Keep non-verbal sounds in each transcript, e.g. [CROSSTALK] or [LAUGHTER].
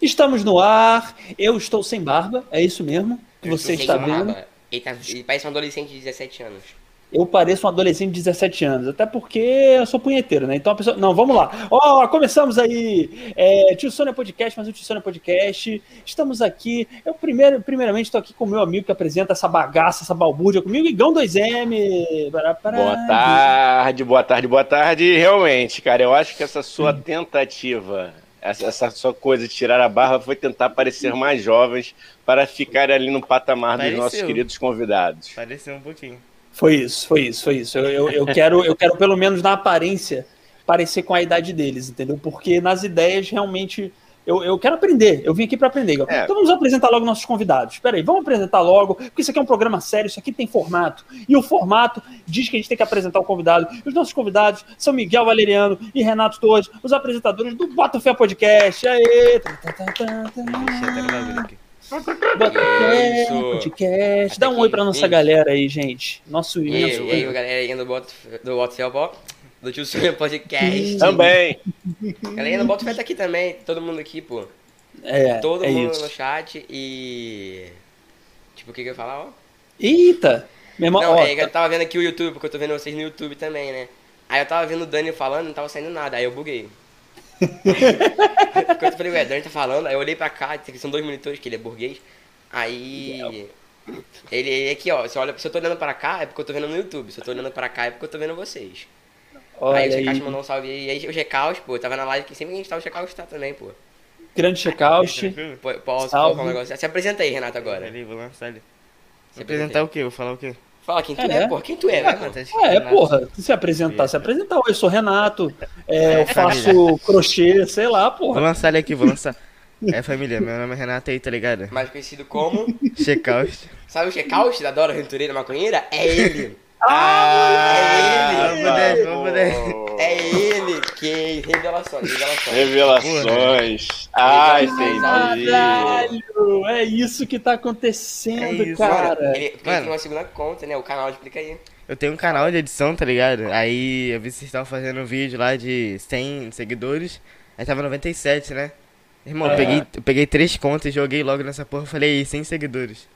Estamos no ar. Eu estou sem barba, é isso mesmo que você está vendo. Ele, tá, ele parece um adolescente de 17 anos. Eu pareço um adolescente de 17 anos, até porque eu sou punheteiro, né? Então a pessoa. Não, vamos lá. Ó, oh, começamos aí. É, Tio Sônia Podcast, mas o Tio Sônia Podcast. Estamos aqui. Eu, primeiro, primeiramente, estou aqui com o meu amigo que apresenta essa bagaça, essa balbúrdia comigo, Igão 2M. Boa tarde, boa tarde, boa tarde. Realmente, cara, eu acho que essa sua tentativa essa, essa sua coisa de tirar a barba foi tentar parecer mais jovens para ficar ali no patamar Pareceu. dos nossos queridos convidados. Pareceu um pouquinho. Foi isso, foi isso, foi isso. Eu, eu, eu, quero, eu quero, pelo menos na aparência, parecer com a idade deles, entendeu? Porque nas ideias, realmente, eu, eu quero aprender. Eu vim aqui para aprender. É. Então vamos apresentar logo nossos convidados. Espera aí, vamos apresentar logo, porque isso aqui é um programa sério, isso aqui tem formato. E o formato diz que a gente tem que apresentar o convidado. E os nossos convidados são Miguel Valeriano e Renato Torres, os apresentadores do Bota Fé Podcast. Aê! Tá, tá, tá, tá, tá. Podcast. Dá um oi pra nossa galera aí, gente. Nosso E aí, e aí do Bota WhatsApp, do Tio Sonho Podcast. Também. Galerinha do Bota Fé tá aqui também. Todo mundo aqui, pô. É. Todo é mundo isso. no chat e. Tipo, o que que eu ia falar, ó? Eita! Meu irmão, Não, ó, é, eu tava vendo aqui o YouTube, porque eu tô vendo vocês no YouTube também, né? Aí eu tava vendo o Dani falando, não tava saindo nada, aí eu buguei. [LAUGHS] Quando eu falei, ué, Dani tá falando, aí eu olhei pra cá, são dois monitores, que ele é burguês. Aí. Ele, ele aqui, ó, se, olha, se eu tô olhando pra cá, é porque eu tô vendo no YouTube. Se eu tô olhando pra cá, é porque eu tô vendo vocês. Olha aí o. Checaus mandou um salve aí. Aí o Checaus, pô, tava na live que sempre que a gente tá, o Checaus tá também, pô. Grande checkout. Pô, Posso falar um negócio? Se apresenta aí, Renato, agora. Ali, vou lançar ali. Se Vou apresentar o quê? Vou falar o quê? Fala quem tu É. é, pô. Quem tu é, Ah, mano? É, Renato. porra, se apresentar, se apresentar. Oi, eu sou Renato, é, eu faço família. crochê, sei lá, Vou porra. lançar ele aqui, vou lançar. É família, meu nome é Renato aí, tá ligado? Mais conhecido como. Checkout. Sabe o Checaus da Dora Aventureira Maconheira? É ele! Ah, é vamos ele! poder, vamos poder. É ele! Que revelações, revelações. Revelações. Ah, entendi. Caralho, é isso que tá acontecendo, É isso, cara. Ele, porque ele Mano. tem uma segunda conta, né? O canal explica aí. Eu tenho um canal de edição, tá ligado? Aí eu vi que vocês estavam fazendo um vídeo lá de 100 seguidores. Aí tava 97, né? Irmão, É. eu, peguei, eu peguei três contas e joguei logo nessa porra. Falei, 100 seguidores.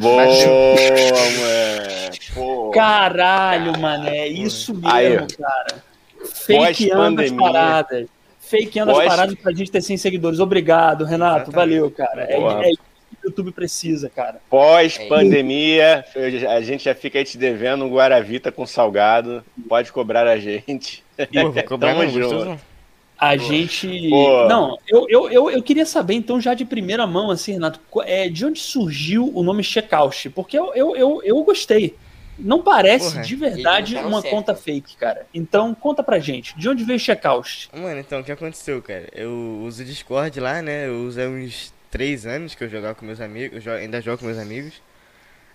Boa, mano. Pô. Caralho, mano, é isso mesmo, Aí. cara. Fakeando as paradas. Fakeando as Pós- paradas pra gente ter 100 seguidores. Obrigado, Renato. Exatamente. Valeu, cara. É, Porra. é isso que o YouTube precisa, cara. Pós-pandemia, a gente já fica aí te devendo um Guaravita com salgado. Pode cobrar a gente. Pô, vou cobrar Tamo não, junto. A gente. Pô. Não, eu, eu, eu, eu queria saber, então, já de primeira mão, assim, Renato, é, de onde surgiu o nome Checkout? Porque eu, eu, eu, eu gostei. Não parece Porra, de verdade uma certo. conta fake, cara. Então, conta pra gente. De onde veio Checkout? Mano, então, o que aconteceu, cara? Eu uso o Discord lá, né? Eu uso há uns 3 anos que eu jogava com meus amigos. Eu ainda jogo com meus amigos.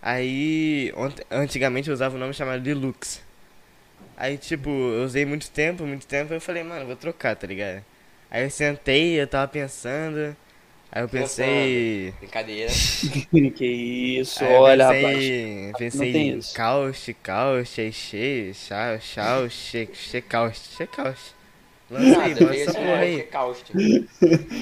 Aí, ont- antigamente eu usava um nome chamado Deluxe. Aí, tipo, eu usei muito tempo, muito tempo. Eu falei, mano, vou trocar, tá ligado? Aí eu sentei, eu tava pensando. Aí eu pensei. Brincadeira. [LAUGHS] que isso, Aí olha, pensei, rapaz. Pensei em caust, caust, enche, chau, chau, che, che, caust, che, caust. Lança aí, lança veio essa porra é, aí. Checkout.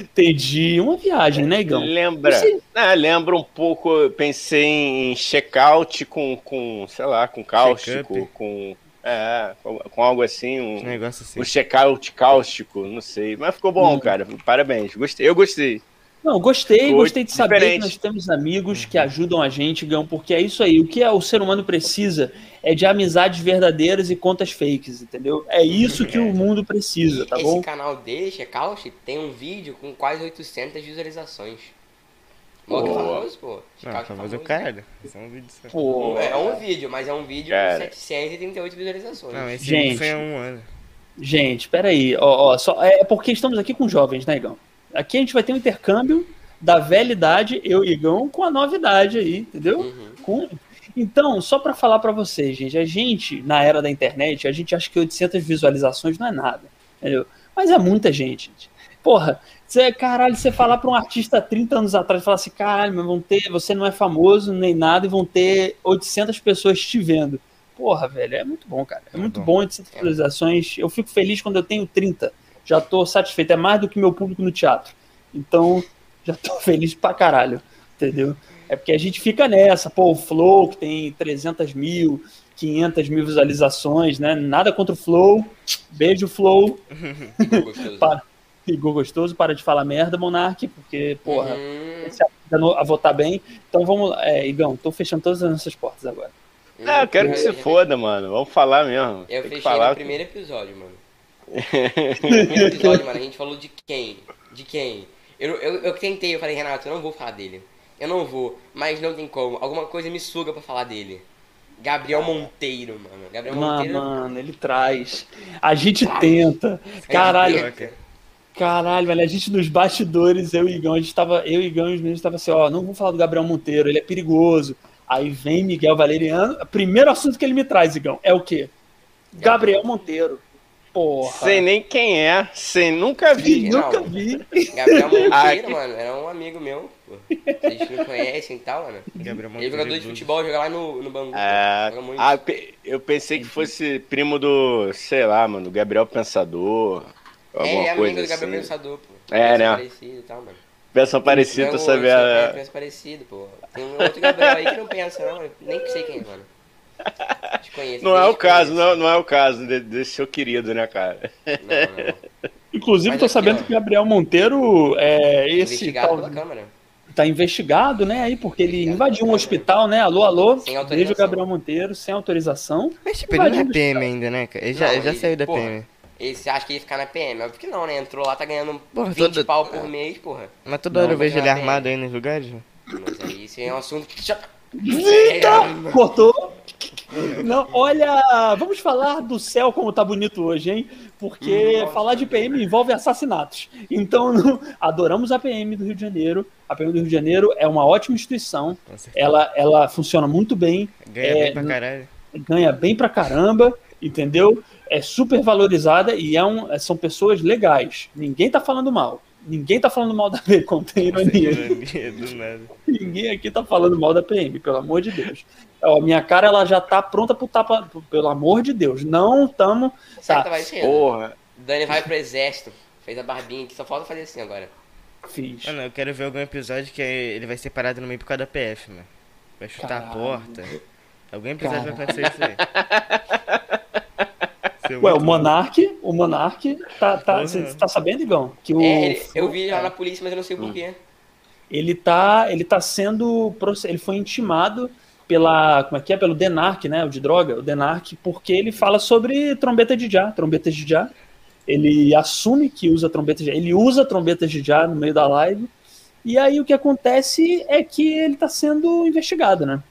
Entendi. Uma viagem, né, Igão? Lembra, Você- né, lembra um pouco, eu pensei em check-out com, com, sei lá, com cáustico, com, é, com, algo assim, Um um, negócio assim. um check-out cáustico, não sei, mas ficou bom, Hum. cara, parabéns, gostei, eu gostei. Não, gostei, Ficou gostei de saber diferente. que nós temos amigos que ajudam a gente, Gão, porque é isso aí. O que o ser humano precisa é de amizades verdadeiras e contas fakes, entendeu? É isso que o mundo precisa, tá Esse bom? canal dele, Checkout, tem um vídeo com quase 800 visualizações. Pô. famoso, pô. Não, Checkout famoso é o famoso. caralho. Isso é um vídeo só. Pô, É um vídeo, mas é um vídeo Cara. com 738 visualizações. Não, esse Gente. vídeo foi há um ano. gente, peraí. Ó, ó, só, é porque estamos aqui com jovens, né, Igão? Aqui a gente vai ter um intercâmbio da velha idade, eu e Igão, com a novidade aí, entendeu? Uhum. Com- Então, só pra falar pra vocês, gente, a gente, na era da internet, a gente acha que 800 visualizações não é nada, entendeu? Mas é muita gente, gente. Porra, você, caralho, você falar pra um artista 30 anos atrás, falar assim, caralho, mas vão ter, você não é famoso nem nada e vão ter 800 pessoas te vendo. Porra, velho, é muito bom, cara. É É muito bom. bom 800 visualizações. Eu fico feliz quando eu tenho 30. Já tô satisfeito. É mais do que meu público no teatro. Então, já tô [LAUGHS] feliz pra caralho, entendeu? É porque a gente fica nessa, pô, o Flow, que tem 300 mil, 500 mil visualizações, né? Nada contra o Flow. Beijo, Flow. [LAUGHS] para, Igor Gostoso, para de falar merda, Monark, porque, porra, uhum. você a votar bem. Então vamos, é, Igão, tô fechando todas as nossas portas agora. Ah, eu quero que você foda, mano. Vamos falar mesmo. Eu Tem fechei falar no primeiro episódio, mano. no [LAUGHS] primeiro episódio, mano, a gente falou de quem? De quem? Eu, eu, eu tentei, eu falei, Renato, eu não vou falar dele. Eu não vou, mas não tem como. Alguma coisa me suga pra falar dele. Gabriel Monteiro, mano. Gabriel Monteiro. Mano, ele traz. A gente tenta. Caralho. Caralho, velho, a gente nos bastidores, eu e Igão, a gente tava, eu e Igão e os meninos estavam assim, ó, não vamos falar do Gabriel Monteiro, ele é perigoso. Aí vem Miguel Valeriano, o primeiro assunto que ele me traz, Igão, é o quê? Gabriel Monteiro. Porra. Sei nem quem é, sem nunca vi. Não, nunca vi. Gabriel Monteiro, mano, era um amigo meu. Pô. Vocês não conhecem e tal, mano. Gabriel Monteiro. Ele é jogador de futebol, joga lá no, no Bangu. É... Ah, eu pensei que fosse primo do, sei lá, mano, Gabriel Pensador. É, é amigo do Gabriel assim. Pensador, pô. É, né? Parecido e tal, mano. Pensa parecido, tu sabe? É, pensa parecido, pô. Tem um outro Gabriel aí que não pensa, não. Nem sei quem é, mano. Te conheço, não é o caso, não, não é o caso desse seu querido, né, cara? Não, não. Inclusive, Mas tô aqui, sabendo ó, que Gabriel Monteiro é esse. Investigado tal, pela Câmara. Tá investigado, né, aí, porque ele invadiu um hospital, né? Alô, alô. Beijo, Gabriel Monteiro, sem autorização. Mas, tipo, ele não é PM ainda, né, cara? Ele já, não, ele já saiu da porra, PM. Ele, você acha que ia ficar na PM? Mas por que não, né? Entrou lá, tá ganhando porra, 20 toda... pau por mês, porra. Mas toda hora eu vejo ele armado aí nos lugares. Mas aí isso é um assunto que já... Eita! Cortou? Não, olha, vamos falar do céu como tá bonito hoje, hein? Porque Nossa, falar de PM envolve assassinatos. Então, [LAUGHS] não, adoramos a PM do Rio de Janeiro. A PM do Rio de Janeiro é uma ótima instituição. Ela, ela funciona muito bem. Ganha é, bem pra caralho. Ganha bem pra caramba, entendeu? É super valorizada e é um, são pessoas legais. Ninguém tá falando mal. Ninguém tá falando mal da PM, [LAUGHS] contém ironia. Ninguém aqui tá falando mal da PM, pelo amor de Deus. Ó, minha cara ela já tá pronta pro tapa, pelo amor de Deus. Não tamo. Tá. Vai Porra. Dani vai pro exército. Fez a barbinha aqui, só falta fazer assim agora. Fiz. Mano, eu quero ver algum episódio que ele vai ser parado no meio por causa da PF, mano. Vai chutar Caralho. a porta. Caralho. vai acontecer isso aí. [LAUGHS] Ué, o Monark, o Monark, tá, tá, você tá sabendo, Igão? Que o, é, ele, eu vi lá na polícia, mas eu não sei por quê. Ele tá, ele tá sendo, ele foi intimado pela, como é que é, pelo Denark, né, o de droga, o Denark, porque ele fala sobre trombeta de já, trombetas de já. Ele assume que usa trombeta de já, ele usa trombetas de já no meio da live. E aí o que acontece é que ele tá sendo investigado, né?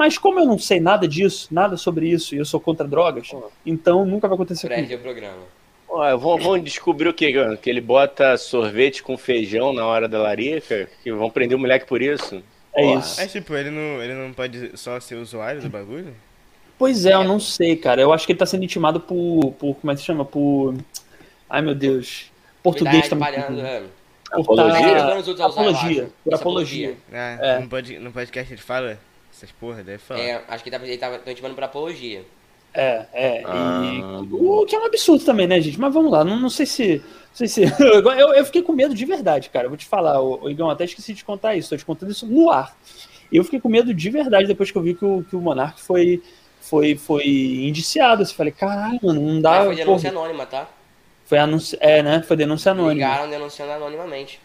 Mas como eu não sei nada disso, nada sobre isso, e eu sou contra drogas, então nunca vai acontecer Prende comigo. o programa. Ó, vão, descobrir o que? Que ele bota sorvete com feijão na hora da larica? Que vão prender o moleque por isso? É Porra. isso. Mas tipo, ele não, ele não pode só ser usuário do bagulho? Pois é, eu não sei, cara. Eu acho que ele tá sendo intimado por. por como é que se chama? Por. Ai meu Deus. Português também. É. Apologia. Apologia. Por apologia. Ah, é. pod, no podcast ele fala essas porra, deve falar. É, acho que ele tava, intimando por apologia. É, é. Ah, e, o que é um absurdo também, né, gente? Mas vamos lá, não, não sei se. Não sei se [LAUGHS] eu, eu fiquei com medo de verdade, cara. Eu vou te falar, o, o Igão, até esqueci de contar isso. Tô te contando isso no ar. Eu fiquei com medo de verdade depois que eu vi que o, que o Monark foi, foi, foi indiciado. Eu falei, caralho, mano, não dá. Mas foi denúncia porra. anônima, tá? Foi anúncio, é, né? Foi denúncia anônima. Ligaram denunciando anonimamente.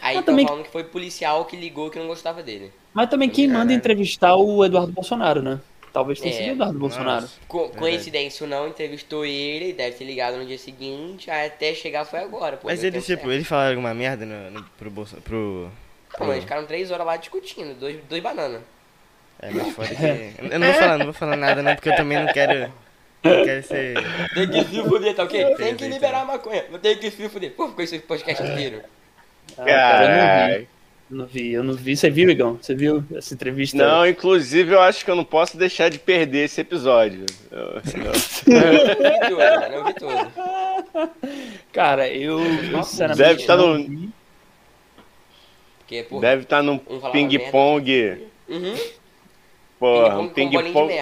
Aí estão também... falando que foi policial que ligou que não gostava dele. Mas também quem manda entrevistar o Eduardo Bolsonaro, né? Talvez tenha é, sido o Eduardo Bolsonaro. Co coincidência ou não, entrevistou ele, deve ter ligado no dia seguinte, aí até chegar foi agora. Pô, mas ele, tipo, ele falaram alguma merda no, no, pro Bolsonaro. Pro. Não, eles ficaram três horas lá discutindo, dois, dois bananas. É, mas [LAUGHS] foda que. Eu não vou falar, não vou falar nada não, porque eu também não quero. Não quero ser. Tem que se fuder, tá ok? Tem que liberar a maconha. Tem que se fuder. Pô, ficou esse podcast inteiro. Ah, cara, não vi, eu não vi. Você viu, Igão? Você viu essa entrevista? Não, inclusive eu acho que eu não posso deixar de perder esse episódio. Eu, eu... vi tudo, Cara, eu sinceramente. Deve estar no. Porque, porra, Deve estar no ping-pong. Uhum. Porra, um ping-pong.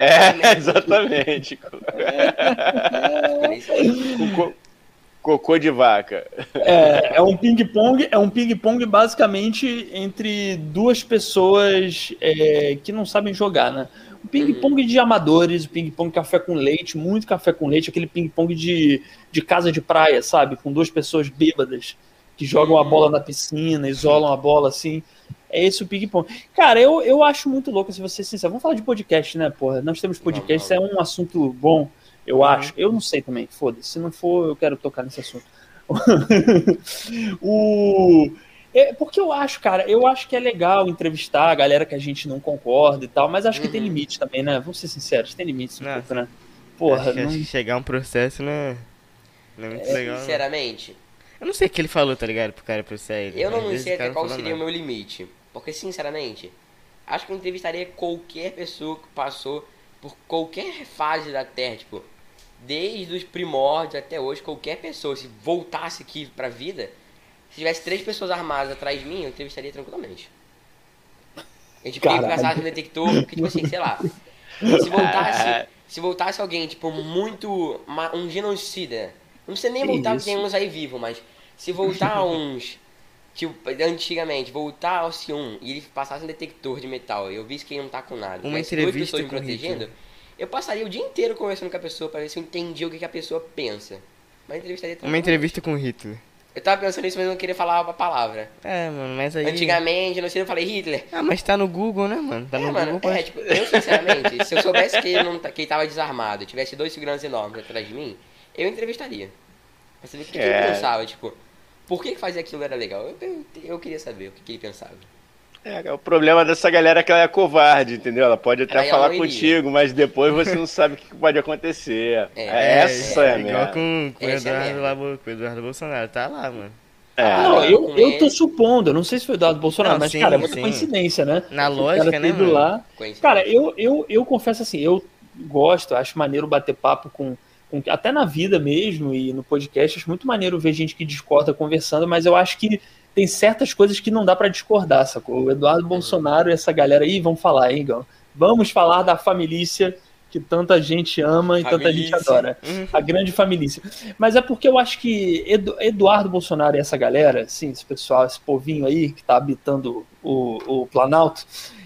É, [LAUGHS] exatamente. [LAUGHS] Cocô de vaca. É, é um ping-pong, é um ping-pong basicamente entre duas pessoas é, que não sabem jogar, né? O ping-pong de amadores, o ping-pong café com leite, muito café com leite, aquele ping-pong de, de casa de praia, sabe? Com duas pessoas bêbadas que jogam a bola na piscina, isolam a bola assim. É esse o ping-pong. Cara, eu, eu acho muito louco, se você sincero. Vamos falar de podcast, né, porra? Nós temos podcast, isso é um assunto bom eu uhum. acho. Eu não sei também, foda-se. Se não for, eu quero tocar nesse assunto. [LAUGHS] o... É, porque eu acho, cara, eu acho que é legal entrevistar a galera que a gente não concorda e tal, mas acho uhum. que tem uhum. limite também, né? Vamos ser sinceros, tem limites um pouco, né? Porra, acho não... acho que chegar um processo não é, não é muito é, legal. Sinceramente. Eu não sei o que ele falou, tá ligado? Pro cara processar ele. Eu não, sei até qual seria o meu limite. Porque, sinceramente, acho que eu entrevistaria qualquer pessoa que passou por qualquer fase da Terra, tipo, desde os primórdios até hoje, qualquer pessoa, se voltasse aqui pra vida, se tivesse três pessoas armadas atrás de mim, eu entrevistaria tranquilamente. A gente Caralho. passasse no detector, porque, tipo assim, sei lá. Se voltasse, se voltasse alguém, tipo, muito. um genocida. Não precisa nem voltar porque tem uns aí vivo, mas se voltar uns. Tipo, antigamente, voltasse um e ele passasse um detector de metal e eu visse que ele não tá com nada. Uma entrevista duas pessoas me protegendo. Eu passaria o dia inteiro conversando com a pessoa para ver se eu entendia o que, que a pessoa pensa. Mas entrevistaria Uma entrevista com Hitler. Eu tava pensando nisso, mas eu não queria falar a palavra. É, mano, mas aí. Antigamente, não sei, eu falei Hitler. Ah, mas tá no Google, né, mano? Tá é, no mano, Google. É, tipo, eu sinceramente, se eu soubesse que ele, não, tá, que ele tava desarmado, tivesse dois seguranças enormes atrás de mim, eu entrevistaria. Pra saber o que, é. que ele pensava, tipo, por que fazer aquilo era legal? Eu, eu, eu queria saber o que, que ele pensava. É, o problema dessa galera é que ela é covarde, entendeu? Ela pode até falar contigo, mas depois você não sabe o que pode acontecer. [LAUGHS] É, é essa é, é a minha. Igual com, com, o Eduardo, lá, com o Eduardo Bolsonaro, tá lá, mano. É, não, eu, eu tô supondo, eu não sei se foi o Eduardo Bolsonaro, não, mas, sim, cara, é muita sim. coincidência, né? Na lógica, né, mano? Lá. Cara, eu, eu, eu confesso assim, eu gosto, acho maneiro bater papo com, com, até na vida mesmo e no podcast, acho muito maneiro ver gente que discorda conversando, mas eu acho que tem certas coisas que não dá para discordar, sacou? O Eduardo Bolsonaro e essa galera aí vão falar, hein, Gão? Vamos falar da família que tanta gente ama e tanta gente adora. Uhum. A grande família. Mas é porque eu acho que Edu, Eduardo Bolsonaro e essa galera, assim, esse pessoal, esse povinho aí que está habitando o, o Planalto,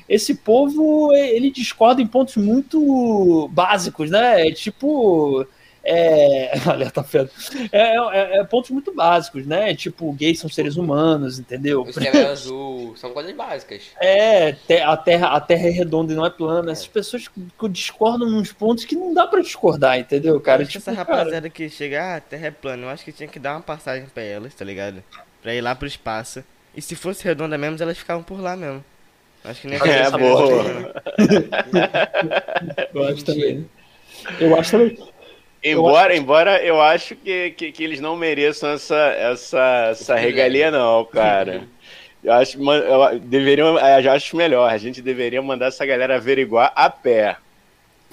esse povo, ele discorda em pontos muito básicos, né? É tipo é, [LAUGHS] alerta fera. É, é, é, pontos muito básicos, né? Tipo, gays são seres humanos, entendeu? O céu é azul, são coisas básicas. É, a terra, a terra é redonda e não é plana. Essas pessoas discordam nos pontos que não dá para discordar, entendeu, cara? Tipo, essa rapaziada cara... que chega, ah, a terra é plana, eu acho que tinha que dar uma passagem para elas, tá ligado? Pra ir lá pro espaço. E se fosse redonda mesmo, elas ficavam por lá mesmo. Acho que nem É, boa. [LAUGHS] eu acho também. Eu acho também. Embora, eu... embora eu acho que, que, que, eles não mereçam essa, essa, essa regalia, não, cara. [LAUGHS] Eu acho, eu, deveriam, eu acho melhor. A gente deveria mandar essa galera averiguar a pé.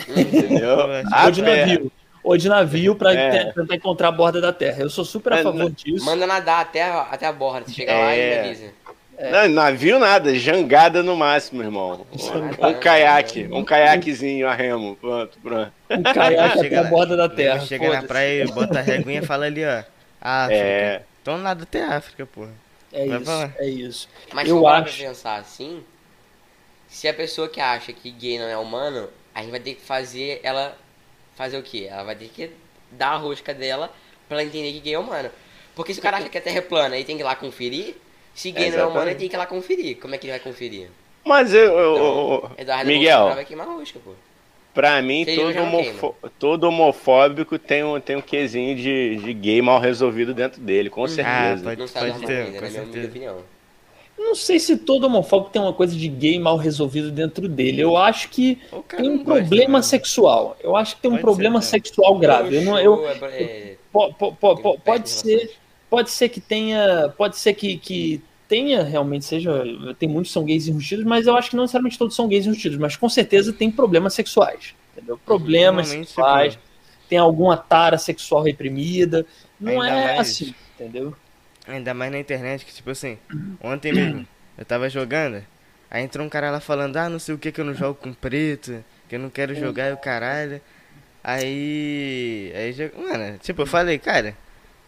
Entendeu? a Ou de pé. navio. Ou de navio pra é. tentar encontrar a borda da terra. Eu sou super a é, favor disso. Manda nadar até, até a borda. Se chegar é. lá e avisa. É. Não, navio nada, jangada no máximo, irmão. Um, um caiaque, um caiaquezinho a remo. Pronto, pronto. Um caiaque até a borda da terra. Chega na praia, bota a reguinha e fala ali, ó. [LAUGHS] África. É. Então nada até África, porra. É Vai isso, falar. é isso. Mas eu acho... pensar assim, se a pessoa que acha que gay não é humano, a gente vai ter que fazer ela fazer o quê? Ela vai ter que dar a rosca dela pra ela entender que gay é humano. Porque se o cara acha que a terra é plana e tem que ir lá conferir, se gay não é humano, ele tem que ir lá conferir. Como é que ele vai conferir? Mas eu. eu, então, Miguel. Vai queimar rosca, pô. Pra mim, todo, homofo todo, homofóbico tem um, tem um quesinho de, de gay mal resolvido dentro dele, com certeza. Ah, pode, não pode ter, ainda, na minha opinião. Não sei se todo homofóbico tem uma coisa de gay mal resolvido dentro dele. Eu acho que tem um problema gosta, sexual. Eu acho que tem um pode problema ser, sexual grave. Eu não, eu, é, é, pode ser pode ser que tenha, pode ser que, que tenha realmente, seja, tem muitos que são gays enrustidos, mas eu acho que não necessariamente todos são gays enrustidos, mas com certeza tem problemas sexuais, entendeu? Problemas sexuais, tem alguma tara sexual reprimida, não Ainda é mais... assim, entendeu? Ainda mais na internet, que tipo assim, [CLEARS THROAT] ontem mesmo, eu tava jogando, aí entrou um cara lá falando, ah, não sei o que que eu não jogo com preto, que eu não quero jogar e o caralho. Aí, aí, mano, tipo, eu falei, cara,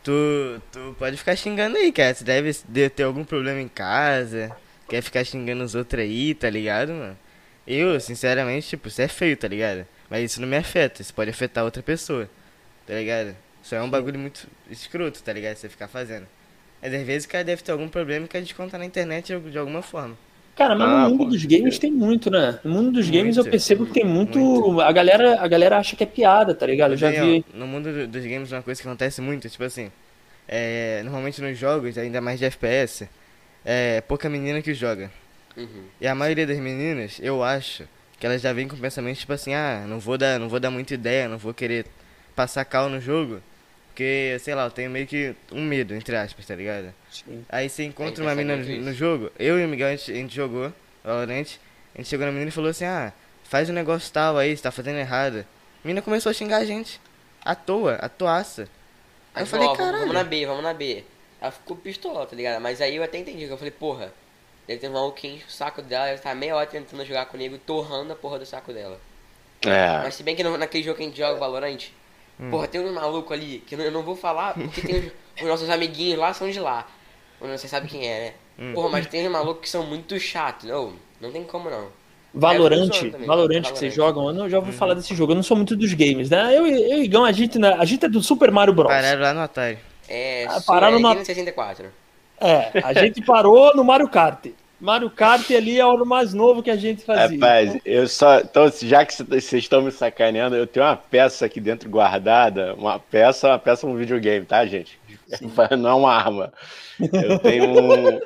Tu, tu pode ficar xingando aí, cara. Você deve ter algum problema em casa. Quer ficar xingando os outros aí, tá ligado, mano? Eu, sinceramente, tipo, isso é feio, tá ligado? Mas isso não me afeta, isso pode afetar outra pessoa, tá ligado? Isso é um bagulho muito escroto, tá ligado? Você ficar fazendo. Mas às vezes o cara deve ter algum problema que a gente conta na internet de alguma forma. Cara, mas ah, no mundo dos games tem muito, né? No mundo dos muito, games eu percebo que tem muito, muito. A, galera, a galera acha que é piada, tá ligado? Eu já vi. Ó, no mundo dos games, uma coisa que acontece muito, tipo assim. É, normalmente nos jogos, ainda mais de FPS, é pouca menina que joga. Uhum. E a maioria das meninas, eu acho, que elas já vêm com pensamento tipo assim, ah, não vou dar, não vou dar muita ideia, não vou querer passar cal no jogo. Porque, sei lá, eu tenho meio que um medo, entre aspas, tá ligado? Sim. Aí você encontra uma menina no, no, jogo, eu e o Miguel, a gente, a gente jogou, Valorant, a gente chegou na menina e falou assim, ah, faz um negócio tal aí, você tá fazendo errado. A menina começou a xingar a gente. À toa, à toaça. Aí, aí eu falei, caralho. Vamos na B, vamos na B. Ela ficou pistola, tá ligado? Mas aí eu até entendi, que eu falei, porra, deve ter um maluco que enche o saco dela, ela tá meia hora tentando jogar comigo, torrando a porra do saco dela. É. Mas se bem que no, naquele jogo que a gente joga Valorant, Hum. Porra, tem um maluco ali que eu não vou falar porque tem os, [LAUGHS] os nossos amiguinhos lá são de lá. Você sabe quem é, né? Hum. Porra, mas tem uns malucos que são muito chatos. Não, não tem como não. Valorante, é, Valorante que vocês jogam, eu não, já ouvi hum. falar desse jogo. Eu não sou muito dos games, né? Eu, eu e Igão, a gente, né, a gente é do Super Mario Bros. Pararam lá no Atari. É, ah, pararam no 64. É, a gente parou no Mario Kart. [LAUGHS] Mario Kart ali é o mais novo que a gente fazia. Rapaz, eu só. Então, já que vocês estão me sacaneando, eu tenho uma peça aqui dentro guardada. Uma peça, uma peça um videogame, tá, gente? Sim. [LAUGHS] Não é uma arma. Eu tenho um.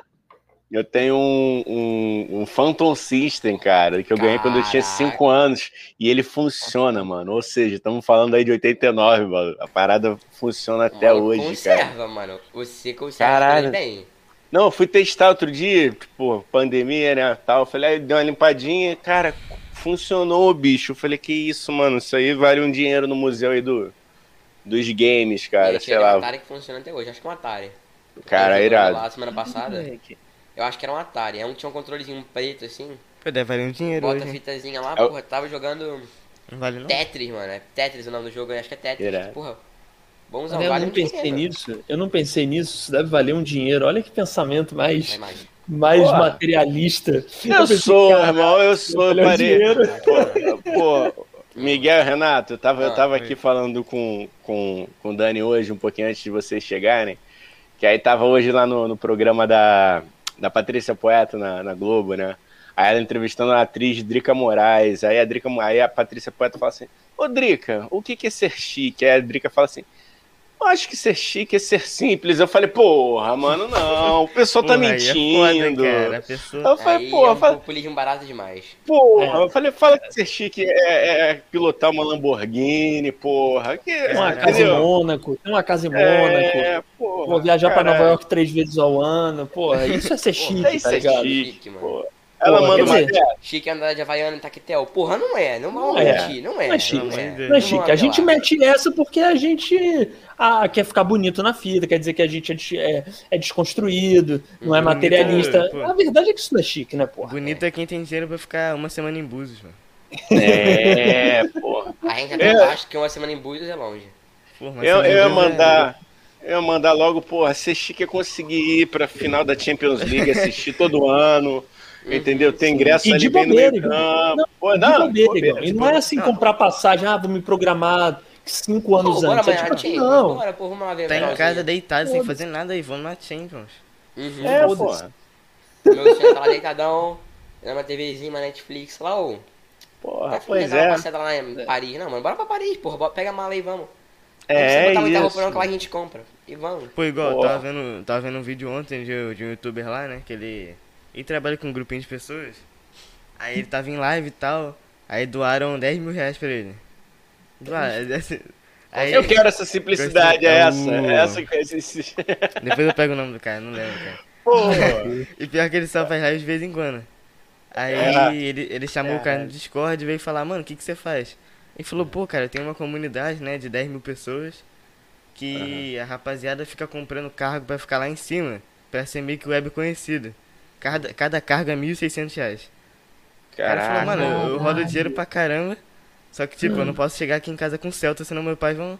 Eu tenho um, um, um, Phantom System, cara, que eu ganhei Caraca. quando eu tinha 5 anos. E ele funciona, mano. Ou seja, estamos falando aí de 89, mano. A parada funciona até mano, hoje, conserva, cara. mano. Você conserva Caralho. bem. Não, eu fui testar outro dia, tipo, pandemia, né, tal. Eu falei, aí deu uma limpadinha, cara, funcionou, bicho. Eu falei, que isso, mano, isso aí vale um dinheiro no museu aí do, dos games, cara, sei lá. É um Atari que funciona até hoje, acho que é um Atari. Cara, irado. Lá semana passada, eu acho que era um Atari, é um tinha um controlezinho preto, assim. Pô, deve valer um dinheiro Bota hoje. a fitazinha lá, é porra, tava jogando... Não vale não? Tetris, mano, é Tetris o nome do jogo, acho que é Tetris, irado. porra Bonzão, eu vale não pensei dinheiro. nisso. Eu não pensei nisso. Isso deve valer um dinheiro. Olha que pensamento mais, mais materialista. Eu, eu sou, cara, irmão. Eu sou. Eu parei. Pô, Miguel, Renato, eu tava, ah, eu tava aqui falando com, com, com o Dani hoje, um pouquinho antes de vocês chegarem. Que aí tava hoje lá no, no programa da, da Patrícia Poeta na, na Globo, né? Aí ela entrevistando a atriz Drica Moraes. Aí a, Drica, aí a Patrícia Poeta fala assim: Ô Drica, o que, que é ser chique? Aí a Drica fala assim: acho que ser chique é ser simples. Eu falei, porra, mano, não. O pessoal tá porra, mentindo. É foda, pessoa... Eu falei, aí porra. É um falei... populismo barato demais. Porra, é. eu falei, fala que ser chique é, é, pilotar uma Lamborghini, porra. Que, uma casa em Mônaco, tem uma casa em Mônaco. É, porra. Vou viajar caralho. pra Nova York três vezes ao ano, porra. Isso é ser chique, porra, tá ligado? É chique, mano. Porra. Ela manda uma dizer, Chique andar de Havaiana em Taquetel. Porra, não é. Não, não é. Mentir, não é. Não é chique. Não é, não é chique. A gente mete essa porque a gente ah, quer ficar bonito na fita, quer dizer que a gente é, é, é desconstruído, não é materialista. Pô. A verdade é que isso não é chique, né, porra? Bonito é quem tem dinheiro pra ficar uma semana em Búzios, mano. É, [LAUGHS] porra. A gente até é. acha que uma semana em Búzios é longe. Porra, eu, eu ia mandar... Eu ia mandar logo, porra, ser chique é conseguir ir pra final da Champions League, assistir todo ano. Entendeu? Tem ingresso e ali de bobeira, bem no Não, Pô, não, de bobeira, E não é assim comprar passagem, ah, vou me programar cinco anos Pô, antes. Bora, é tipo, não. Bora, pô, tá em casa deitado, sem fazer nada e vamos na Champions. Uhum, é, pô. Meu senhor tá lá deitadão, na TVzinha, uma Netflix lá, ô. Porra, tá pois é. Uma lá em Paris. Não, mano, bora pra Paris, porra. Pega a mala aí, vamos. É, botar muita roupa não que lá a gente compra. E vamos. Pô, igual, tava vendo, tava vendo um vídeo ontem de, de um youtuber lá, né, que ele e trabalha com um grupinho de pessoas. Aí ele tava em live e tal. Aí doaram 10 mil reais pra ele. Doaram. Aí, eu quero essa simplicidade, é essa. É essa esse... [LAUGHS] Depois eu pego o nome do cara, não lembro, cara. Porra. e pior que ele só faz live de vez em quando. Aí é. ele, ele chamou é. o cara no Discord e veio falar, mano, o que, que você faz? Ele falou, pô, cara, tem uma comunidade, né, de 10 mil pessoas que uhum. a rapaziada fica comprando cargo pra ficar lá em cima, pra ser meio que web conhecido. Cada, cada carga é 1.600 reais. Caraca. O cara falou, mano, eu, eu rodo dinheiro pra caramba. Só que, tipo, hum. eu não posso chegar aqui em casa com Celta, senão meu pai vão,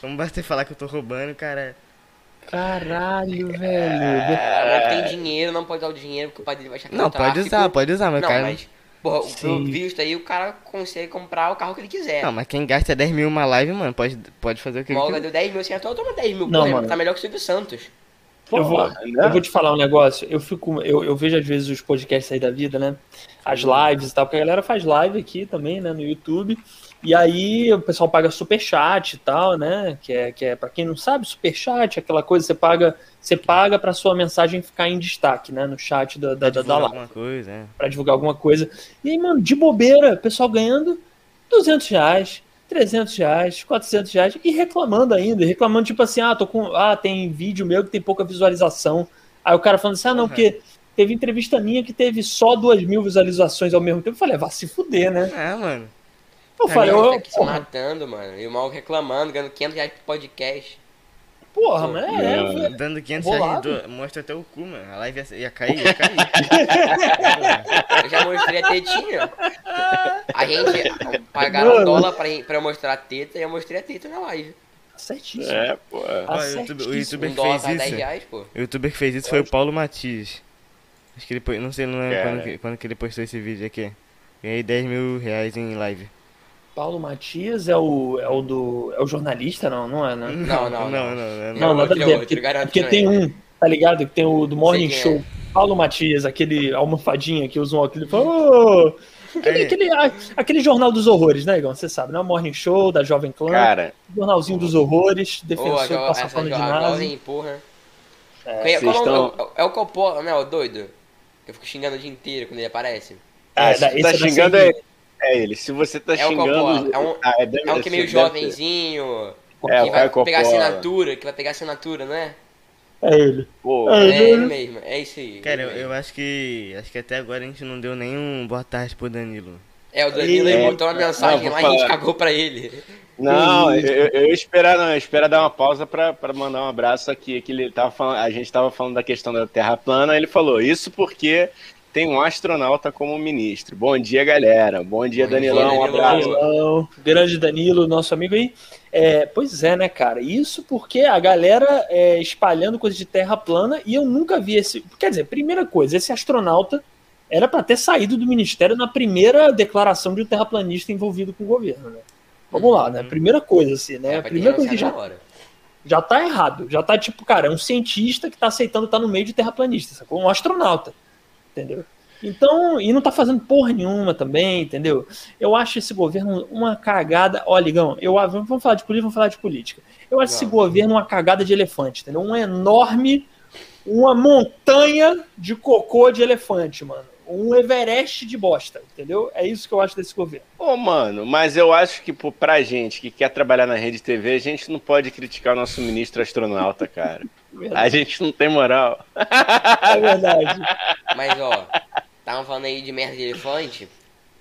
vão bater falar que eu tô roubando, cara. Caralho, velho. É, não tem dinheiro, não pode dar o dinheiro porque o pai dele vai achar que Não, é pode usar, pode usar, mas Não, cara. mas, porra, Sim. visto aí, o cara consegue comprar o carro que ele quiser. Não, mas quem gasta 10 mil uma live, mano, pode, pode fazer o que ele quiser. deu 10 mil, assim, então toma 10 mil, Não, porra, mano. tá melhor que o Silvio Santos. Eu vou, né? eu vou te falar um negócio. Eu fico, eu, eu vejo às vezes os podcasts aí da vida, né? As lives e tal, porque a galera faz live aqui também, né? No YouTube. E aí o pessoal paga superchat e tal, né? Que é, que é para quem não sabe, superchat, é aquela coisa, você paga, você paga para sua mensagem ficar em destaque, né? No chat da, da, da, da Divulgar live. alguma coisa, é. Pra divulgar alguma coisa. E aí, mano, de bobeira, o pessoal ganhando 200 reais, 300 reais, 400 reais e reclamando ainda, reclamando tipo assim, ah, tô com, ah, tem vídeo meu que tem pouca visualização. Aí o cara falando assim, ah, não, Uhum. porque teve entrevista minha que teve só duas mil visualizações ao mesmo tempo. Eu falei, vá se fuder, né? É, mano. Eu falei, tá aqui se matando, mano. E o mal reclamando, ganhando 500 reais por podcast. Porra, mas é. Dando 500 Bolado. reais, do- mostra até o cu, mano. A live ia, ia cair, ia cair. Eu já mostrei a tetinha. [LAUGHS] A gente pagaram Mano. um dólar pra, pra eu mostrar a teta e eu mostrei a teta na live. certíssimo. É, pô. Tá Ó, o YouTube- o youtuber Um que dólar fez 10 isso. reais, pô. O youtuber que fez isso foi o Paulo Matias. Acho que ele não sei, não lembro Cara. quando que, quando que ele postou esse vídeo aqui. Ganhei 10 mil reais em live. Paulo Matias é o, é o do. É o jornalista, não, não é, né? Não, não, não, não. não, não, Não, nada a outro, ver. outro, Porque, não tem é. um, tá ligado? Que tem o do Morning Sei quem Show. é. Paulo Matias, aquele almofadinha que usa um óculos fala. "Ô!" Aquele, Aí. aquele, aquele jornal dos horrores, né, Igor? Você sabe, né? O Morning Show da Jovem Clã, Cara, jornalzinho dos horrores, defensor que passa pano de nada. porra. É, vocês qual é o- estão- é o Coppola, né, o doido? Eu fico xingando o dia inteiro quando ele aparece. ah, É, tu esse tá é da xingando é, cerveja. É ele. Se você tá É o xingando. Coppola, é um- Ah, deve É um que é meio jovenzinho, É, que o vai pegar assinatura, que vai pegar assinatura, não é? é ele. Pô, É. É ele mesmo, é isso aí. Cara, eu, ele eu acho que. Acho que até agora a gente não deu nenhum boa tarde pro Danilo. É, o Danilo É. ele botou uma mensagem Não, lá e a gente cagou pra ele. Não, eu, eu ia esperar, não, eu ia esperar dar uma pausa pra, pra mandar um abraço aqui. Que ele tava falando, a gente tava falando da questão da Terra plana, ele falou isso porque tem um astronauta como ministro. Bom dia, galera. Bom dia, Bom dia, Danilão. Um Danilo. abraço. Danilão, grande Danilo, nosso amigo aí. É, pois é, né, cara? Isso porque a galera é, espalhando coisa de terra plana e eu nunca vi esse. Quer dizer, primeira coisa, esse astronauta era para ter saído do ministério na primeira declaração de um terraplanista envolvido com o governo, né? Vamos lá, né? Primeira coisa, assim, né? É, primeira coisa que já, hora. já tá errado. Já tá tipo, cara, é um cientista que tá aceitando estar no meio de terraplanista, sacou? Um astronauta, entendeu? Então, e não tá fazendo porra nenhuma também, entendeu? Eu acho esse governo uma cagada. Ó, Ligão, eu, vamos falar de política, vamos falar de política. Eu acho esse Vamos. governo uma cagada de elefante, entendeu? Um enorme, uma montanha de cocô de elefante, mano. Um Everest de bosta, entendeu? É isso que eu acho desse governo. Ô, mano, mas eu acho que pô, pra gente que quer trabalhar na rede TV, a gente não pode criticar o nosso ministro astronauta, cara. [LAUGHS] A gente não tem moral. É verdade. Mas ó, estavam falando aí de merda de elefante.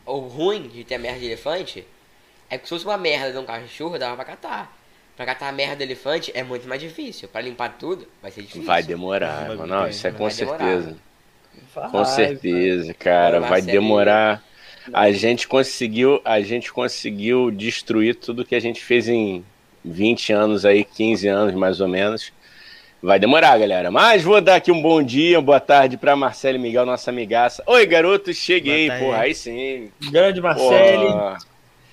O ruim de ter merda de elefante é que se fosse uma merda de um cachorro, dava pra catar. Pra catar a merda do elefante é muito mais difícil. Pra limpar tudo, vai ser difícil. Vai demorar, Vai mano. Não, isso é vai com certeza. Vai, Com certeza, cara. Vai, Vai Marcelinho. demorar. A gente conseguiu, a gente conseguiu destruir tudo que a gente fez em 20 anos aí, 15 anos mais ou menos. Vai demorar, galera. Mas vou dar aqui um bom dia, uma boa tarde pra Marcelo e Miguel, nossa amigaça. Oi, garotos, cheguei, porra, aí sim. Grande Marcele, Porra.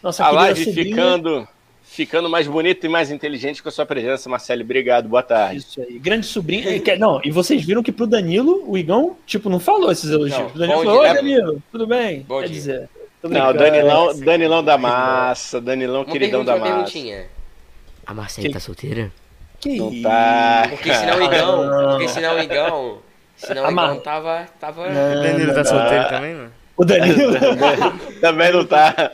nossa A live ficando, ficando mais bonita e mais inteligente com a sua presença, Marcelo. Obrigado, boa tarde. Isso aí, grande sobrinho. e que- Não, e vocês viram que pro Danilo, o Igão, tipo, não falou esses elogios. Não, o Danilo falou, oi dia, Danilo, tudo bem? Bom Quer dia. dizer, Não. Danilão, esse Danilão da massa, Danilão Uma queridão da massa. A Marcela Que- tá solteira? Que Não isso? tá. Porque senão o Igão. Não. Porque senão o Igão. Senão o Igão tava. tava... Não, O Danilo tá solteiro também, mano? O Danilo. [LAUGHS] Também não tá.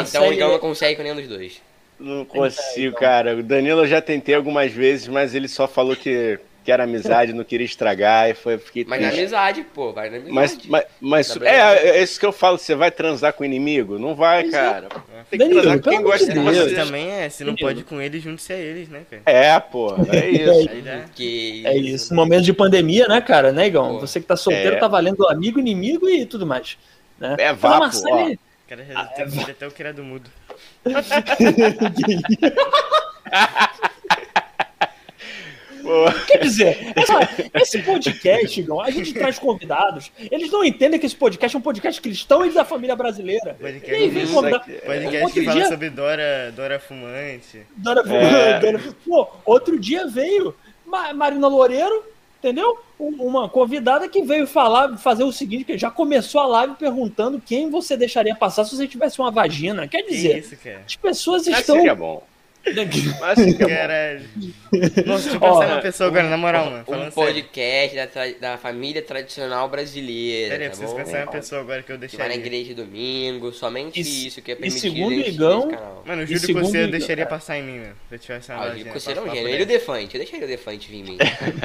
Então o Igão não consegue com nenhum dos dois. Não consigo, cara. O Danilo eu já tentei algumas vezes, mas ele só falou que, que era amizade, não queria estragar, e foi, fiquei Mas na triste. amizade, pô, vai na amizade. Mas, mas, mas Tá bem. é, é isso que eu falo, você vai transar com o inimigo? Não vai, Pois é. cara. Tem que Danilo, transar com quem gosta de Deus. você. Mas também é, se não pode ir com eles, junte-se a eles, né, cara? É, pô, é isso. Aí dá. Que É isso, no momento de pandemia, né, cara, né, Igão? Pô. Você que tá solteiro É. tá valendo amigo, inimigo e tudo mais. Né? É a vapo, Marcele- O cara já deve ter até o criado mudo. [LAUGHS] [LAUGHS] [LAUGHS] Quer dizer, [LAUGHS] essa, esse podcast, Igão, a gente traz convidados, eles não entendem que esse podcast é um podcast cristão e da família brasileira. Podcast, E vem convidado. podcast Outro que fala dia- sobre Dora, Dora Fumante. Dora, É. [LAUGHS] Dora- Pô, outro dia veio Ma- Marina Loureiro, entendeu? Um- Uma convidada que veio falar, fazer o seguinte, que já começou a live perguntando quem você deixaria passar se você tivesse uma vagina. Quer Que dizer, isso, cara? as pessoas estão... seria bom. Mas [LAUGHS] bom. Caralho. Nossa, deixa eu pensar numa pessoa agora, na moral, mano. Um podcast da, tra- da família tradicional brasileira. Eu tá preciso bom? pensar pessoa agora que eu Que vai na deixaria. igreja domingo, somente E isso que é e permitido segundo nesse- Igão- canal. Mano, o Júlio segundo Cossê eu deixaria passar em mim, mano. Se eu tivesse uma Ah, o vagina. Diego Coceiro é um gênio. Ele e o Defante. Eu deixaria o Defante vir em mim. [LAUGHS]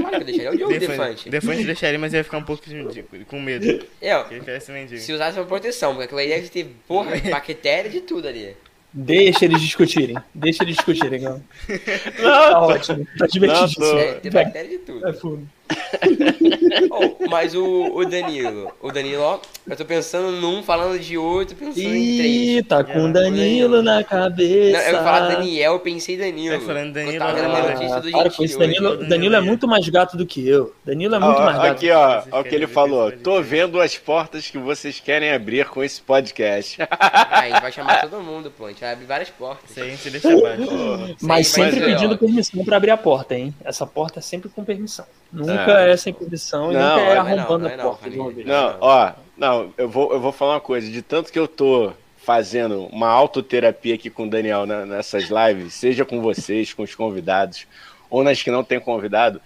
claro que eu deixaria. É o Diogo Defante. Defante. Defante eu deixaria, mas eu ia ficar um pouco de- com medo. É, ó, Que ele tivesse mendigo. se usasse uma proteção, porque aquilo aí deve ter, porra, [LAUGHS] bactéria de tudo ali. Deixa eles discutirem. Deixa eles discutirem, Igão. [LAUGHS] Tá ótimo. Tá divertidíssimo. Não, Deve ter bactéria de tudo. É fundo. [LAUGHS] Oh, mas o, o Danilo, o Danilo, ó, eu tô pensando num, falando de outro, pensando em três. Ih, tá com É, Danilo na Não, cabeça. eu ia falar Daniel, eu pensei Danilo. Tá falando Danilo, Eu tava vendo a ah, notícia do para gente com isso, hoje. Danilo, Danilo é muito mais gato do que eu. Danilo é muito Ó, mais gato. aqui, ó, o que ele falou. Tô vendo as portas que vocês querem abrir com esse podcast. [LAUGHS] A gente vai chamar todo mundo, pô. A gente vai abrir várias portas. Aí a gente deixa abaixo. Mas Sim, sempre mas, ó, pedindo permissão pra abrir a porta, hein? Essa porta é sempre com permissão. Nunca É. é, sem permissão e Não, nunca é não é não, arrombando não é a não, porta. de uma vez. Não, ó, não, eu vou, eu vou falar uma coisa. De tanto que eu tô fazendo uma autoterapia aqui com o Daniel na- nessas lives, seja com vocês, com os convidados, ou nas que não tem convidado,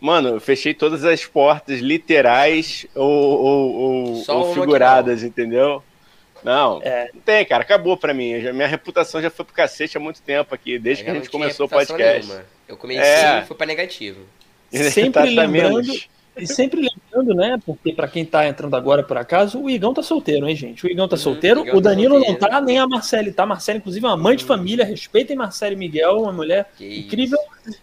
mano, eu fechei todas as portas literais ou, ou- ou- ou que figuradas, entendeu? Não, É. não tem, cara, acabou pra mim. Já- minha reputação já foi pro cacete há muito tempo aqui, desde que Eu a não gente começou o reputação podcast. nenhuma. Eu comecei É. e fui pra negativo. Sempre Tá- tá lembrando, e sempre lembrando, né? Porque pra quem tá entrando agora por acaso, o Igão tá solteiro, hein, gente? O Igão tá Uhum, solteiro, Igão o tá Danilo não tá, nem a Marcele tá. Marcele, inclusive, é uma mãe de família. Respeitem Marcele Miguel, uma mulher Que incrível.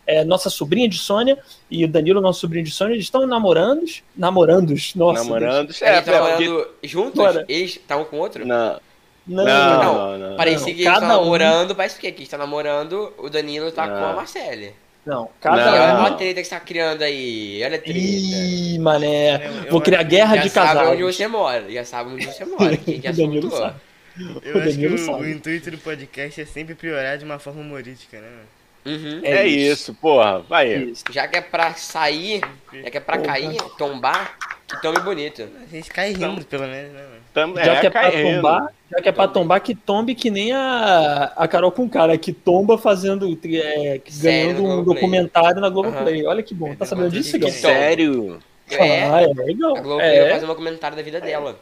É, nossa sobrinha de Sônia e o Danilo, nosso sobrinho de Sônia, eles estão namorandos. Namorandos, nossa. Namorando. Eles É, estavam porque- namorando juntos? Bora. Eles estavam com outro? Não, Não, não, não. não, não. Parecia que eles estavam um- namorando, parece que eles estão namorando, o Danilo tá Não. com a Marcele. Não, cada Não. olha um. a treta que você tá criando aí, olha a treta. Ih, mané. Eu- Vou eu criar acho- guerra já de sabe casal. onde você mora, já sabe onde você mora, quem já [LAUGHS] O Danilo sabe. Eu O acho que Danilo o, sabe. o intuito do podcast é sempre piorar de uma forma humorística, né? mano? Uhum. É isso, porra. Vai. Isso. Já que é pra sair, já que é pra Porra. cair, tombar, que tome bonito. A gente cai rindo, pelo menos, né, mano? Tam- Já que é pra tombar, já que é pra tombar, que tombe que nem a, a Carol com cara, que tomba fazendo, é, que Sério, ganhando um Globoplay. documentário na Globoplay. Olha que bom, tá sabendo disso, Sério? É, Ah, é legal. a Globo vai É, fazer um documentário da vida dela.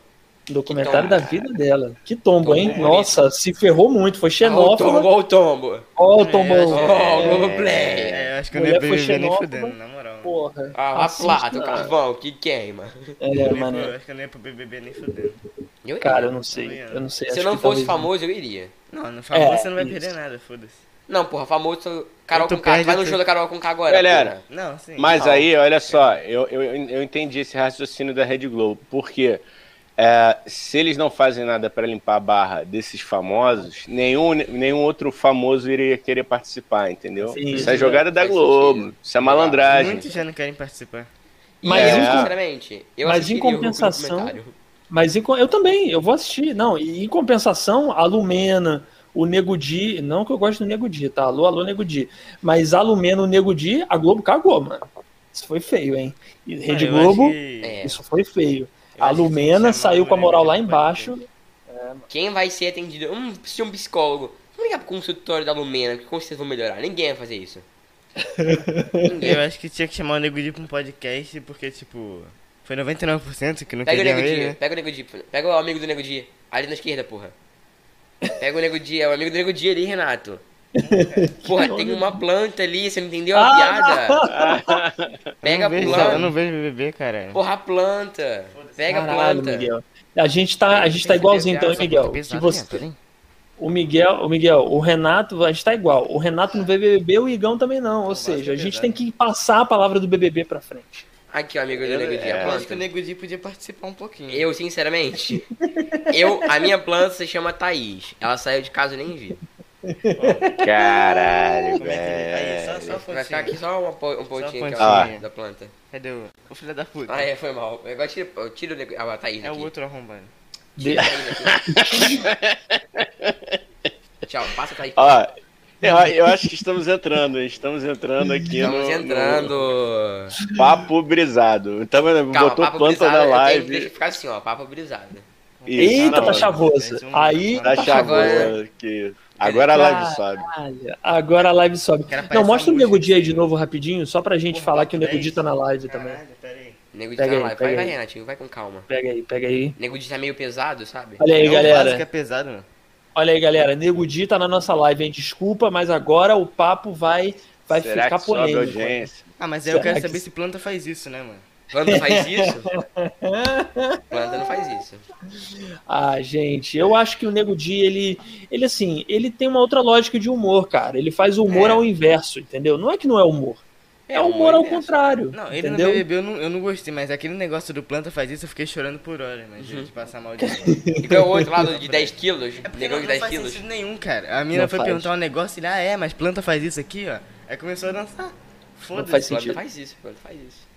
documentário da vida dela. Que tombo, hein? Tombo Nossa, se ferrou muito, foi Olha o tombo, olha o tombo. Ó, o tombo. É, acho que- É, Globoplay. É, eu acho que eu não ia nem fudendo, na moral. Porra. Ah, a Assista. plata, o carvão, que queima. É, Eu ia mano. pro- acho que eu não ia pro BBB nem fudendo. Eu iria. Cara, eu não sei. Eu não sei. Se eu não fosse talvez- famoso, eu iria. Não, no famoso É, você não vai isso. perder nada, foda-se. Não, porra, famoso. Carol com K. Vai no show da Carol com K agora. Galera, porra. Não, sim. Mas Não. aí, olha só, eu, eu, eu entendi esse raciocínio da Rede Globo. Porque é, se eles não fazem nada para limpar a barra desses famosos, nenhum, nenhum outro famoso iria querer participar, entendeu? Sim, isso é jogada da Globo. sentido. Isso é malandragem. Muitos já não querem participar. Mas eu, em- sinceramente, eu mas em compensação-. Mas em eu também, eu vou assistir. Não, e em compensação, a Lumena, o Nego Di, não que eu gosto do Nego Di, tá? Alô, alô, Nego Di. Mas a Lumena, o Nego Di, a Globo cagou, mano. Isso foi feio, hein? E Rede Ah, Globo, É. isso foi feio. Eu A se Lumena saiu com a o moral lá embaixo. Quem vai ser atendido? Hum, preciso de um psicólogo. Vamos ligar pro consultório da Lumena, que com certeza vão melhorar. Ninguém vai fazer isso. [LAUGHS] Eu acho que tinha que chamar o Nego Di pra um podcast, porque, tipo, foi 99% que não Pega o queriam Nego ele, né? pega o Nego Di. Pega o amigo do Nego Di. Ali na esquerda, porra. Pega o Nego Di, é o amigo do Nego Di ali, Renato. [LAUGHS] Porra, tem uma planta ali, você não entendeu a Ah, piada? [LAUGHS] Pega a eu, não vejo, planta. eu não vejo BBB, cara. Porra, a planta. Pega a Caralho, planta. Miguel. A gente tá, a gente tá igualzinho então, hein, Miguel? Que você, o Miguel, o Miguel, o Renato, a gente tá igual. O Renato no BBB, o Igão também não. Ou seja, a gente tem que passar a palavra do BBB pra frente. Aqui, ó, amigo do Nego Di, é, a Eu acho que o. Nego Di podia participar um pouquinho. Eu, sinceramente, eu, a minha planta se chama Thaís. Ela saiu de casa e nem vi. Caralho, Como é que ele- aí, só- velho. só Vai ficar aqui só uma, um pontinho aqui, pontinha. ó, da planta. Cadê o, o filho da puta? Ah, é, foi mal. Agora tira, tira o nego... Ah, tá aí É o aqui. outro arrombado. Tira a Thaís aqui. [LAUGHS] Tchau, passa a Thaís. Ó, eu, eu acho que estamos entrando, estamos entrando aqui Estamos no, entrando. no papo brisado. Então, Calma, botou planta brisado. na eu tenho- live. Deixa eu ficar assim, ó, papo brisado. Isso, Eita, tá chavoso. Aí. Tá chavoso aqui. Agora a live sobe. Agora a live sobe. Não, mostra o Nego. Di aí de novo rapidinho, só pra gente Porra, falar que o Nego Di 10. tá na live também. Caralho, pera aí. Nego Pega tá na live. Vai. Renatinho, vai com calma. Pega aí, pega aí. Nego de tá meio pesado, sabe? Olha aí, É o vaso galera. que é pesado, mano. Olha aí, galera. Nego Di tá na nossa live, hein? Desculpa, mas agora o papo vai, vai Será ficar que sobe polêmico. audiência? Ah, mas aí eu Será quero que- saber se planta faz isso, né, mano? Planta faz isso? [LAUGHS] Planta não faz isso. Ah, gente, eu acho que o Nego Di, ele, ele assim, ele tem uma outra lógica de humor, cara. Ele faz o humor É. ao inverso, entendeu? Não é que não é humor. É, É, humor humor ao contrário. Não, ele entendeu? no BBB eu não, eu não gostei, mas aquele negócio do planta faz isso eu fiquei chorando por hora, mas de passar mal de [LAUGHS] E tem o outro lado de 10 quilos. É Negão não, de não 10 faz quilos. sentido nenhum, cara. A mina Não foi faz. perguntar um negócio e ele, ah, é, mas planta faz isso aqui, ó. Aí começou a dançar. Foda-se. faz Planta sentido. faz isso, planta faz isso.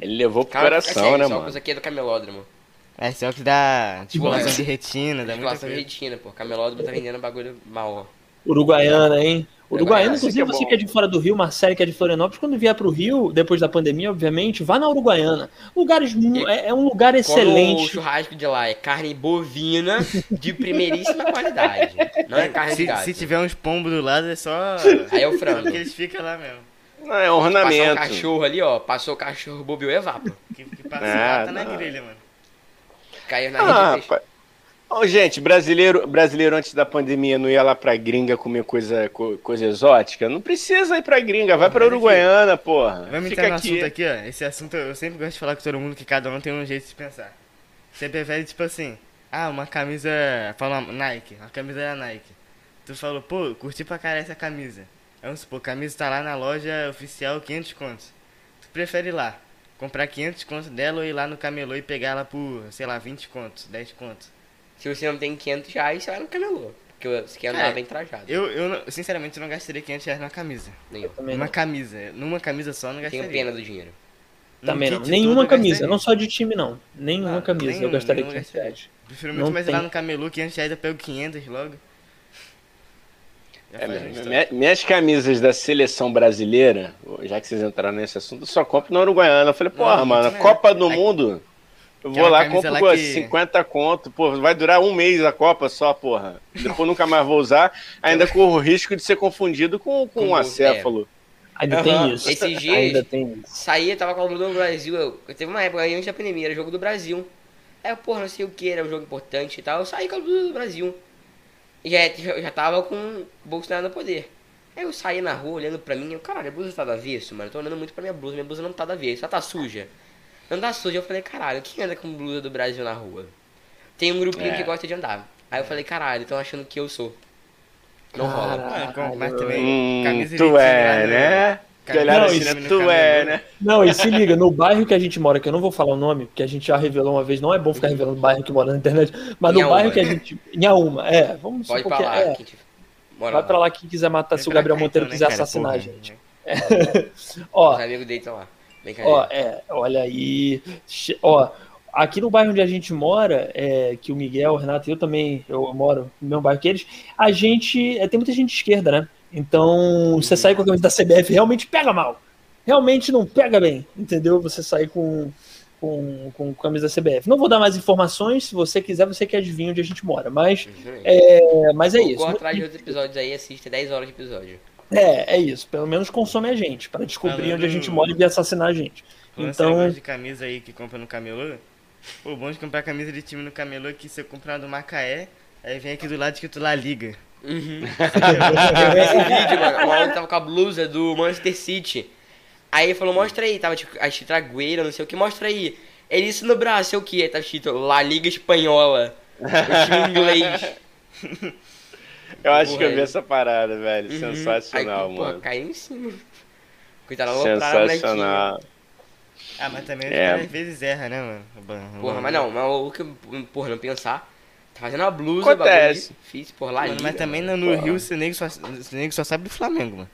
Ele levou pro Cara, coração, sério, né, esse mano? óculos aqui é do camelódromo. É, esse óculos dá Tipo, de retina, dá muita Musculação de coisa. retina, pô. Camelódromo tá vendendo bagulho mal, ó. Uruguaiana, hein? Uruguaiana, inclusive, é você que é de fora do Rio, Marcelo que é de Florianópolis, quando vier pro Rio, depois da pandemia, obviamente, vá na Uruguaiana. Lugares, é, é um lugar Quando o excelente. churrasco de lá é carne bovina de primeiríssima qualidade. Não é carne de Se, gato. se tiver uns pombos do lado, é só. Aí é o frango. porque eles ficam lá mesmo. Não, é Passar um ornamento. cachorro ali, ó. Passou o cachorro, bobeou é vapo. Que, que passa Ah, tá na grelha, mano. Caiu na Ah, rede Ô, gente, brasileiro, brasileiro antes da pandemia não ia lá pra gringa comer coisa, co- coisa exótica? Não precisa ir pra gringa, vai pra aqui- Uruguaiana, porra. Vamos Fica entrar no aqui. assunto aqui, ó. Esse assunto eu sempre gosto de falar com todo mundo que cada um tem um jeito de pensar. Você prefere, tipo assim, ah, uma camisa. Fala uma Nike, a camisa da Nike. Tu falou, pô, curti pra caralho essa camisa. Vamos supor, a camisa tá lá na loja oficial 500 contos. Tu prefere ir lá, comprar 500 contos dela ou ir lá no camelô e pegar ela por, sei lá, 20 contos, 10 contos? Se você não tem 500 reais, você vai no camelô. Porque você quer andar Cara, bem trajado. Eu, eu não- sinceramente, eu não gastaria 500 reais numa camisa. Nem eu. Também não. camisa, numa camisa só eu não gastaria. Tenho pena do dinheiro. Num Também não. Nenhuma camisa, não só de time, não. Nenhuma Ah, camisa. nenhuma, eu gastaria nenhuma 500 gastaria. reais. Prefiro Não muito mais ir lá tem. no camelô, 500 reais eu pego 500 logo. É, um minha- minha- minhas camisas da seleção brasileira, já que vocês entraram nesse assunto, eu só compro na Uruguaiana. Eu falei, porra, Não, mano, Copa do melhor. Mundo, eu é vou lá, compro lá que- 50 conto, pô, vai durar um mês a Copa só, porra. Depois nunca mais vou usar, ainda corro o risco de ser confundido com, com Com um o- acéfalo. Ainda Aham. tem isso. Esses dias- Ainda tem isso. Saía, tava com a blusa do Brasil. Eu, eu teve uma época aí antes da pandemia, era jogo do Brasil. Aí eu, porra, não sei o que, era um jogo importante e tal. Eu saí com a do Brasil. E já, já, tava com o Bolsonaro no poder. Aí eu saí na rua olhando pra mim, eu, caralho, a blusa tá do avesso, mano. Eu tô olhando muito pra minha blusa, minha blusa não tá do avesso, ela tá suja. Não tá suja, eu falei, caralho, quem anda com blusa do Brasil na rua? Tem um grupinho É. que gosta de andar. Aí eu falei, caralho, estão achando que eu sou. Não rola. Ah, mas também, Hum, tu é, no- né? Que olhar Não, assim, isso né? Tu é, né? Não, e se liga, no bairro que a gente mora, que eu não vou falar o nome, porque a gente já revelou uma vez, não é bom ficar revelando o bairro que mora na internet, mas no bairro que a né? gente. Inhaúma, é, vamos Pode supor que lá, é. que te... Bora Vai lá. pra lá quem quiser matar, Vem se o Gabriel cá, Monteiro então, né, quiser cara? assassinar a Porra. gente. [LAUGHS] Ó, Os amigos estão lá. Brincadeira. Ó, é, olha aí. Ó, aqui no bairro onde a gente mora, é, que o Miguel, o Renato e eu também, eu moro no mesmo bairro que eles, a gente. é, tem muita gente de esquerda, né? Então, você sair com a camisa da CBF realmente pega mal. Realmente não pega bem, entendeu? Você sair com, com, com camisa da CBF. Não vou dar mais informações, se você quiser, você que adivinha onde a gente mora. Mas é, mas é Ou isso. corre atrás de outros episódios aí, assiste 10 horas de episódio. É, é isso. Pelo menos consome a gente, para descobrir Falando- onde a gente mora e vir assassinar a gente. Falando Então, de camisa aí que compra no camelô. O bom de comprar camisa de time no camelô é que se eu comprar do Macaé, aí vem aqui do lado escrito lá liga. Uhum. Eu vi esse vídeo, mano. O maluco tava com a blusa do Manchester City. Aí ele falou, mostra aí. Tava tipo, a Chitragueira, não sei o que, mostra aí. Ele disse no braço, sei o que? Aí tava escrito La Liga Espanhola. O time inglês. Eu acho que eu Porra, vi essa parada, velho. Uhum. Sensacional, aí, pô, mano. caiu em cima. Coitado, molequinho. Sensacional. Ah, mas também É. os caras às vezes erra, né, mano? Porra, mas não, mas o que, porra, não pensar. Tá fazendo uma blusa, Acontece. bagulho difícil, por lá. Mano, mas também no, no Rio o nego, só, o nego só sabe do Flamengo, mano.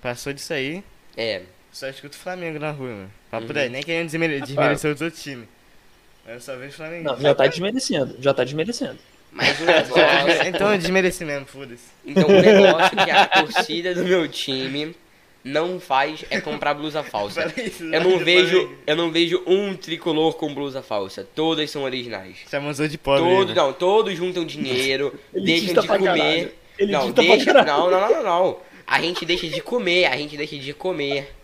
Passou disso aí, É. só escuta o Flamengo na rua, mano. Papo Uhum. daí, nem querendo desmere- desmerecer os outros times. Mas eu só vejo o Flamengo. Não, já tá desmerecendo. Já tá desmerecendo. Mas o [LAUGHS] negócio. Então eu desmereci mesmo, foda-se. Então o negócio que a torcida do meu time não faz é comprar blusa [LAUGHS] falsa. Eu não vejo, eu não vejo um tricolor com blusa falsa. Todas são originais. Chamou de pobre. Todos, né? não, todos juntam dinheiro, [LAUGHS] deixam de comer. Não, deixa, não, não, não, não, não. A gente deixa de comer, a gente deixa de comer.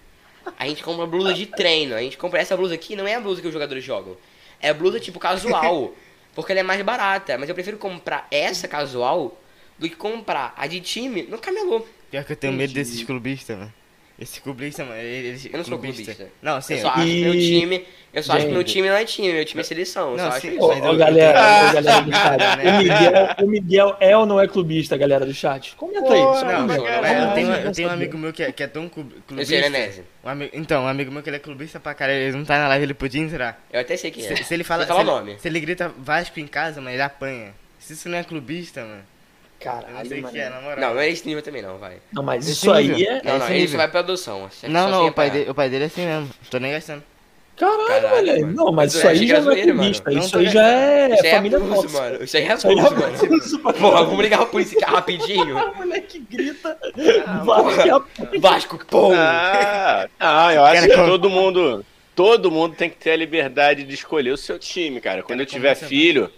A gente compra blusa de treino. A gente compra essa blusa aqui, não é a blusa que os jogadores jogam. É blusa tipo casual, [LAUGHS] porque ela é mais barata, mas eu prefiro comprar essa casual do que comprar a de time no camelô. Pior que eu tenho medo desses clubistas, mano. Esse clubista, mano, eles. Eu não sou clubista. Não, sim. eu só acho que meu E- time, eu só acho que meu Gente. time não é time, meu time é seleção. Eu Não, só acho sim, isso. Ô, ô, galera, ô, galera do chat. né? [LAUGHS] O Miguel, o Miguel é ou não é clubista, galera do chat? Comenta aí. só Não, não, eu tenho, eu tenho um amigo meu que é, que é tão Eu clubista. sei? Um amigo, então, um amigo meu que ele é clubista pra caralho, ele não tá na live, ele podia entrar. Eu até sei quem é. Se, se ele fala, se, o ele, nome. se ele grita Vasco em casa, mano, ele apanha. Se isso não é clubista, mano, eu não Caralho, sei o mano. que é, na moral. Não, não é esse nível também não, vai. Não, mas Esse isso aí é. Não, não, isso vai pra adoção. Não, não, sem o pai, apanhar. dele, o pai dele é assim mesmo. Tô nem gastando. Caralho, Caralho, velho. mano. Não, mas isso aí achei que já não é mano. Isso aí já é Isso aí é família abuso, tóxica. mano. Isso aí é aí é abuso, mano. [LAUGHS] Porra, caralho. vamos ligar pra polícia aqui rapidinho. [LAUGHS] O moleque grita. [LAUGHS] Vai, a- Vasco, pô! Ah, não, eu acho que todo mundo, todo mundo tem que ter a liberdade de escolher o seu time, cara. Quando eu tiver filho,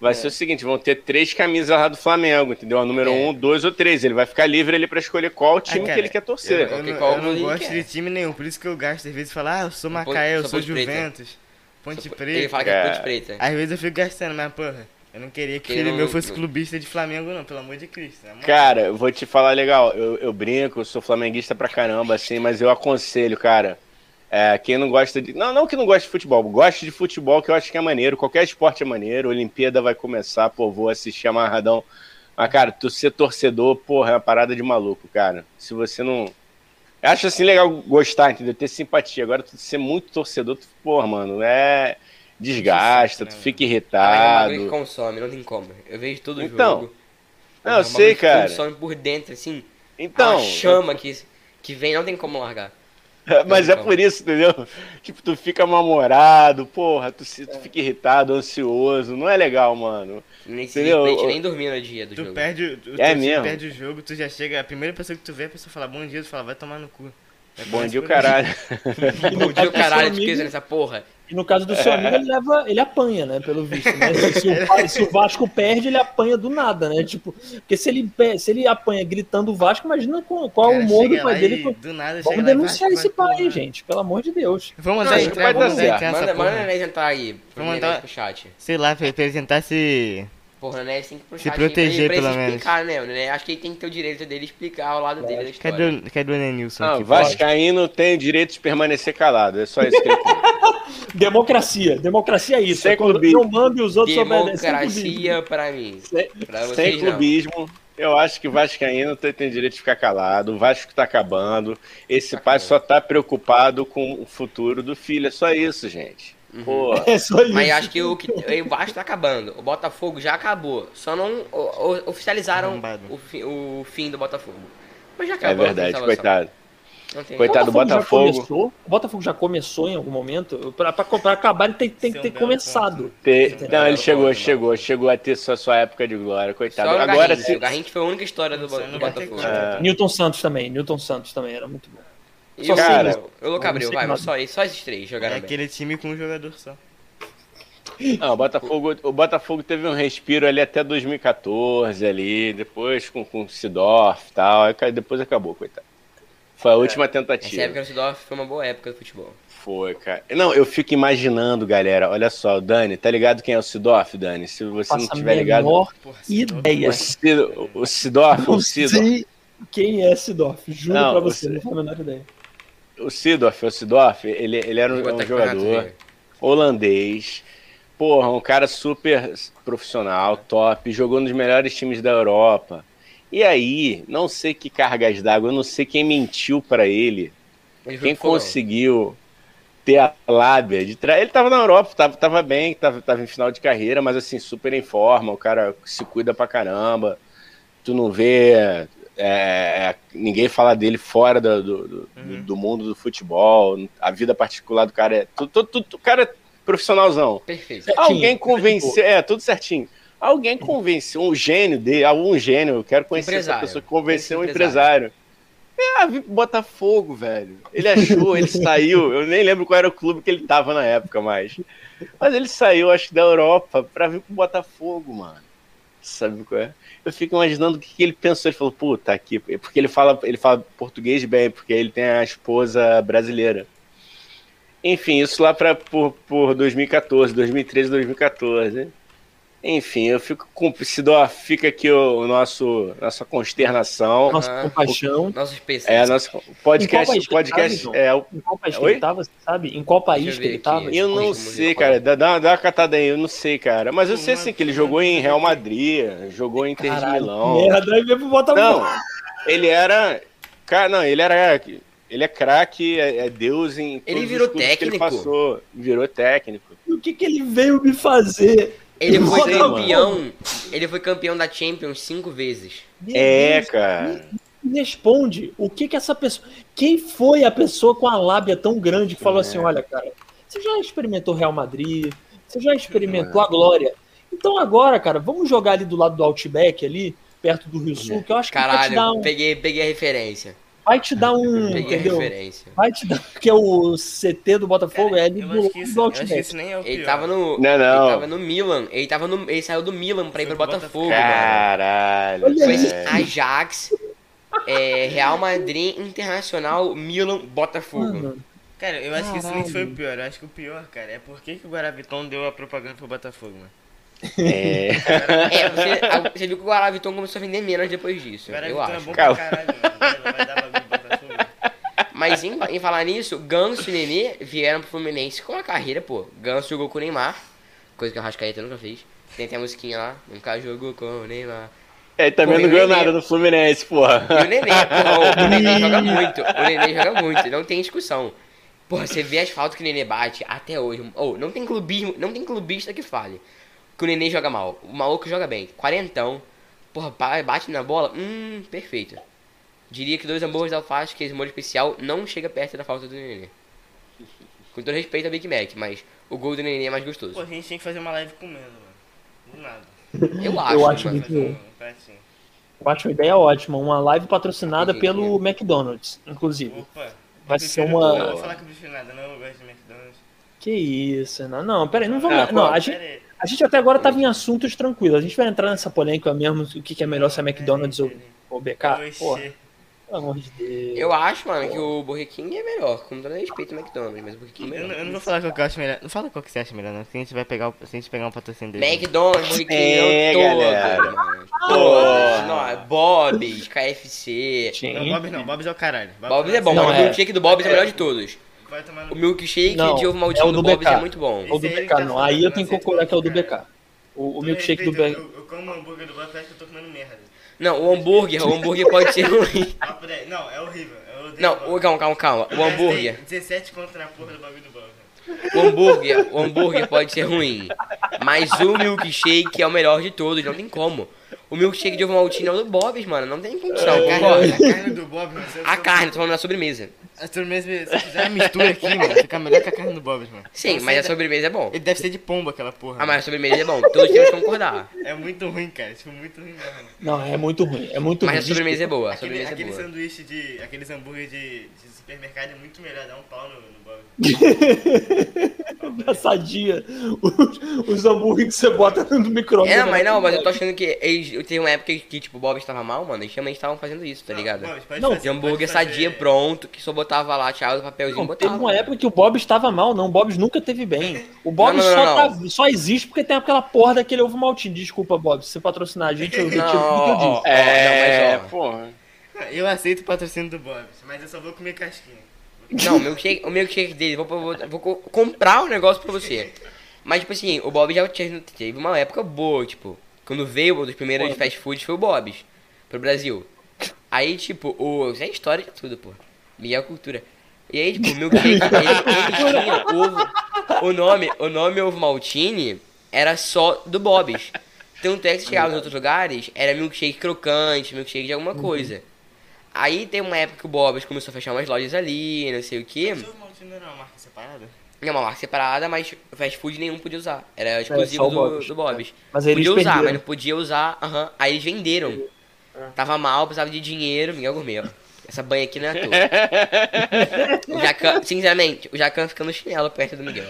vai ser o seguinte, vão ter três camisas lá do Flamengo, entendeu? A número É. um, dois ou três. Ele vai ficar livre ali pra escolher qual time cara, que ele quer torcer. Eu, qual eu não gosto quer. de time nenhum, por isso que eu gasto às vezes falar, ah, eu sou Macaé, eu sou sou Ponte Preta. Juventus, Ponte Ele Preta. fala que é É. ponte preta. Às vezes eu fico gastando, mas porra, eu não queria que Ele filho meu fosse clubista de Flamengo, não, pelo amor de Cristo. na moral. Cara, eu vou te falar legal, eu, eu brinco, eu sou flamenguista pra caramba, assim, mas eu aconselho, cara. É, quem não gosta de. Não, não que não gosta de futebol, gosta de futebol, que eu acho que é maneiro. Qualquer esporte é maneiro, Olimpíada vai começar, pô, vou assistir amarradão. Mas, cara, tu ser torcedor, porra, é uma parada de maluco, cara. Se você não. Eu acho assim legal gostar, entendeu? Ter simpatia. Agora, tu ser muito torcedor, tu, porra, mano, é. Desgasta, né, tu fica Ah, mas é um irritado. que consome, não tem como. Eu vejo todo Então, jogo. não, É eu sei, cara. Consome por dentro, assim. Então. a chama que, que vem, não tem como largar. [LAUGHS] Mas é Então. por isso, entendeu? Tipo, tu fica mal-humorado, porra, tu, se- tu fica irritado, ansioso. Não é legal, mano. Nem se Entendeu? repente, nem dormir no dia do Tu jogo. perde, o- o É time mesmo? perde o jogo, tu já chega, a primeira pessoa que tu vê, a pessoa fala bom dia, tu fala, vai tomar no cu. Já [LAUGHS] Bom dia, o caralho. Bom dia, o caralho, esquecendo nessa porra. E no caso do seu amigo, ele leva, ele apanha, né? Pelo visto. Né? Se, o, Va- [LAUGHS] [LAUGHS] se o Vasco perde, ele apanha do nada, né? Tipo, porque se ele, se ele apanha gritando o Vasco, imagina qual, qual o humor do pai dele. com- Do nada, Vamos denunciar esse pai, porra. gente, pelo amor de Deus. Vamos mandar entrar, vamos entrar Manda, manda. Nenés entrar aí, pro Vamos mandar- pro chat. Sei lá, apresentar se... Porra, o Nenés tem que pro Se pra proteger, pra pelo se menos. né? Acho que ele tem que ter o direito dele explicar ao lado dele da história. Cadê cadê o Nenilson Não, aqui? Vascaíno tem o direito de permanecer calado. É só isso que ele tem. [LAUGHS] Democracia. Democracia é isso. Sem é quando clubismo. eu mando e os outros obedecem. Clubismo. Democracia pra mim. Sem- Pra Sem vocês não. clubismo. Eu acho que o Vascaíno tem, tem direito de ficar calado. O Vasco tá acabando. Esse pai só tá preocupado com o futuro do filho. É só isso, gente. Pô. [LAUGHS] É só isso. Mas acho que o, que o Vasco tá acabando. O Botafogo já acabou. Só não o- o- oficializaram o, fi- o fim do Botafogo. Mas já É acabou. verdade, tem salvação. coitado. Coitado. do Botafogo. começou? O Botafogo já começou em algum momento? Pra, pra, pra acabar, ele tem, tem que ter começado. Te- Entendeu? Não, ele chegou, chegou, chegou a ter sua, sua época de glória, coitado. Só o Agora Garrincha. se. O Garrincha foi a única história do, do ter Botafogo. É. Newton Santos também. Newton Santos também era muito bom. E Só o, cara, o Louco Abreu, Não sei vai, só, só esses três É jogaram bem. aquele time com um jogador só. Não, o Botafogo, o Botafogo teve um respiro ali até 2014 ali, depois com, com o Sidorf e tal, aí depois acabou, coitado. Foi a última Essa tentativa. época do Sidorf foi uma boa época do futebol. Foi, cara. Não, eu fico imaginando, galera, olha só, Dani, tá ligado quem é o Sidorf, Dani? Se você não Faça a tiver ligado. Porra, ideia. O, Cid, o Sidorf, Não o Sidorf, sei quem é Sidorf. Juro Não, pra você, você- não tenho a menor ideia. O Sidorf, o Sidorf, ele, ele era um, um jogador Veiga. holandês. Porra, um cara super profissional, top, jogou nos melhores times da Europa. E aí, não sei que cargas d'água, eu não sei quem mentiu pra ele, Ele quem conseguiu. ter a lábia de tra... Ele tava na Europa, tava, tava bem, tava, tava em final de carreira, mas assim, super em forma, o cara se cuida pra caramba. Tu não vê. É, é ninguém fala dele fora do, do, do, uhum. do, mundo do futebol. A vida particular do cara é. Tu, tu, tu, o cara é profissionalzão. Perfeito. Alguém convenceu. É, tudo certinho. Alguém convenceu um gênio dele, algum gênio, eu quero conhecer empresário. essa pessoa que convenceu um empresário. empresário. É, vir pro Botafogo, velho. Ele achou, ele [LAUGHS] saiu. Eu nem lembro qual era o clube que ele tava na época mais. Mas ele saiu, acho que da Europa, pra vir pro Botafogo, mano. Sabe qual é? Eu fico imaginando o que ele pensou. Ele falou, puta aqui. Porque ele fala, ele fala português bem, porque ele tem a esposa brasileira. Enfim, isso lá pra, por, por 2014, 2013, 2014. Enfim, eu fico com Sidó, fica aqui o, o nosso nossa consternação, nossa compaixão, nossos pensamentos. É, nosso podcast, podcast tava, é, em qual país que ele tava, sabe? Em qual país que ele tava? Eu não sei, cara, dá, dá, dá uma catada aí, eu não sei, cara, mas eu sei assim que ele jogou em Real Madrid, jogou em Inter de Milão. Merda, pro Botafogo. Não, ele era, cara, não, ele era ele é craque, é, é, Deus em Ele virou técnico. ele passou, virou técnico. E o que que ele veio me fazer? Ele foi campeão. Mano. Ele foi campeão da Champions cinco vezes. Meu é, Deus, cara. Me responde, o que que essa pessoa. Quem foi a pessoa com a lábia tão grande que falou é. assim: olha, cara, você já experimentou Real Madrid, você já experimentou a Glória. Então agora, cara, vamos jogar ali do lado do Outback, ali, perto do Rio Sul, que eu acho que Caralho, vai te dar um... peguei, peguei a referência. Vai te dar um. Entendeu? referência. Vai te dar. Porque o CT do Botafogo cara, é ali do, isso, do Outback. É ele tava no. Não, não. Ele tava no Milan. Ele, tava no, ele saiu do Milan pra ir pro Botafogo. Caralho. Foi Ajax, é, Real Madrid, Internacional, Milan, Botafogo. Mano. Cara, eu acho Caralho. que isso nem foi o pior. Eu acho que o pior, cara, é por que, que o Guaraviton deu a propaganda pro Botafogo, mano. É. é você, você, viu que o Guaraviton começou a vender menos depois disso. eu acho. É bom pra caralho, Mas em, em, falar nisso, Ganso e Nenê vieram pro Fluminense com a carreira, pô. Ganso jogou com o Neymar, coisa que o Rascaeta nunca fez. Tem até a musiquinha lá, nunca jogou com o Neymar. É, também não ganhou nada no Fluminense, porra. E o Nenê, porra, o Nenê [LAUGHS] joga muito. O Nenê joga muito, não tem discussão. Porra, você vê as faltas que o Nenê bate até hoje. Oh, não tem clubismo, não tem clubista que fale que o Nenê joga mal. O maluco joga bem. Quarentão. Porra, bate na bola. Hum, perfeito. Diria que dois hambúrgueres de alface, que é molho especial, não chega perto da falta do Nenê. Com todo respeito ao Big Mac, mas o gol do Nenê é mais gostoso. Pô, a gente tem que fazer uma live comendo, mano. Do nada. Eu acho, Eu acho muito... Um, eu acho uma ideia ótima. Uma live patrocinada pelo McDonald's, inclusive. Opa. Vai ser uma... Não vou falar que eu nada, não. Eu gosto de McDonald's. Que isso, não. Não, peraí, não vamos... Ah, não, a gente... A gente até agora estava em assuntos tranquilos. A gente vai entrar nessa polêmica mesmo, o que, que é melhor se é McDonald's ou, ou BK. Porra, pelo amor de Deus. Eu acho, mano, que o Burger King é melhor, com todo respeito ao McDonald's, mas o Burger King é melhor. Eu, eu não vou falar qual que eu acho melhor. Não fala qual que você acha melhor, não. Se a gente vai pegar, se a gente pegar um patrocínio dele. McDonald's, Burger King, é, todo, mano. Todos. Não, é Bob's, KFC. Não, Bob's não, Bob's é o caralho. Bob's, Bob's é bom, não, mas é. o milkshake do Bob's é o melhor de todos. O milkshake não, de ovo maltino é do, do Bob's é muito bom. É o do BK, não. Aí eu tenho que concordar que é o do BK. O, o milkshake do BK. Eu, eu como hambúrguer do BK, parece que eu tô comendo merda. Não, o hambúrguer, o hambúrguer pode ser ruim. [LAUGHS] Não, é horrível. Não, calma, calma, calma. O hambúrguer. 17 conto na porra do bagulho do Bob. O hambúrguer, o hambúrguer pode ser ruim. Mas o milkshake é o melhor de todos, não tem como. O milkshake de ovo maltino é o do Bob's, mano. Não tem condição, é, concorda? A carne do Bob, A carne, tô falando da sobremesa. A sobremesa, se fizer uma mistura aqui, mano, fica melhor que a carne do Bob's, mano. Sim, mas a sobremesa é bom. Ele deve ser de pombo, aquela porra. Ah, mas a sobremesa é bom. Todos temos que concordar. É muito ruim, cara. Tipo, muito ruim mesmo. Não, é muito ruim. É muito mas ruim. Mas a sobremesa é boa. A aquele, sobremesa aquele é boa. sanduíche de... Aqueles hambúrguer de, de supermercado é muito melhor. Dá um pau no, no da sadia. [LAUGHS] Os, os hambúrgueres que você bota no micro-ondas. É, mas não, mas eu tô achando que eles, tem uma época que, tipo, o Bob estava mal, mano, eles realmente estavam fazendo isso, tá ligado? Não, não de hambúrguer sadia pronto, que só botava lá, tirava o papelzinho e botava. Teve uma época que o Bob estava mal, não, o Bob nunca teve bem. O Bob não, não, só, tá, só existe porque tem aquela porra daquele ovo maltinho. Desculpa, Bob, se você patrocinar a gente, eu retiro tudo que eu disse. É, não, mas ó, porra. Eu aceito o patrocínio do Bob, mas eu só vou comer casquinha. Não, o milkshake, o milkshake dele, vou, vou, vou comprar o um negócio pra você. Mas, tipo assim, o Bob já teve uma época boa, tipo, quando veio um dos primeiros Pô, fast foods foi o Bob's, pro Brasil. Aí, tipo, o. Isso é história de tudo, pô. Miguel Cultura. E aí, tipo, o milkshake, ele, ele tinha ovo. O nome, o nome ovo maltine era só do Bob's. Tanto é que se chegava nos outros lugares, era milkshake crocante, milkshake de alguma coisa. Aí tem uma época que o Bob's começou a fechar umas lojas ali, não sei o que. Seu Maltino era uma marca separada? É uma marca separada, mas fast food nenhum podia usar. Era exclusivo só o do, Bob's. do Bob's. Mas aí eles podia usar, perderam. mas não podia usar. aham. Aí eles venderam. Tava mal, precisava de dinheiro. Miguel Gourmet, ó. Essa banha aqui não é à toa. [LAUGHS] o Jacan, sinceramente, o Jacan fica no chinelo perto do Miguel.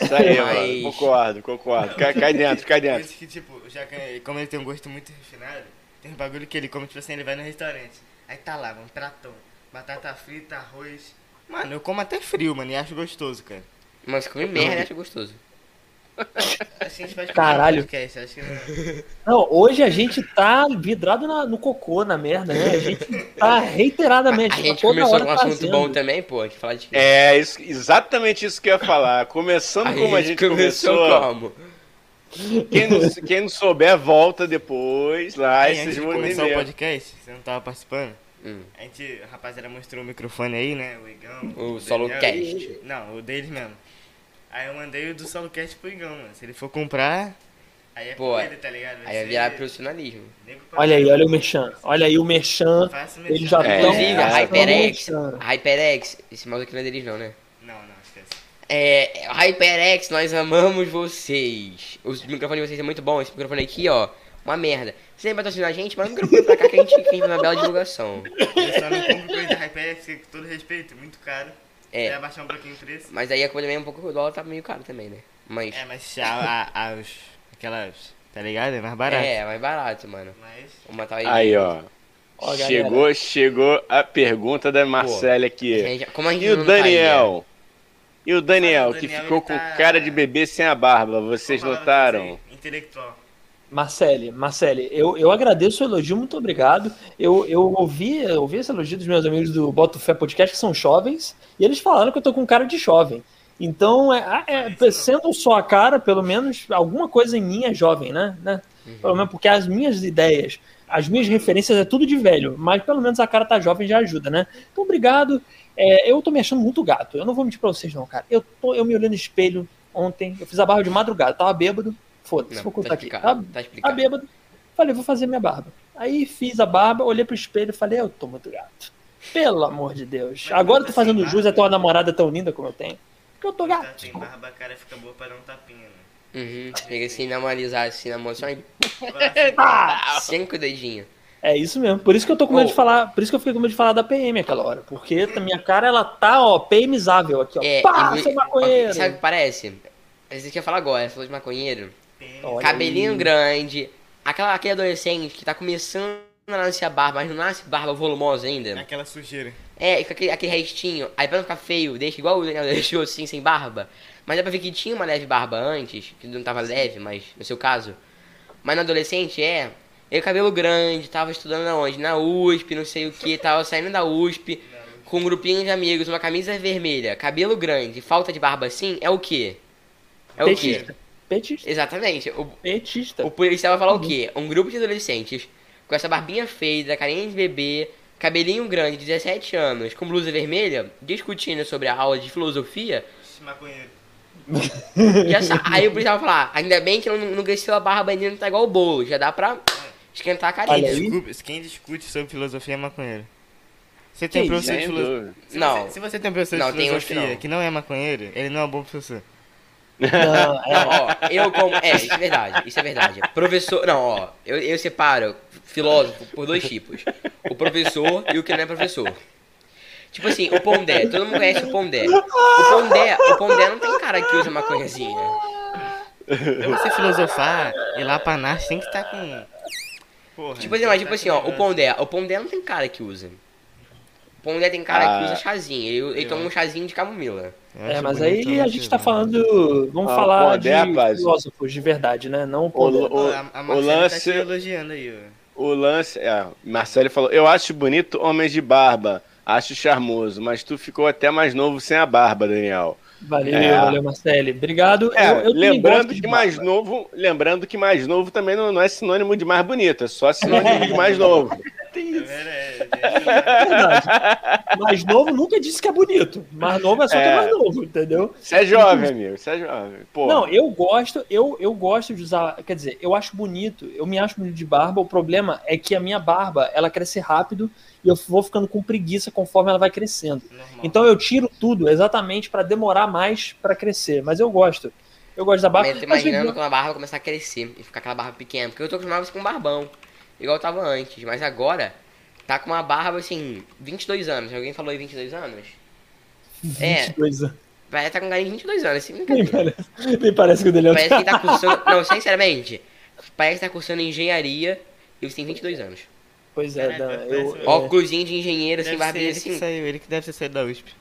Isso aí, Mas- mano. Concordo, concordo. Cai, cai dentro, cai Por dentro. isso que, tipo, já que, como ele tem um gosto muito refinado, tem um bagulho que ele come, tipo assim, ele vai no restaurante. Aí tá lá, um pratão. Batata frita, arroz. Mano, eu como até frio, mano, e acho gostoso, cara. Mas come merda e acha gostoso. Acho que a gente faz Caralho. podcast, acho que não. Não, hoje a gente tá vidrado na- no cocô, na merda, né? A gente tá reiteradamente. A tá gente toda começou com um assunto trazendo. bom também, pô. A gente fala de É, isso, exatamente isso que eu ia falar. Começando como a gente começou, como? Quem não, quem não souber, volta depois lá Aí, e antes vocês de vão começar o podcast, você não tava participando? Hum. A gente, a rapaziada mostrou o microfone aí, né? O Igão. O Daniel. SoloCast. Não, o deles mesmo. Aí eu mandei o do SoloCast pro Igão, mano. Se ele for comprar, aí é Pô, ele, tá ligado? Aí vai virar profissionalismo. Olha aí, olha o Merchan. Olha aí o Merchan. Ele já É, Inclusive, é, a HyperX, a HyperX, esse mouse aqui não é deles não, né? É, HyperX, nós amamos vocês. O microfone de vocês é muito bom, esse microfone aqui, ó, uma merda. Você patrocinar a gente, manda um microfone pra cá que a gente, a faz uma bela divulgação. Eu só não compro coisa da HyperX, que, com todo respeito, muito caro. É. Vai abaixar um pouquinho o preço. Mas aí a coisa também é um pouco, o dólar tá meio caro também, né? Mas, É, mas a, a, as, aquelas, tá ligado? É mais barato. é, mais barato, mano. Mas, Uma tal aí. Aí, ó. Ó, chegou, chegou a pergunta da Marcela aqui. Gente, como a gente E o Daniel? E o Daniel, O que Daniel, ficou ele com tá- cara de bebê sem a barba, vocês notaram? Intelectual. Marcele, Marcele, eu, eu agradeço o elogio, muito obrigado. Eu, eu ouvi, eu ouvi esse elogio dos meus amigos do Boto Fé Podcast, que são jovens, e eles falaram que eu tô com cara de jovem. Então, é, é, sendo só a cara, pelo menos alguma coisa em mim é jovem, né? né? Pelo menos porque as minhas ideias, as minhas referências é tudo de velho, mas pelo menos a cara tá jovem já ajuda, né? Então, obrigado. É, eu tô me achando muito gato. Eu não vou mentir pra vocês, não, cara. Eu, tô, eu me olhei no espelho ontem, eu fiz a barba de madrugada, tava bêbado. Foda-se, vou tá contar aqui. explicado, Tava, tá Tá explicado. bêbado. Falei, vou fazer minha barba. Aí fiz a barba, olhei pro espelho e falei, eu tô muito gato. Pelo amor de Deus. Mas Agora eu tô assim, fazendo barba- jus a ter uma namorada tão linda como eu tenho. Porque eu tô Tá, gato. tem barba, a cara fica boa pra dar um tapinha, né? Uhum. Chega assim, namoralizar assim na mão, só em Ah, cinco dedinhos. é isso mesmo. Por isso que eu tô com medo Oh. de falar. Por isso que eu fiquei com medo de falar da PM aquela hora. Porque a minha cara, ela tá, ó, PMizável aqui, ó. É, Pá, e- seu maconheiro. Sabe o que parece? Você quer falar agora, você falou de maconheiro. Olha Cabelinho aí. grande. Aquela, aquele adolescente que tá começando a nascer a barba, mas não nasce barba volumosa ainda. Aquela sujeira. É, e fica aquele, aquele restinho. Aí pra não ficar feio, deixa igual o Daniel [LAUGHS] deixou assim, sem barba. Mas dá pra ver que tinha uma leve barba antes, que não tava leve, mas no seu caso. Mas no adolescente, é. Ele cabelo grande, tava estudando na onde? Na USP, não sei o que, tava saindo da USP, com um grupinho de amigos, uma camisa vermelha, cabelo grande, falta de barba assim, é o quê? É o quê? Petista. Petista. Exatamente. O, Petista. o policial vai falar o quê? Um grupo de adolescentes com essa barbinha feita, carinha de bebê, cabelinho grande, 17 anos, com blusa vermelha, discutindo sobre a aula de filosofia. Esse maconheiro. [LAUGHS] Já sa- aí o policial vai falar, ainda bem que não, não cresceu a barba ainda, não tá igual o bolo, já dá pra esquentar a carinha. Desculpa, quem discute sobre filosofia é maconheiro. Você tem Que professor de filosofia. Não. Você, se você tem um professor Não, de filosofia não. que não é maconheiro, ele não é um bom professor. Não, Não, é, ó, eu como. É, isso é verdade, isso é verdade. Professor. Não, ó, eu, eu separo filósofo por dois tipos: o professor e o que não é professor. Tipo assim, o Pondé, todo mundo conhece o Pondé. O Pondé, o Pondé não tem cara que usa maconhazinha. Pra você filosofar e lá pra nasce tem que estar com. Porra, Tipo assim, mas tipo tá assim, ó, o. Pondé, o Pondé não tem cara que usa. O Pondé tem cara Ah. que usa chazinho, ele, ele toma um chazinho de camomila. É, acho mas aí a gente tá falando. Vamos Ah, falar pô, de rapaz? filósofos de verdade, né? Não o O, Pondé. o, Pô, a, a o Marcela tá lance. te elogiando aí, ó. O lance. É, Marcelo falou: Eu acho bonito homens de barba. Acho charmoso, mas tu ficou até mais novo sem a barba, Daniel. Valeu, É. valeu, Marcele. Obrigado. É, eu, eu lembrando que mais barba. novo, lembrando que mais novo também não, não é sinônimo de mais bonito, é só sinônimo de mais novo. [LAUGHS] É, é, Verdade. Mais novo nunca disse que é bonito. Mais novo é só que é mais novo, entendeu? Você é jovem, amigo. Você é jovem. Pô. Não, eu gosto, eu, eu gosto de usar. Quer dizer, eu acho bonito, eu me acho bonito de barba. O problema é que a minha barba ela cresce rápido e eu vou ficando com preguiça conforme ela vai crescendo. Normal. Então eu tiro tudo exatamente para demorar mais para crescer. Mas eu gosto. Eu gosto da barba. Mas eu tô imaginando quando a barba começar a crescer e ficar aquela barba pequena. Porque eu tô acostumado com barbão. Igual eu tava antes. Mas agora, tá com uma barba assim, 22 anos. Alguém falou aí 22 anos? 22 é. anos. Parece tá com um de 22 anos, assim, nem parece, nem parece que o dele é Parece que tá cursando. Não, sinceramente. Parece que tá cursando engenharia e você tem 22 anos. Pois é, Dan, eu, Óculos de engenheiro, assim, barbinha assim. Que saiu, ele que deve ter saído da USP.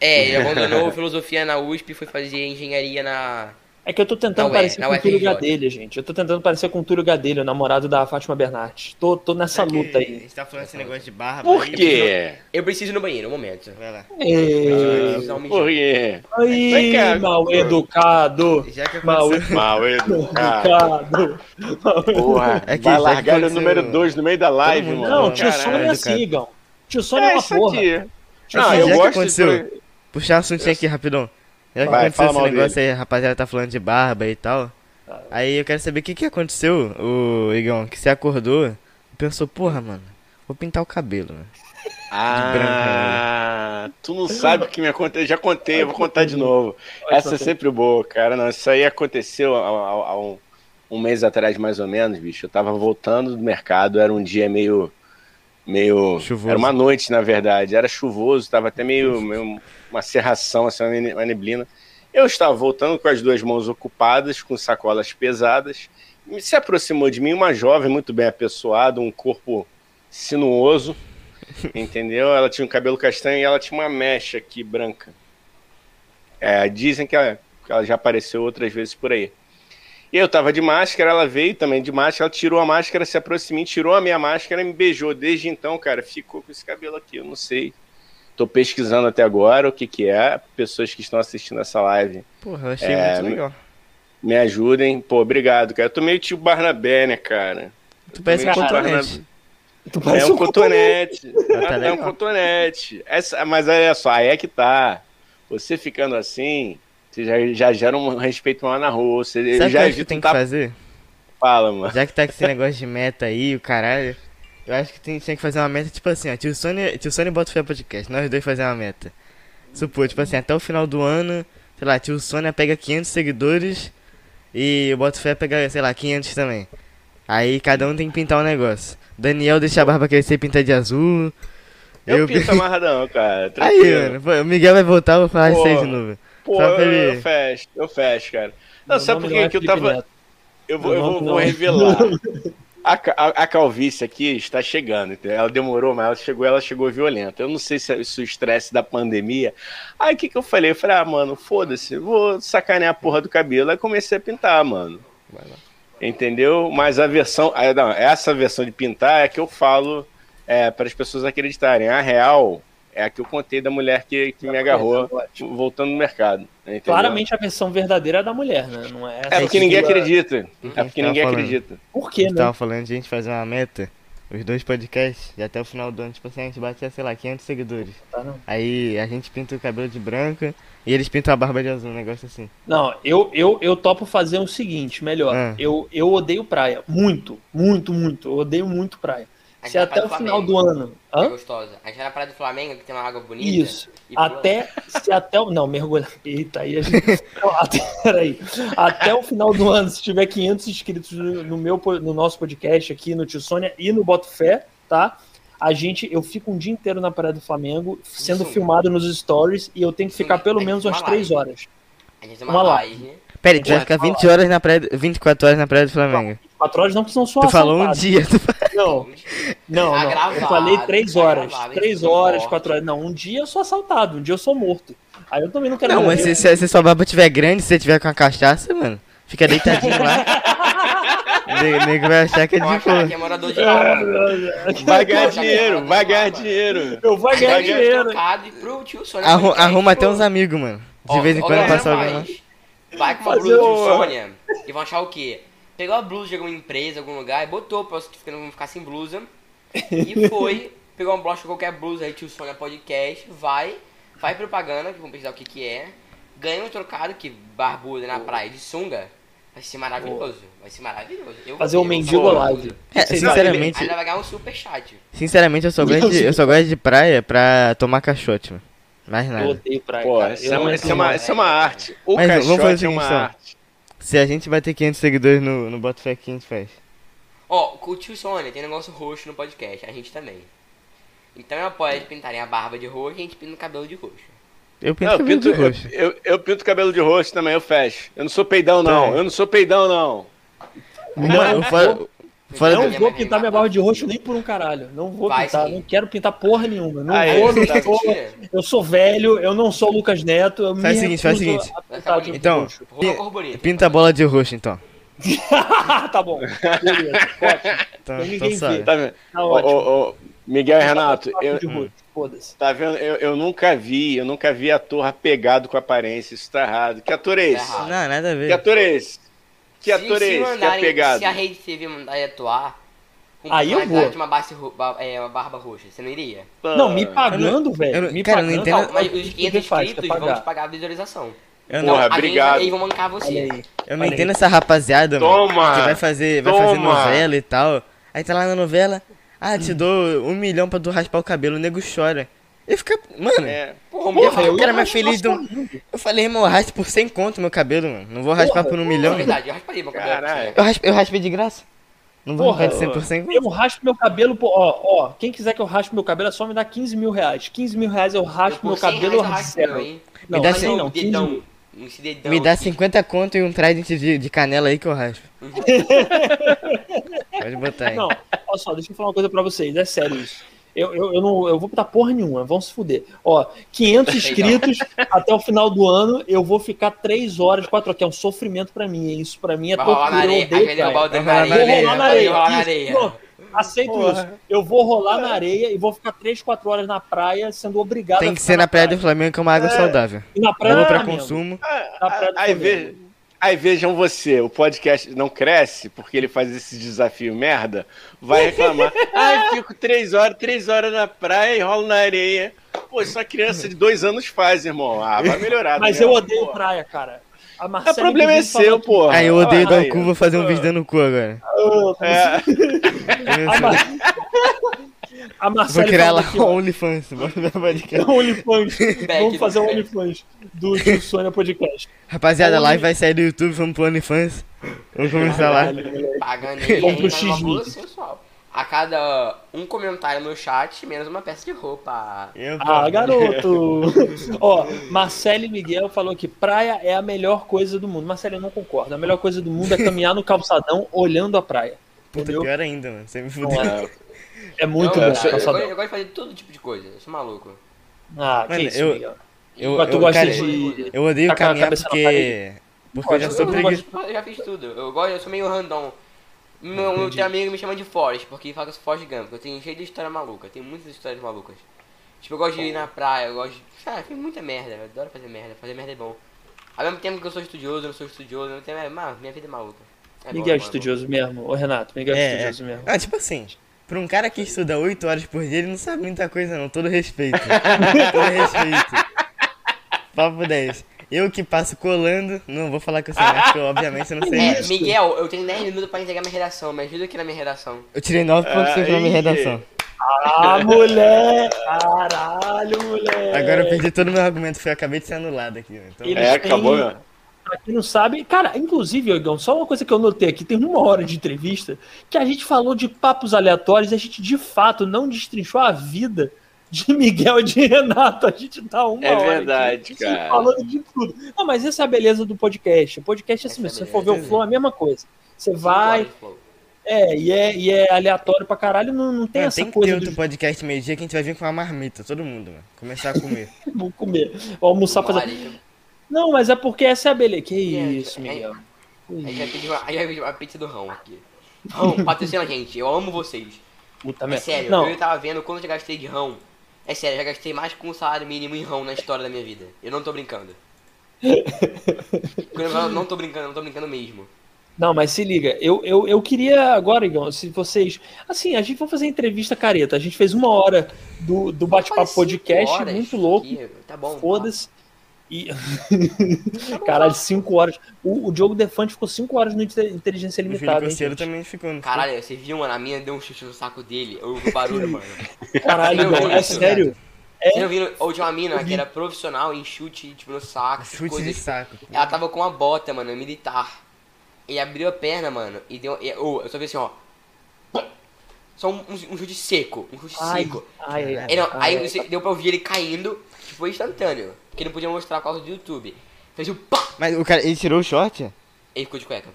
É, ele [LAUGHS] abandonou filosofia na USP e foi fazer engenharia na. É que eu tô tentando parecer com o Túlio Gadelha, gente. Eu tô tentando parecer com o Túlio Gadelha, o namorado da Fátima Bernardes. Tô, tô nessa luta aí. A gente tá falando esse negócio de barba. Por quê? Eu preciso ir no banheiro, um momento. Vai lá. Ah, por quê? Aí, mal educado. Já que mal, mal educado. Porra, é que vai largar o número 2 no meio da live, mano. Não, tio Sônia é assim, Gão. Tio Sônia é, é uma porra. Não, eu gosto de puxar um assuntinho aqui rapidão. Já que Vai, aconteceu esse negócio dele. aí, a rapaziada tá falando de barba e tal. Aí eu quero saber o que que aconteceu, o Igão, que você acordou e pensou, porra, mano, vou pintar o cabelo, né? Ah, tu não sabe o que me aconteceu. Já contei, eu vou contar de novo. Essa é sempre boa, cara. Não, isso aí aconteceu há um, um, mês atrás, mais ou menos, bicho. Eu tava voltando do mercado, era um dia meio. meio. Chuvoso. Era uma noite, na verdade. Era chuvoso, tava até meio, meio uma serração, assim, uma neblina. Eu estava voltando com as duas mãos ocupadas, com sacolas pesadas. Se aproximou de mim uma jovem muito bem apessoada, um corpo sinuoso, [LAUGHS] entendeu? Ela tinha um cabelo castanho e ela tinha uma mecha aqui branca. É, dizem que ela, que ela já apareceu outras vezes por aí. E eu tava de máscara, ela veio também de máscara, ela tirou a máscara, se aproximou, tirou a minha máscara e me beijou. Desde então, cara, ficou com esse cabelo aqui, eu não sei Tô pesquisando até agora o que que é. Pessoas que estão assistindo essa live. Porra, eu achei é, muito legal. Me ajudem. Pô, obrigado, cara. Eu tô meio tio Barnabé, né, cara? Tu parece um cotonete. Tu parece é um cotonete. Tá é um cotonete. Essa, mas olha só, aí é que tá. Você ficando assim, você já, já gera um respeito maior na rua. Você Sabe já o que tem tá... que fazer? Fala, mano. Já que tá com esse negócio de meta aí, o caralho. Eu acho que tem, tinha que fazer uma meta, tipo assim, ó, tio Sony, tio Sony bota fé podcast, nós dois fazer uma meta. Supor, tipo assim, até o final do ano, sei lá, tio Sônia pega 500 seguidores e o Botafé pega, sei lá, 500 também. Aí cada um tem que pintar um negócio. Daniel deixa a barba crescer e pinta de azul. Eu, eu pinto [LAUGHS] amarradão, cara. Tranquilo. Aí, mano, pô, o Miguel vai voltar, eu vou falar isso aí de novo. Pô, eu, ele... eu fecho, eu fecho, cara. Não, sabe por que eu tava... Eu vou, eu vou, vou revelar. [LAUGHS] A, a, a, calvície aqui está chegando, ela demorou, mas ela chegou, ela chegou violenta. Eu não sei se, se o estresse da pandemia. Aí o que, que eu falei? Eu falei, ah, mano, foda-se, vou sacanear a porra do cabelo. Aí comecei a pintar, mano. Entendeu? Mas a versão. Não, essa versão de pintar é que eu falo é, para as pessoas acreditarem. A real é a que eu contei da mulher que, que me agarrou voltando no mercado. Entendeu? Claramente a versão verdadeira é da mulher, né? Não é, é porque ninguém acredita. É porque ninguém falando, acredita. Por quê, né? tava falando de a gente fazer uma meta, os dois podcasts, e até o final do ano, tipo assim, a gente bate, sei lá, 500 seguidores. Tá, Aí a gente pinta o cabelo de branca e eles pintam a barba de azul, um negócio assim. Não, eu, eu, eu topo fazer o seguinte, melhor. Ah. Eu, eu odeio praia. Muito, muito, muito. Eu odeio muito praia se até o final do ano. Hã? É gostosa. A gente vai na Praia do Flamengo, que tem uma água bonita. Isso. Até. Se até o. Não, mergulhar. Eita, aí a gente. [LAUGHS] Peraí. Até o final do ano, se tiver 500 inscritos no, meu, no nosso podcast aqui, no Tio Sônia e no Boto Fé, tá? A gente, eu fico um dia inteiro na Praia do Flamengo, sendo Isso. filmado nos stories, e eu tenho que ficar pelo menos umas 3 horas. A gente tem uma, uma live. live. Peraí, tu vai ficar 20 horas na praia, 24 horas na Praia do Flamengo. 4 horas não, porque são só Tu falou um dia. Tu... [LAUGHS] Não, não, não. eu falei 3 horas. 3 horas, 4 horas. Não, um dia eu sou assaltado, um dia eu sou morto. Aí eu também não quero Não, mas se, se, se sua barba tiver grande, se você tiver com a cachaça, mano, fica deitadinho lá. [LAUGHS] O nego vai achar que é de boa. é morador de rua. Vai ganhar dinheiro, vai ganhar dinheiro. Eu vou ganhar dinheiro. Arru arruma até uns amigos, mano. De vez em quando passa alguém Vai com uma blusa de Sônia e vão achar o quê? Pegou a blusa de alguma empresa, algum lugar e botou pra você não ficar sem blusa. E [LAUGHS] foi pegou uma brocha qualquer blusa aí, tio Sônia Podcast, vai, faz propaganda, que vamos pesquisar o que que é, ganha um trocado, que barbuda na praia de sunga, vai ser maravilhoso, vai ser maravilhoso. Eu Fazer um mendigo live. É, sinceramente, Ainda vai ganhar um super chat. sinceramente eu só gosto de, eu só gosto de praia pra tomar caixote, mano. Mais Eu nada. odeio praia, Pô, cara. isso Eu é, não uma, isso, é uma, isso é uma arte. O Mas vamos fazer é uma arte. Se a gente bater 500 seguidores no, no Botafé, que a gente faz? Ó, com o tio Sônia tem negócio roxo no podcast, a gente também. Então eu apoio eles pintarem a barba de roxo e a gente pinta o cabelo de roxo. Eu pinto Não, eu, cabelo pinto, de roxo. eu, eu, eu pinto cabelo de roxo também, eu fecho. Eu não sou peidão, não. Tá. Eu não sou peidão, não. Uma- eu fa- fora Não vou pintar minha barba de roxo nem por um caralho. Não vou Vai pintar, sim. não quero pintar porra nenhuma. Não Aí, vou, não tá vou. Eu sou velho, eu não sou o Lucas Neto. Eu Faz o seguinte, faz o seguinte. Então, pinta a bola de roxo, então. [LAUGHS] tá bom. Beleza, ótimo. Então, ninguém então sabe. vê. Tá vendo? Tá ótimo. ô, ô, Miguel e Renato, eu, tá vendo? Eu, eu nunca vi, eu nunca vi ator apegado com a aparência. Isso tá errado. Que ator é esse? Tá. Não, nada a Que ver. ator é esse? Que ator se, é se esse? Que mandarem, apegado? se a rede TV mandar atuar, com Aí eu vou. de uma, base é, uma barba roxa, você não iria? Não, me pagando, velho. eu não- me cara, eu não pagando. entendo- Não, mas os que 500 faz, inscritos vão te pagar. a visualização. Eu Porra, a gente- obrigado. Eles vão mancar você. aí. Eu não Olha entendo aí. essa rapaziada, mano. Toma! Que vai fazer, vai fazer novela e tal. Aí tá lá na novela. Ah, te dou um milhão pra tu raspar o cabelo. O nego chora. E fica. Mano, É. Porra, Porra, eu o cara mais feliz do. nossa, Eu falei, irmão, eu raspo por 100 conto meu cabelo, mano. Não vou raspar por um milhão. É verdade, eu rasparia meu cabelo. Caralho. Eu raspei, eu raspei de graça. Não vou Porra, raspar de 100 por 100 Eu raspo meu cabelo, por, ó, ó, quem quiser que eu raspe meu cabelo é só me dar 15 mil reais. 15 mil reais eu raspo Por meu 100 cabelo reais eu raspo hein? Não, dá assim cem- não, 15 dedão. mil. Me dá aqui. 50 conto e um trident de, de canela aí que eu raspo. [LAUGHS] Pode botar aí. Não, olha só, deixa eu falar uma coisa pra vocês, é sério isso. Eu, eu, eu não eu vou botar porra nenhuma, vão se fuder. Ó, 500 [LAUGHS] inscritos até o final do ano, eu vou ficar 3 horas, 4 horas, que é um sofrimento pra mim. Isso pra mim é Vai rolar na tortura, eu areia. odeio praia. areia. Vou rolar na Vai areia. rolar na areia. aceito Porra. isso. Eu vou rolar na areia e vou ficar 3, 4 horas na praia, sendo obrigado Tem que ser na praia do Flamengo, que é uma água saudável. E na praia Boa do pra Flamengo. consumo. Na praia do Aí, Flamengo. Aí vejam você, o podcast não cresce porque ele faz esse desafio merda, vai reclamar. [LAUGHS] Ai, fico três horas, três horas na praia e rolo na areia. Pô, isso a criança de dois anos faz, irmão. Ah, vai [LAUGHS] melhorar. Mas né? eu odeio Pô. praia, cara. A O Marcela, problema é seu, pô. Aí eu odeio dar o cu, vou fazer um vídeo dando o cu agora. É, [LAUGHS] A, Mar... a Vou criar lá aqui, OnlyFans. [LAUGHS] OnlyFans. Vamos fazer o. OnlyFans do, do Sônia Podcast. Rapaziada, a live vai sair do YouTube, vamos pro OnlyFans. Vamos começar lá. Pagando Vamos pro sensual. A cada um comentário no chat, menos uma peça de roupa. Eu, Ah, garoto! [LAUGHS] Ó, Marcelo e Miguel falou que praia é a melhor coisa do mundo. Marcelo, eu não concordo. A melhor coisa do mundo é caminhar no calçadão olhando a praia. Puta, Entendeu? pior ainda, mano. Você me Não fudeu. É. É muito eu, bom eu, eu, eu, gosto de fazer todo tipo de coisa, eu sou maluco. Ah, Mano, que isso, eu- Miguel. Eu, Mas tu eu, gosta cara, de. eu odeio Tá caminhar cabeça na porque. Porque eu já sou eu não preguiçoso. Eu já fiz tudo. Eu gosto, eu sou meio random. Meu, meu amigo me chama de Forrest, porque fala que eu sou Forrest Gump. Eu tenho cheio de história maluca, tenho muitas histórias malucas. Tipo, eu gosto de ir na praia, eu gosto de. Ah, fiz muita merda, eu adoro fazer merda, fazer merda é bom. Ao mesmo tempo que eu sou estudioso, eu não sou estudioso, mesmo tempo é. Mano, minha vida é maluca. É Miguel é é bom, é bom. estudioso mesmo. Ô, Renato, Miguel é, É, é. estudioso mesmo. Ah, tipo assim, pra um cara que estuda 8 horas por dia, ele não sabe muita coisa não, todo respeito. [LAUGHS] todo respeito. Papo 10. Eu que passo colando, não vou falar que eu sei mais, porque eu, obviamente eu não sei É, mais. Miguel, eu tenho 10 minutos pra entregar minha redação, me ajuda aqui na minha redação. Eu tirei 9.5 na minha redação. Ah, moleque! Caralho, moleque! Agora eu perdi todo o meu argumento, foi, eu acabei de ser anulado aqui. né? Então, é acabou, meu. Pra quem não sabe, cara, inclusive, Igão, só uma coisa que eu notei aqui, tem uma hora de entrevista que a gente falou de papos aleatórios e a gente de fato não destrinchou a vida de [LAUGHS] Miguel e de Renato. A gente tá uma É hora verdade, aqui, cara. falando de tudo. Não, mas essa é a beleza do podcast. O podcast é assim, Essa mesmo. é se você for ver o beleza. flow, é a mesma coisa. Você vai, é, e é, e é aleatório pra caralho, não, não tem Mano, essa tem que ter coisa outro do podcast meio-dia que a gente vai vir com uma marmita, todo mundo, mano. Começar a comer. [LAUGHS] vou comer, vou almoçar, fazer. Não, mas é porque essa é a beleza. Que isso, É, Miguel. A gente vai pedir uma, a pizza do Rão aqui. Rão, [LAUGHS] patrocina a gente, eu amo vocês. Puta É merda. sério, Não, eu tava vendo quanto eu já gastei de Rão. É sério, eu já gastei mais que um salário mínimo em Rão na história da minha vida. Eu não tô brincando. Quando eu falo não tô brincando, não tô brincando mesmo. Não, mas se liga, eu, eu, eu queria agora, Igão, se vocês. Assim, a gente vai fazer entrevista careta. A gente fez uma hora do, do bate-papo podcast, muito louco. Aqui. Tá bom. Foda-se. E... [LAUGHS] Caralho, 5 horas. O, o Diogo Defante ficou 5 horas no Inteligência Limitada. O também ficou. Não Caralho, você viu, mano? A minha deu um chute no saco dele. Eu ouvi o barulho, [LAUGHS] mano. Caralho, não, é sério. É... Você não viu? Ou tinha uma mina que era profissional em chute, tipo, no saco. Chute coisa, de saco. Ela tava com uma bota, mano, militar. E abriu a perna, mano. E deu. E, oh, eu só vi assim, ó. Só um, um, um chute seco. Um chute ai, seco. Ai, ai, não, aí você, deu pra ouvir ele caindo. Tipo, foi instantâneo. Porque não podia mostrar por causa do YouTube. Fez o pá! Mas o cara, ele tirou o short? Ele ficou de cueca.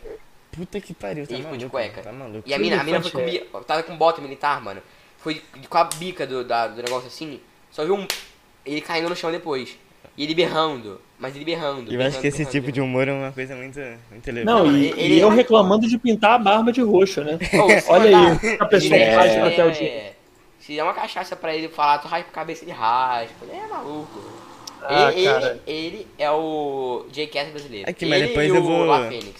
Puta que pariu, tá ele maluco, ficou de cueca. Tá maluco. E a mina, a mina foi com, tava com bota militar, mano. Foi com a bica do, da, do negócio assim. Só viu um. Ele caindo no chão depois. E ele berrando. Mas ele berrando. Eu acho que esse berrando, tipo de humor é uma coisa muito, muito elevada. Não, e, ele, e eu reclamando de pintar a barba de roxo, né? Oh, [LAUGHS] Olha aí, a pessoa é, raspa até o dia. Se der uma cachaça pra ele falar, tu raspa a cabeça, ele raspa. Ele é maluco. Ah, ele, ele, ele, é o J.K. brasileiro. Aqui, mas depois eu vou.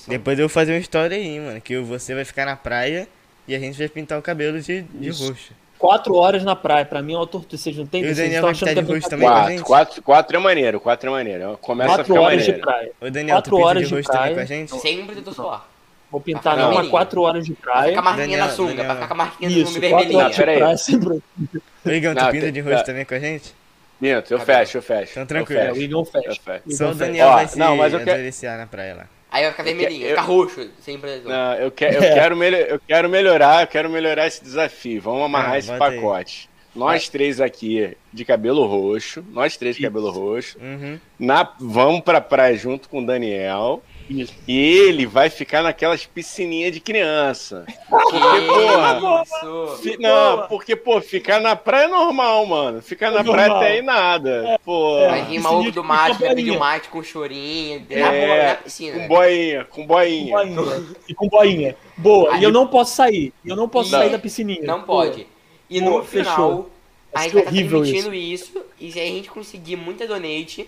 Depois eu vou fazer uma história aí, mano. Que você vai ficar na praia e a gente vai pintar o cabelo de, de roxo. Quatro horas na praia, pra mim é uma tortura. Vocês não tem E o Daniel vai ficar de rosto também quatro, com a gente? Quatro, quatro é maneiro, quatro é maneiro. Começa quatro a ficar horas maneiro. de praia. O Daniel, quatro tu horas de rosto também com a gente? Sem protetor solar. Vou pintar não, não quatro horas de praia. Pra ficar com a marquinha Daniel, na sunga, Daniel. pra ficar com a marquinha Isso, na sunga vermelhinha. Horas de praia, sempre... O Igão, tu pinta de rosto também com a gente? Minto, eu fecho, eu fecho. Então tranquilo. É, o Igão fecha. Só o Daniel Ó, vai se não, mas eu quero... na praia lá. Aí vai ficar vermelhinho, vai ficar roxo, sem protetor. Não, eu, que, eu, [LAUGHS] quero mel eu quero melhorar, eu quero melhorar esse desafio. Vamos amarrar ah, esse pacote. Aí. Nós três aqui de cabelo roxo, nós três de cabelo roxo. Uhum. Na, vamos pra praia junto com o Daniel. Isso. E ele vai ficar naquelas piscininhas de criança. Porque, porra. Fi, não, porque, pô, ficar na praia é normal, mano. Ficar na normal. praia até aí nada. É, pô. Vai vir maluco do mate, vai pedir mate com chorinho, é, na, na piscina. Com boinha, com boinha. Com boinha. e com boinha. Boa. Aí, e eu não posso sair. Eu não posso não. sair da piscininha. Não pode. E Pô, no final, fechou. a gente vai tá transmitindo isso. isso. E se a gente conseguir muita donate,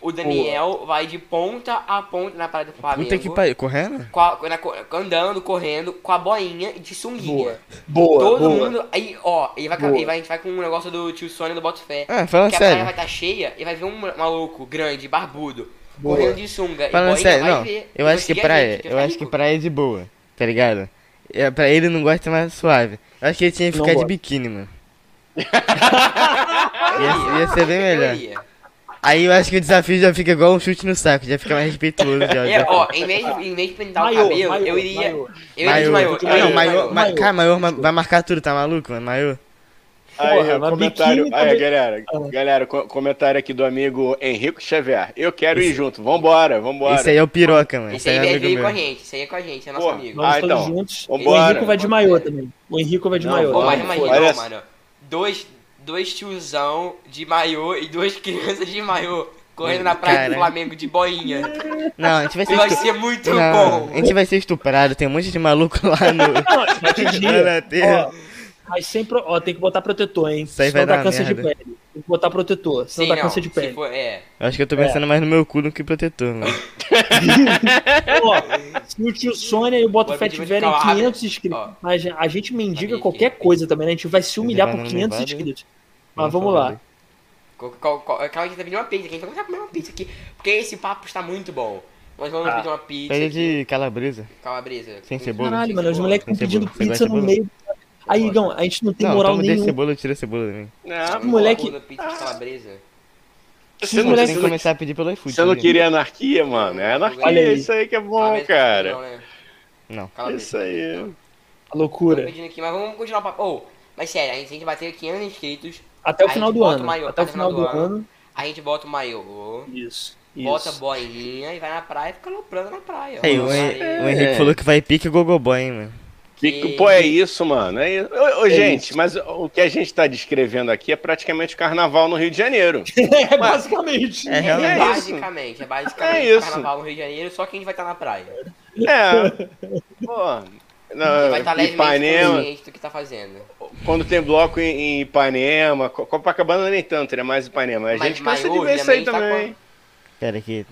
o Daniel Boa. vai de ponta a ponta na praia do Flamengo. Puta que pariu, correndo? A, na, andando, correndo, com a boinha de sunguinha. Boa. Todo boa. mundo. Aí, ó, ele vai, ele vai, a gente vai com um negócio do tio Sônia do Botafé. Ah, fala que sério. a praia vai estar tá cheia e vai ver um maluco grande, barbudo, boa. correndo de sunga. Falando sério, não. Ver, eu acho que praia, gente, eu acho que praia é de boa, tá ligado? É, pra ele não gosta mais suave. Eu acho que ele tinha que ficar de biquíni, mano. [LAUGHS] ia, ia ser bem melhor. Aí eu acho que o desafio já fica igual um chute no saco, já fica mais respeitoso. Já, é, ó, em vez, de, em vez de pintar o cabelo, maior, eu iria. Maior. Eu iria de maior. Ah, não, maior, maior. Cara, maior vai marcar tudo, tá maluco, mano? Maior. Aí, Porra, comentário, aí, também... galera, ah. galera, comentário aqui do amigo Henrico Xavier. Eu quero ir junto, vambora, vambora. Esse aí é o piroca, mano. Esse aí é veio com a gente, esse aí é com a gente, é nosso Porra. amigo. Vamos ah, então, juntos. Vambora. O Henrico vai de maior também. O Henrico vai de maior. Pô, mas imagina, mano. Dois, dois tiozão de maiô e duas crianças de maiô. Correndo na praia Cara. do Flamengo de boinha. Não, a gente vai ser. Vai ser muito não, bom. A gente vai ser estuprado, tem um monte de maluco lá no. [LAUGHS] Ó, mas sempre. Ó, tem que botar protetor, hein? Isso aí vai dar câncer merda. de pele. Tem que botar protetor, senão Sim, dá não, câncer de pele. For, é. Eu acho que eu tô pensando é. mais no meu cu do que protetor, mano. [LAUGHS] ó, se o tio Sônia e o Botafé tiverem 500 inscritos, mas a gente mendiga qualquer coisa também, né? A gente vai se humilhar por 500 inscritos. Mas vamos lá. Calma, a gente tá pedindo uma pizza aqui. A gente vai começar a comer uma pizza aqui. Porque esse papo está muito bom. Nós vamos ah, pedir uma pizza. Pede de calabresa. Calabresa. Sem cebola. Caralho, mano, os moleques estão pedindo pizza no meio. Aí, Igão, a gente não tem não, moral nenhuma. cebola, tira a cebola também. Não, moleque. Pizza calabresa. Você não tem que começar a pedir pelo iFood. Você não né? queria anarquia, mano? É anarquia, Olha isso aí que é bom, cara. Não, né? Não. Calabresa. Isso aí. A loucura. Aqui, mas vamos continuar o papo. Oh, mas sério, a gente, a gente bater 500 inscritos. Até o final do ano. Maior, até, até o final, final do, do ano. ano. A gente bota o maiô. Isso. Bota boinha e vai na praia e fica loprando na praia. Aí, o, o, Henrique falou que vai pique gogoboy, hein, mano. Que... Pô, é isso, mano. É isso. Ô, ô, é gente, isso. mas o que a gente tá descrevendo aqui é praticamente o carnaval no Rio de Janeiro. [LAUGHS] é, basicamente. É, é, é basicamente. É basicamente é isso. carnaval no Rio de Janeiro, só que a gente vai estar tá na praia. É. [LAUGHS] Pô. Não, vai estar tá Ipanema, do que tá fazendo. Quando tem bloco em, em Ipanema, Copacabana nem tanto, é mais Ipanema. A gente cansa de ver isso aí tá também. Com... Pera aqui.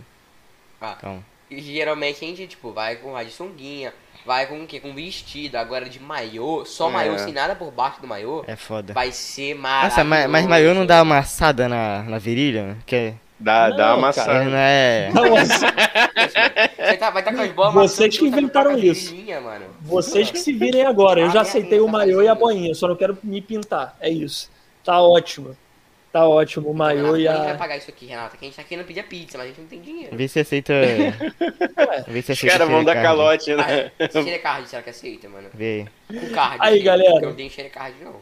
Ah. Calma. geralmente a gente, tipo, vai com a de sunguinha, vai com o quê? Com vestido. Agora de maiô, só É. maiô sem nada por baixo do maiô, É foda. vai ser maravilhoso. Nossa, mas, mas maiô não dá uma assada na, na virilha? Que é- Dá, dá Não, uma cara. maçã. ele não é. Não, assim, Você tá, vai estar com as bolas Vocês maçã, que tá inventaram a isso. Vocês que se virem agora. Eu já aceitei o maiô e a boinha. Só não quero me pintar. É isso. Tá ótimo. Tá ótimo o maiô e quando a gente vai a. pagar isso aqui, Renata? Que a gente tá querendo pedir pizza, mas a gente não tem dinheiro. Vê se aceita. [LAUGHS] Vê se Os aceita. caras vão dar calote, né? Ah, Xerecard, será que aceita, mano? Vê aí. Com card. Aí, assim, galera. porque Eu não tenho Xerecard, não.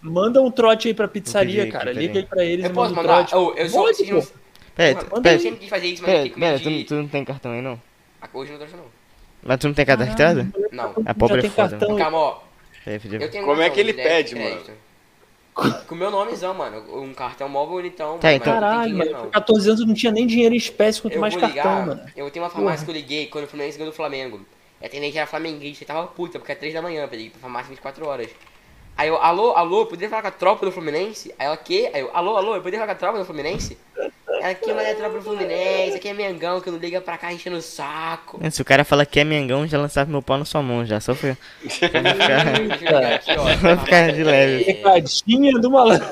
Manda um trote aí pra pizzaria, aqui, cara. Liga aí pra eles Eu posso manda um mandar? trote. Oh, eu sou. Pode, não- pô. Pera, Porra, manda eu aí. sempre quis fazer isso, mas pera, pera, tu, tu não tem cartão aí não? Ah, Hoje não trouxe, não. Mas tu não tem cadastrado? Não. A pobre é foda. cartão. Calma, ó. Eu tenho Como é cartão que ele pede, crédito. Com o meu nomezão, mano. Um cartão mó bonitão. Tá, mano, então- Caralho, dinheiro, mano. não. Com 14 anos eu não tinha nem dinheiro em espécie, quanto Eu mais cartão, ligar, mano. eu tenho uma farmácia que eu liguei quando o Fluminense ganhou do Flamengo. E a atendente era flamenguista e tava puta, porque é 3 da manhã, pra pra farmácia 24 horas. Aí eu, alô, alô, eu poderia falar com a tropa do Fluminense? Aí ela, que? Aí eu, alô, alô, eu poderia falar com a tropa do Fluminense? Ela, que mas é a tropa do Fluminense, aqui é Mengão, que não liga pra cá enchendo o saco. Se o cara fala que é Mengão, já lançava meu pau na sua mão, já. Só foi. [LAUGHS] Ó. Vou ficar de leve. É, Recadinha do malandro.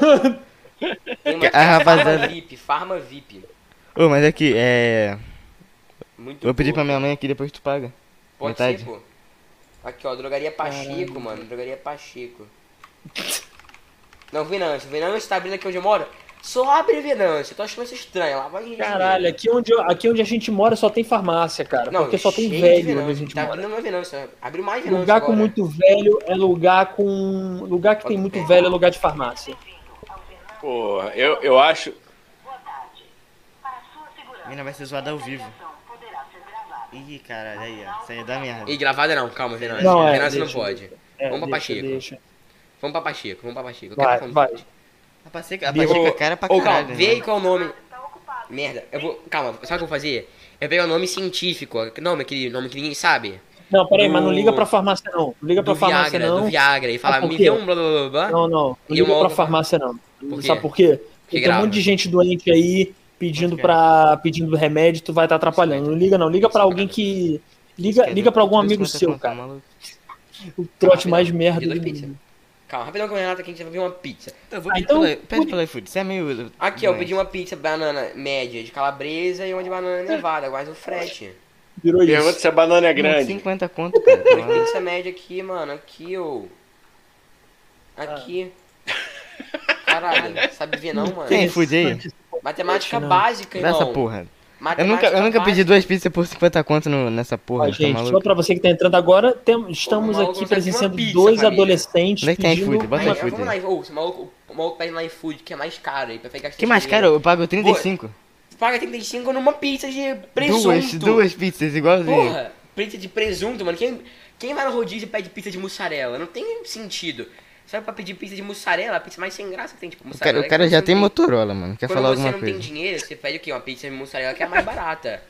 Tem uma A rapaziada- Farma VIP, Farma VIP. Ô, mas aqui, é. Muito Vou pedir pra minha mãe aqui, depois tu paga. Pode metade. ser, pô. Aqui, ó, drogaria Pacheco, mano. Drogaria Pacheco. Não, Venâncio. Venâncio tá abrindo aqui onde eu moro. Só abre Venâncio. Eu tô achando isso estranho. Lá vai Caralho, aqui onde, eu- aqui onde a gente mora só tem farmácia, cara. Não, porque só tem velho onde a gente Tá mora. abrindo mais Venâncio. né? Abriu mais Venâncio Lugar com agora. muito velho é lugar com. Lugar que tem muito velho é lugar de farmácia. Porra, eu, eu acho. A mina vai ser zoada ao vivo. Ih, caralho, aí, ó. Isso aí é da merda. E gravada não, calma, Venâncio. Não, é, Venâncio não pode. É, Vamos pra deixa, Pacheco. deixa. Vamos pra Pacheco, vamos pra Pacheco. Eu Vai, quero vai. com- A Pacheca, a. Pacheca é cara pra Ô, caralho. calma, vê aí né? qual é o nome. Merda, eu vou. Calma, sabe o que eu vou fazer? Eu pego o nome científico, nome, aquele nome que ninguém sabe. Não, peraí, Do- mas não liga pra farmácia, não. Não liga pra farmácia, Viagra, não. do Viagra. E fala, me vê um blá blá blá blá. Não, não. Não liga pra outra- farmácia, não. Por? Sabe por quê? Porque tem um monte de gente doente aí pedindo pra. pedindo remédio, tu vai estar atrapalhando. Não liga, não. Liga pra alguém que. Liga, liga pra algum amigo seu, cara. O trote mais merda do mundo. Calma, rapidão com o Renato aqui a gente vai ver uma pizza. Eu vou Ah, pedir então- pelo, pede pelo iFood. Você é meio. Aqui, ó, eu pedi uma pizza banana média de calabresa e uma de banana nevada, mais o frete. Virou Pergunta isso. se a banana é grande. 50 conto, cara. tá. Pizza média aqui, mano, aqui, ô. Aqui. Caralho, sabe ver não, mano? Tem iFood aí? Matemática básica, irmão. Nessa porra. Eu Matemática nunca, eu nunca pedi duas pizzas por 50 conto no, nessa porra, Ó, tá gente, só maluco? pra você que tá entrando agora, tem- estamos Ô, aqui presenciando pizza, dois família. adolescentes Onde é que tem pedindo... iFood? Bota Aí, iFood vamos maluco, o maluco pede no iFood, que é mais caro aí, pra pegar Que mais caro? Eu pago 35. Paga 35 numa pizza de presunto. Duas, duas pizzas igualzinho. Porra, pizza de presunto, mano. Quem, quem vai no rodízio e pede pizza de mussarela? Não tem sentido. Sabe pra pedir pizza de mussarela? A pizza mais sem graça que tem, tipo, O cara, mussarela. o cara é já que tem você não Motorola, mano. Quer Quando falar você alguma não coisa? tem dinheiro, você pede o quê? Uma pizza de mussarela que é a mais barata.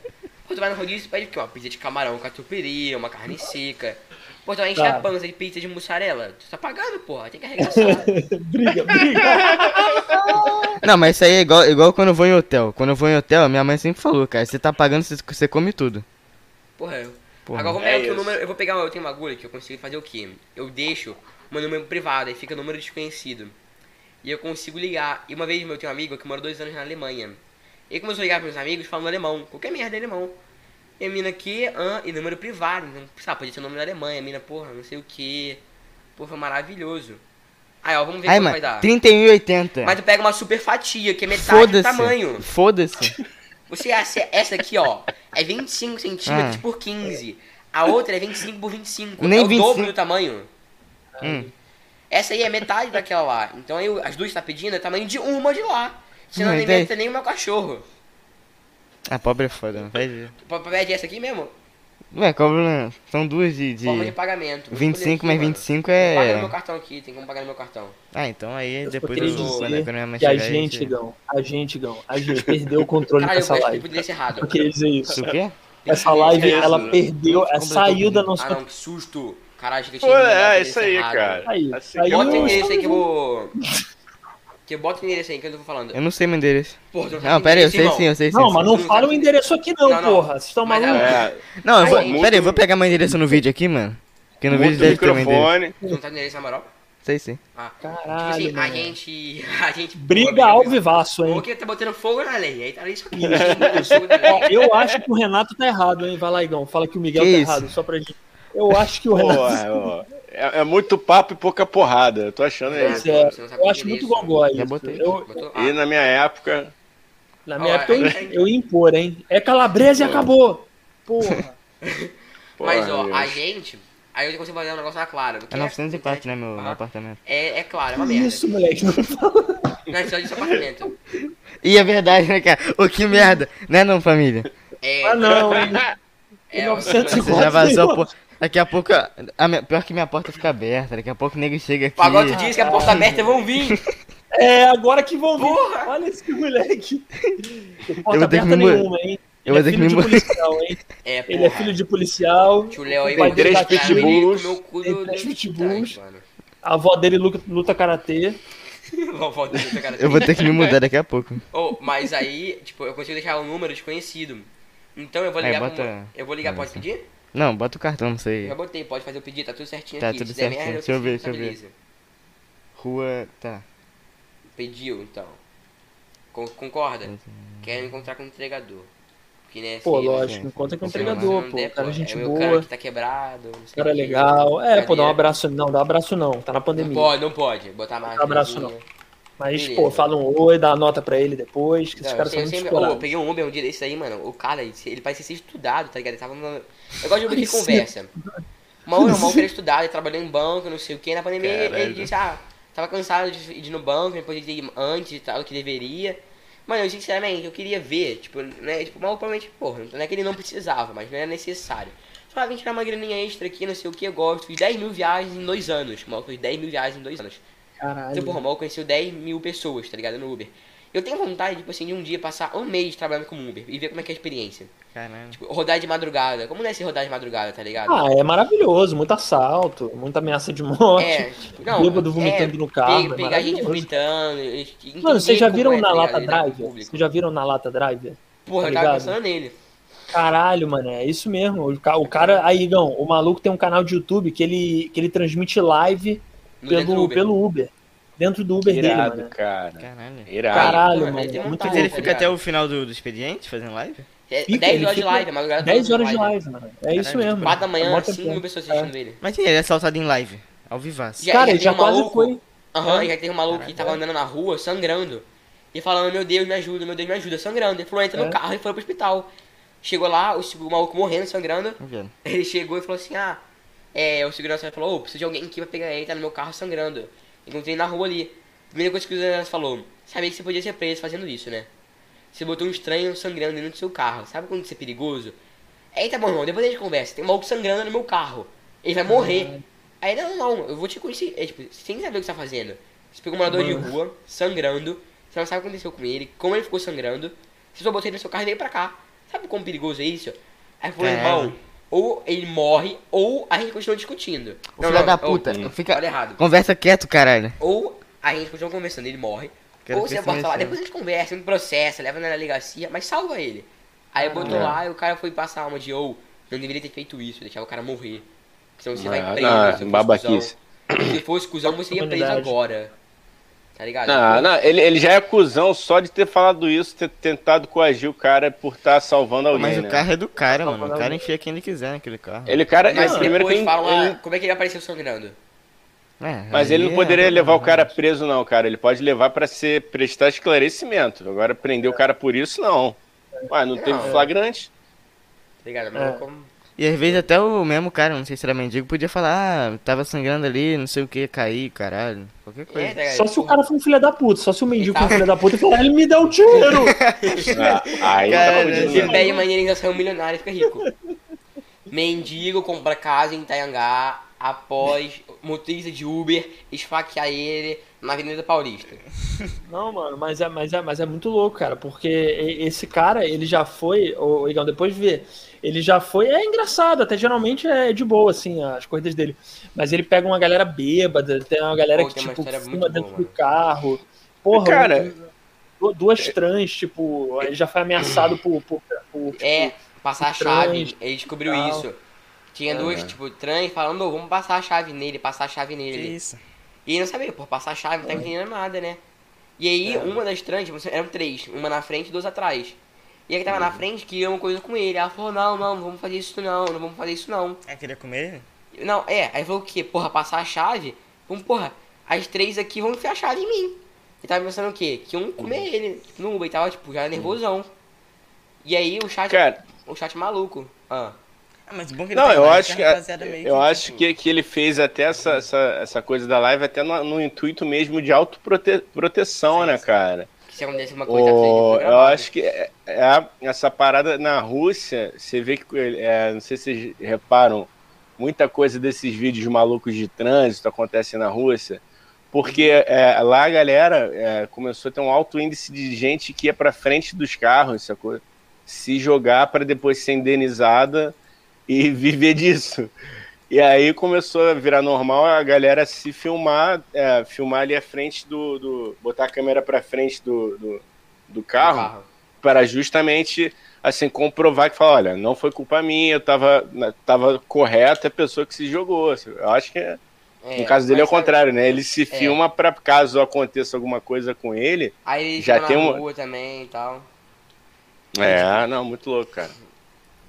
Pô, tu vai no rodízio e pede o quê? Uma pizza de camarão, catupiry, uma carne seca. Pô, tu vai encher Tá. a pança de pizza de mussarela. Tu tá pagando, porra. Tem que arregaçar. [LAUGHS] briga, briga. [LAUGHS] Não, mas isso aí é igual, igual quando eu vou em hotel. Quando eu vou em hotel, minha mãe sempre falou, cara, você tá pagando, você, você come tudo. Porra, eu. Porra. Agora como É é, que o número. Eu vou pegar. Eu tenho uma agulha que eu consigo fazer o quê? Eu deixo meu número privado, aí fica número desconhecido. E eu consigo ligar. E uma vez eu tenho um amigo que mora dois anos na Alemanha. Ele começou a ligar pros meus amigos falando alemão. Qualquer merda é alemão. E a mina aqui, ah, e número privado. Então, sabe, podia ser o nome da Alemanha. A mina, porra, não sei o que. Porra, foi maravilhoso. Aí, ó, vamos ver Aí, quanto mano, vai dar. 31,80. Mas tu pega uma super fatia, que é metade do tamanho. Foda-se. [LAUGHS] Você essa, essa aqui, ó, é 25 centímetros Ah. por 15. A outra é 25 por 25. Nem é o 25. dobro do tamanho. Hum. Essa aí é metade daquela lá. Então aí as duas que tá pedindo é tamanho de uma de lá. Senão Não, nem então- meta nem o meu cachorro. A pobre é foda, não vai ver. Pede essa aqui mesmo? Ué, cobra. São duas de. de Forma de pagamento. Vou 25 escolher mais aqui, mano. 25 Paga no meu é. cartão aqui, tem como pagar no meu cartão. Ah, então aí Eu depois eu. dizer Quando, mãe Que a gente, Gão, a gente, Gão, a gente perdeu o controle eu dessa que live. poderia ser errado. Eu queria dizer isso. O quê? Essa live, ela perdeu, ela saiu da nossa... Ah não, que susto. Caralho, que eu Pô, é, isso aí, errado. cara. Aí, Assim aí que Bota é bom. esse aí que eu vou. Que eu boto o endereço aí que eu tô falando. Eu não sei meu endereço. Porra, tu Não, pera aí, eu sei sim, eu sei sim. Não, mas não Não fala o endereço aqui não, Não, não. porra. Vocês estão Mas malucos? É, Não, eu vou, pera aí, eu vou pegar meu endereço no vídeo aqui, mano. Porque no vídeo o deve ter meu endereço. Tu não tá no endereço na moral? Sei sim. Ah. Caralho, tipo assim, a gente. A gente. Briga ao vivaço, O hein? que tá botando fogo na lei. Aí tá isso aqui. [LAUGHS] eu acho que o Renato tá errado, hein? Vai lá, Igão. Fala que o Miguel Que tá isso? errado, só pra gente. Eu acho que o Renato. Porra, ó, é, é muito papo e pouca porrada. Eu tô achando É. isso. É, não eu acho muito gongó isso. botei. Eu, E ah, na minha época, na minha Ó, época eu, aí- eu ia impor, hein? É calabresa e acabou. Porra. [LAUGHS] Mas, porra, ó, meu. a gente. Aí eu consigo fazer um negócio na clara. porque É 904, né, meu, Aham. meu apartamento. É, é claro, é uma merda. Isso, moleque. Não Não é só desse apartamento. E é verdade, né, cara? Ô, que merda. Né, não, família? É. Ah, não, hein? [LAUGHS] É, 904. Você já vazou, pô. Daqui a pouco, a minha- pior que minha porta fica aberta, daqui a pouco o nego chega aqui. O Pagode diz que a porta aberta vão vir. É, agora que vão vir. Porra! Olha esse moleque. Eu porta vou ter que aberta nenhuma, hein? Eu Ele vou ter é que filho me de policial, hein? É, porra. Ele é filho de policial. Tio Léo aí Tem três pitbulls. Tem do três pitbulls. A avó dele luta, luta karatê. [LAUGHS] Vovó dele, cara? Eu vou ter que me mudar daqui a pouco. Oh, mas aí, tipo, eu consigo deixar um número desconhecido. Então eu vou Aí, ligar bota- pra uma- Eu vou ligar, pode pedir? Não, bota o cartão, não sei. Já botei, pode fazer o pedido, tá tudo certinho Tá aqui. tudo Se der certinho. merda, Deixa eu ver, sei que deixa eu ver. Rua. Tá. Pediu, então. Con- concorda? Quero encontrar com o entregador. Porque, né, Pô, lógico, encontra com o entregador, não pô. der, Cara, gente é meu boa. cara que tá quebrado. não sei Cara o quê. legal. É, pô, dá um abraço. Não, dá abraço não. Tá na Não pandemia. pode, não pode. Botar mais. Dá abraço não. Mas, pô, fala um oi, dá a nota pra ele depois, que esses Não, caras eu são muito sempre, oh, eu peguei um Uber um dia desse aí, mano. O cara, ele, parecia ser estudado, tá ligado? Ele tava. Eu gosto de Uber Parecia. conversa. Uma hora, uma hora era [LAUGHS] estudado, ele trabalhou em banco, não sei o que. Na pandemia ele- ele Caralho. disse, ah, tava cansado de de ir no banco, depois de ir antes e tal, que deveria. Mano, eu sinceramente, eu queria ver, tipo, né, tipo, mal provavelmente, porra, não é que ele não precisava, mas não era necessário. Só vim tirar uma graninha extra aqui, não sei o que, eu gosto. Fiz 10 mil viagens em dois anos. Mal, fiz 10 mil viagens em dois anos. Caralho. Então, porra, o mal conheceu 10 mil pessoas, tá ligado? No Uber. Eu tenho vontade, tipo assim, de um dia passar um mês trabalhando como Uber e ver como é que é a experiência. Caralho. Tipo, rodar de madrugada. Como não é ser rodar de madrugada, tá ligado? Ah, é maravilhoso. Muito assalto, muita ameaça de morte. é, tipo, não. bêbado vomitando no carro, pe- é pegar gente vomitando. Mano, vocês já viram é, na tá Lata Driver? público. Vocês já viram na Lata Driver? Porra, tá eu tava ligado? pensando nele. Caralho, mano, é isso mesmo. O ca- o cara, aí, Igão, o maluco tem um canal de YouTube que ele, que ele transmite live No pelo, Uber. pelo Uber. Dentro do Uber dele, irado, mano. cara. Caralho. Irado. Caralho, mano. ele é muito Mas ele tá fica ligado? até o final do, do expediente fazendo live? É, Fica, 10 ele horas de fica live, madrugada 10 horas de live. mano. É isso mesmo. 4 da É manhã, mó 5 tempão. mil pessoas assistindo ele. Mas ele é assaltado em live, ao vivaço. Já- Cara, já ele já um quase maluco- foi. Aham, É. e já tem um maluco que tava andando na rua, sangrando. E falando, meu Deus, me ajuda, meu Deus, me ajuda, sangrando. Ele falou, entra É. no carro e foi pro hospital. Chegou lá, o, o maluco morrendo, sangrando. Tá? Ele chegou e falou assim, ah, é, o segurança falou, ô, preciso de alguém aqui pra pegar ele, tá no meu carro sangrando. Encontrei na rua ali. Primeira coisa que o segurança falou, sabia que você podia ser preso fazendo isso, né? Você botou um estranho sangrando dentro do seu carro, sabe quando isso é perigoso? Aí tá bom, irmão, depois a gente conversa, tem um maluco sangrando no meu carro. Ele vai morrer. Aí, não, não, eu vou te conhecer. É, tipo, você tem que saber o que você tá fazendo. Você pegou um morador de Mano. rua, sangrando, você não sabe o que aconteceu com ele, como ele ficou sangrando, você só botou ele no seu carro e veio pra cá. Sabe quão perigoso é isso? Aí falou, Caralho. irmão, ou ele morre, ou a gente continua discutindo. O filho da puta, ou- fica- Olha errado. Conversa quieto, caralho. Ou a gente continua conversando, ele morre. Quero ou você bota lá, depois a gente conversa, a gente processa, leva na delegacia, mas salva ele. Aí botou É. lá e o cara foi passar uma de, ou, não deveria ter feito isso, deixar o cara morrer. Senão você vai Ah, preso, não, se fosse babaquice. cuzão. Se fosse cuzão, você ia preso agora. Tá ligado? Não, não, ele, ele já é cuzão só de ter falado isso, ter tentado coagir o cara por estar salvando alguém, Mas né? o carro é do cara, Tá mano. O cara alguém. enfia quem ele quiser naquele carro. Ele, cara, Mas ele, primeiro que depois ele, falam, ah, ele- como é que ele apareceu sangrando? É, mas ele não é- poderia levar o cara preso não, cara. Ele pode levar pra ser prestar esclarecimento. Agora prender o cara por isso não. Ué, não teve flagrante? Tá ligado? É. Mas como... E às vezes até o mesmo cara, não sei se era mendigo, podia falar, ah, tava sangrando ali, não sei o que, cair, caralho. Qualquer coisa. É, tá? Só se o cara for um filho da puta. Só se o mendigo Tá. for um filho da puta e falar, ele me deu um tiro. [LAUGHS] Ah, aí Cara, tá fudido, Você pede maneirinha milionário e fica rico. Mendigo compra casa em Itaiangá após motorista de Uber esfaquear ele na Avenida Paulista. [LAUGHS] Não, mano, mas é, mas, é, mas é muito louco, cara, porque esse cara, ele já foi, o Igão, depois de ver, ele já foi, é engraçado, até geralmente é de boa, assim, as corridas dele, mas ele pega uma galera bêbada, tem uma galera Pô, que, tipo, fuma dentro boa, do carro, porra, cara, um, duas trans, tipo, ele já foi ameaçado por. por, por tipo, é, passar a chave, ele descobriu tal. isso. Tinha é, duas, tipo, trans falando, vamos passar a chave nele, passar a chave nele. Que isso. E ele não sabia, pô, passar a chave não tá entendendo nada, né? E aí, é. uma das trans, tipo, eram três, uma na frente e duas atrás. E a que tava uhum. na frente queria uma coisa com ele. Ela falou, não, não, não vamos fazer isso não, não vamos fazer isso não. É, queria comer? Não, é, aí falou o quê? Porra, passar a chave? Vamos, porra, as três aqui vão enfiar a chave em mim. E tava pensando o quê? Que um comer uhum. ele no Uber e tava, tipo, já nervosão. E aí o chat. Cara, o chat maluco. Ah. Ah, mas bom que ele não, eu acho que, eu acho que, que ele fez até essa, essa, essa coisa da live até no, no intuito mesmo de autoproteção, sim, né, cara? Se acontece uma coisa o, Eu acho que é, é, essa parada na Rússia, você vê que, é, não sei se vocês reparam, muita coisa desses vídeos malucos de trânsito acontece na Rússia, porque uhum. é, lá a galera é, começou a ter um alto índice de gente que ia para frente dos carros, sacou? se jogar para depois ser indenizada e viver disso. E aí começou a virar normal a galera se filmar, é, filmar ali à frente do, do botar a câmera para frente do, do, do carro, carro, para justamente assim comprovar que fala, olha, não foi culpa minha, eu tava, tava correto, é a pessoa que se jogou. Eu acho que é, é, no caso dele é o contrário, né? Ele se é. filma para caso aconteça alguma coisa com ele, aí ele já tem uma também e tal. É, não, muito louco, cara.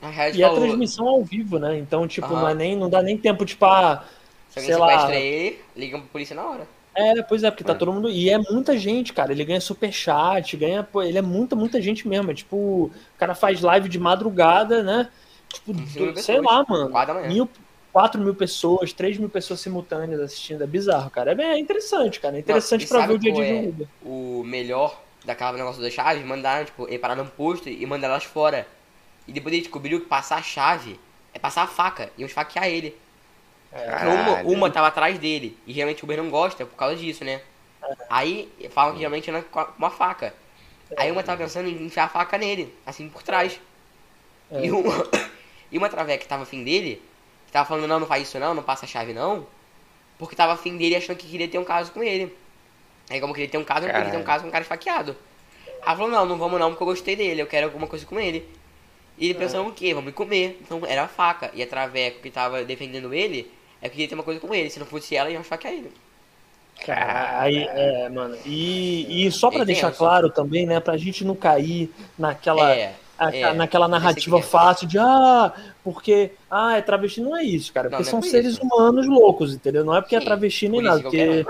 A e falou... a transmissão ao vivo, né? Então, tipo, não, é nem, não dá nem tempo, tipo, a. Se sei lá. ele, ligam pra polícia na hora. É, pois é, porque tá é. todo mundo. E é muita gente, cara. Ele ganha super chat, ganha. Pô, ele é muita, muita gente mesmo. É tipo, o cara faz live de madrugada, né? Tipo, do, sei lá, mano. Mil, 4 mil pessoas, 3 mil pessoas simultâneas assistindo. É bizarro, cara. É, bem, é interessante, cara. É interessante Não, pra ver o dia a dia é Uber. O melhor daquela negócio das chaves, mandaram, tipo, ele parar num posto e mandar elas fora. E depois ele descobriu que passar a chave é passar a faca, e esfaquear ele. Uma, uma tava atrás dele. E realmente o Uber não gosta por causa disso, né? Aí falam que realmente anda com uma faca. Aí uma tava pensando em enfiar a faca nele, assim por trás. É. E uma, [COUGHS] e uma traveca que tava afim dele, que tava falando, não, não faz isso não, não passa a chave não. Porque tava afim dele achando que queria ter um caso com ele. Aí como queria ter um caso, eu queria ter um caso com um cara esfaqueado. Ela falou, não, não vamos não, porque eu gostei dele, eu quero alguma coisa com ele. E ele pensou o quê? Vamos comer. Então era a faca. E a Traveco que tava defendendo ele, é que queria ter uma coisa com ele. Se não fosse ela, ia esfaquear ele. Aí, é, mano. E, e só para deixar claro também, né, pra gente não cair naquela. É, a, é, naquela narrativa fácil de ah, porque ah, é travesti, não é isso, cara. Porque não, é são seres isso. humanos loucos, entendeu? Não é porque é Sim, é travesti nem nada. Porque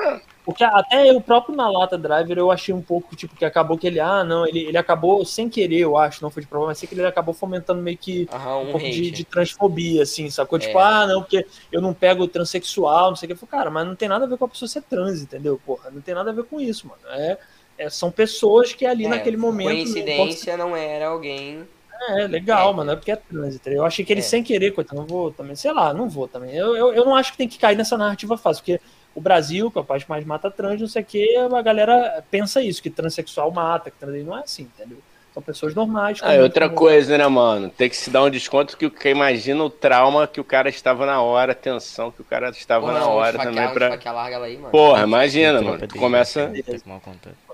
porque até o próprio na lata driver eu achei um pouco, tipo, que acabou que ele, ah, não, ele, ele acabou sem querer, eu acho, não foi de problema, mas sei que ele acabou fomentando meio que Aham, um, um pouco de, de, transfobia, assim, sacou? Tipo, é. Tipo, ah, não, porque eu não pego transexual, não sei o que. Eu falei, cara, mas não tem nada a ver com a pessoa ser trans, entendeu? Porra, não tem nada a ver com isso, mano. É, é são pessoas que ali é, naquele momento. Coincidência não, não era alguém. É, legal, é. mano, é porque é entendeu? Eu achei que ele é. sem querer, coitado, não vou também, sei lá, não vou também. Eu, eu, eu não acho que tem que cair nessa narrativa fácil, porque o Brasil, que é o país que mais mata trans, não sei o que, a galera pensa isso, que transexual mata, que trans não é assim, entendeu? São pessoas normais. Ah, outra coisa, né, mano? Tem que se dar um desconto que, que imagina o trauma que o cara estava na hora, a tensão que o cara estava Porra, na hora também pra. Aí, Porra, imagina, mano. Tu começa.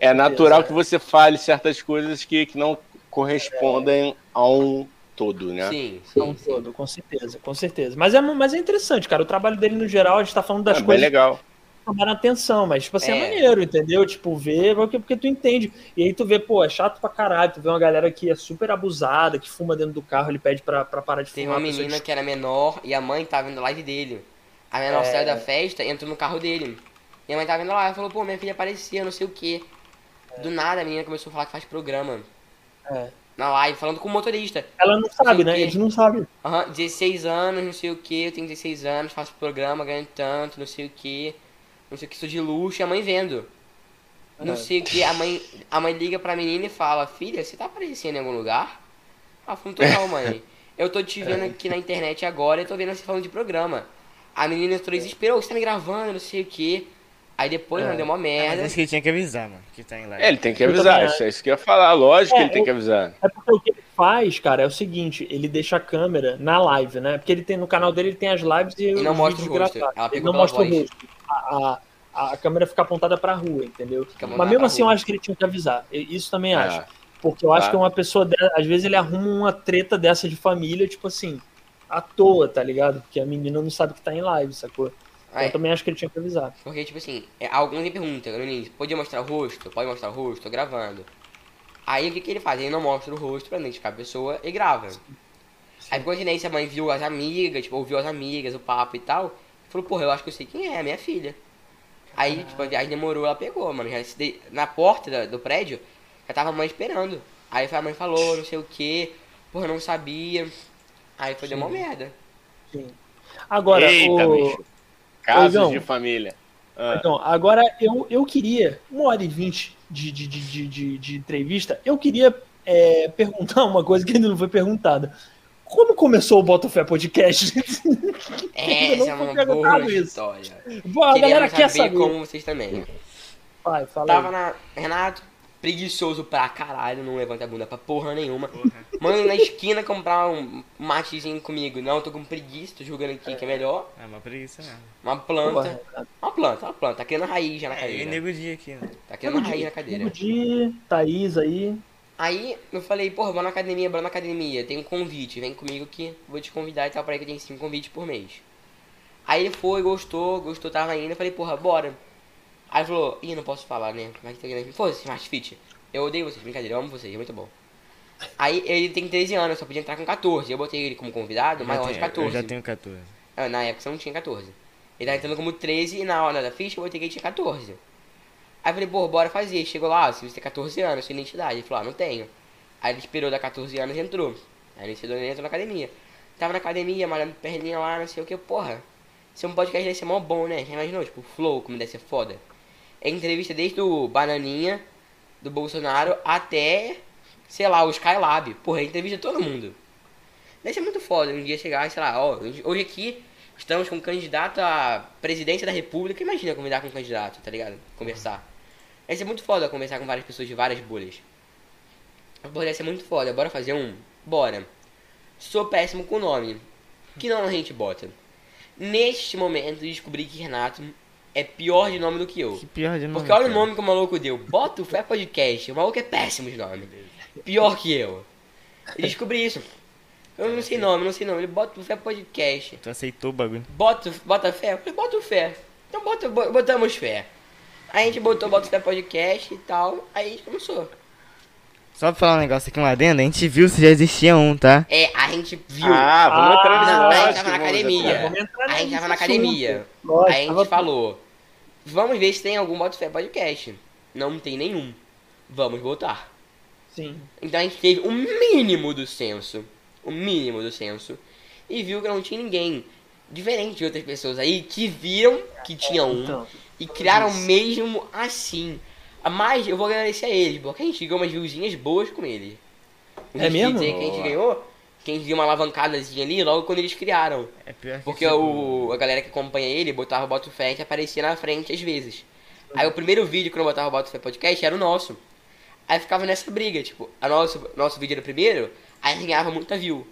É natural que você fale certas coisas que, que não correspondem a um todo, né? Sim, sim, um todo, com certeza, com certeza. Mas é, mas é interessante, cara. O trabalho dele no geral, a gente tá falando das é, coisas. Bem legal chamar atenção, mas, tipo assim, é. é, maneiro, entendeu? Tipo, ver, porque, porque tu entende. E aí tu vê, pô, é chato pra caralho, tu vê uma galera que é super abusada, que fuma dentro do carro, ele pede pra, pra parar de Tem fumar. Tem uma menina que era menor e a mãe tava vendo live dele. A menor é... saiu da festa e entrou no carro dele. E a mãe tava vendo lá, ela falou, pô, minha filha aparecia, não sei o quê. Do nada a menina começou a falar que faz programa. É. Na live, falando com o motorista. Ela não sabe, né? Eles não sabem. Aham, uhum, 16 anos, não sei o que, eu tenho 16 anos, faço programa, ganho tanto, não sei o que não sei o que, sou de luxo, e a mãe vendo. Não sei o que, a mãe, a mãe liga pra menina e fala, filha, você tá aparecendo em algum lugar? Ela falou, não, mãe. Eu tô te vendo aqui na internet agora e tô vendo você falando de programa. A menina entrou e desesperou, você tá me gravando, não sei o que. Aí depois, é. mano, deu uma merda. Mas que ele tinha que avisar, mano, que tá em live. É, ele tem que avisar, isso é isso que eu ia falar, lógico é, que ele tem que avisar. É porque o que ele faz, cara, é o seguinte, ele deixa a câmera na live, né? Porque ele tem, no canal dele, ele tem as lives e, e não mostra o rosto. Ele não mostra voz. o rosto a, a câmera fica apontada pra rua, entendeu? Mas mesmo assim, rua. eu acho que ele tinha que avisar. Isso também é. acho. Porque eu acho tá. que uma pessoa, às vezes ele arruma uma treta dessa de família, tipo assim, à toa, tá ligado? Porque a menina não sabe que tá em live, sacou? Então, eu também acho que ele tinha que avisar. Porque, tipo assim, é, alguns me perguntam, pode mostrar o rosto? Pode mostrar o rosto? Tô gravando. Aí o que, que ele faz? Ele não mostra o rosto pra identificar a pessoa e grava. Sim. Aí por coincidência a mãe viu as amigas, tipo, ouviu as amigas, o papo e tal. Falou, porra, eu acho que eu sei quem é, minha filha. Aí, ah. tipo, a viagem demorou, ela pegou, mano. Já na porta do prédio, já tava a mãe esperando. Aí a mãe falou, não sei o que, porra, não sabia. Aí foi, Sim. deu uma merda. Sim. Agora, Eita, o... bicho. Casos de família. Ah. Então, agora eu, eu queria, uma hora e vinte de, de, de, de, de entrevista, eu queria é, [LAUGHS] perguntar uma coisa que ainda não foi perguntada. Como começou o Botafé Podcast? [LAUGHS] É, essa é uma boa isso. história. Bom, a galera quer saber como vocês também. Vai, fala Tava aí. na... Renato, preguiçoso pra caralho, não levanta a bunda pra porra nenhuma. Porra. Mano, na esquina comprar um matezinho comigo. Não, tô com preguiça, tô jogando aqui que é melhor. É uma preguiça mesmo. Uma planta. Uma planta, uma planta. Tá criando raiz já na é, cadeira. É, e nego dia aqui, né? Tá criando nego raiz dia, na cadeira. Nego dia, Thaís aí. Aí eu falei, porra, vou na academia, vou na academia, tem um convite, vem comigo que vou te convidar e tal, pra aí que tem cinco convites por mês. Aí ele foi, gostou, gostou, tava indo, eu falei, porra, bora. Aí falou, ih, não posso falar, né? Mas tá grande. Foda-se, Smart Fit. Eu odeio vocês, brincadeira, eu amo vocês, é muito bom. Aí ele tem 13 anos, só podia entrar com 14. Eu botei ele como convidado, maior de 14. Eu já tenho 14. Ah, na época você não tinha 14. Ele tá entrando como 13 e na hora da ficha eu botei que ele tinha 14. Aí eu falei, pô, bora fazer. Chegou lá, se você tem 14 anos, sua identidade. Ele falou, ah, não tenho. Aí ele esperou dar 14 anos e entrou. Aí ele entrou, entrou na academia. Tava na academia, malhando perninha lá, não sei o que, porra. Ser um podcast deve ser mó bom, né? Já imaginou? Tipo, flow, como deve ser foda. É entrevista desde o Bananinha do Bolsonaro até, sei lá, o Skylab. Porra, entrevista todo mundo. Deve ser muito foda um dia chegar, sei lá, ó, hoje aqui estamos com um candidato à presidência da república. Imagina convidar com um candidato, tá ligado? Conversar. Deve ser muito foda conversar com várias pessoas de várias bolhas. Porra, ser muito foda. Bora fazer um? Bora. Sou péssimo com o nome. Que nome a gente bota? Neste momento descobri que Renato é pior de nome do que eu. Que pior de nome. Porque olha cara. o nome que o maluco deu. Bota o Fé Podcast. O maluco é péssimo de nome. Pior que eu. Eu descobri isso. Eu não sei nome, não sei nome. Ele bota o Fé Podcast. Tu aceitou o bagulho? Bota, bota fé? Eu bota o fé. Então bota, botamos fé. Aí a gente botou Bota o Fé Podcast e tal. Aí a gente começou. Só pra falar um negócio aqui, um adendo, a gente viu se já existia um, tá? É, a gente viu. Ah, vamos entrar nesse ah, A gente tava na academia. A gente tava na academia. Aí a gente falou, vamos ver se tem algum Botafé Podcast. Não tem nenhum. Vamos voltar. Sim. Então a gente teve o mínimo do senso. O mínimo do senso. E viu que não tinha ninguém. Diferente de outras pessoas aí que viram que tinha um. E criaram mesmo assim. Mas eu vou agradecer a ele, porque a gente ganhou umas viewzinhas boas com ele. É mesmo? que a gente ganhou, que a gente viu uma alavancadazinha ali logo quando eles criaram. É pior que Porque o, a galera que acompanha ele botava o Botafé e aparecia na frente às vezes. Aí o primeiro vídeo que eu botava o Botafé Podcast era o nosso. Aí ficava nessa briga, tipo, a nosso, nosso vídeo era o primeiro, aí a gente ganhava muita view.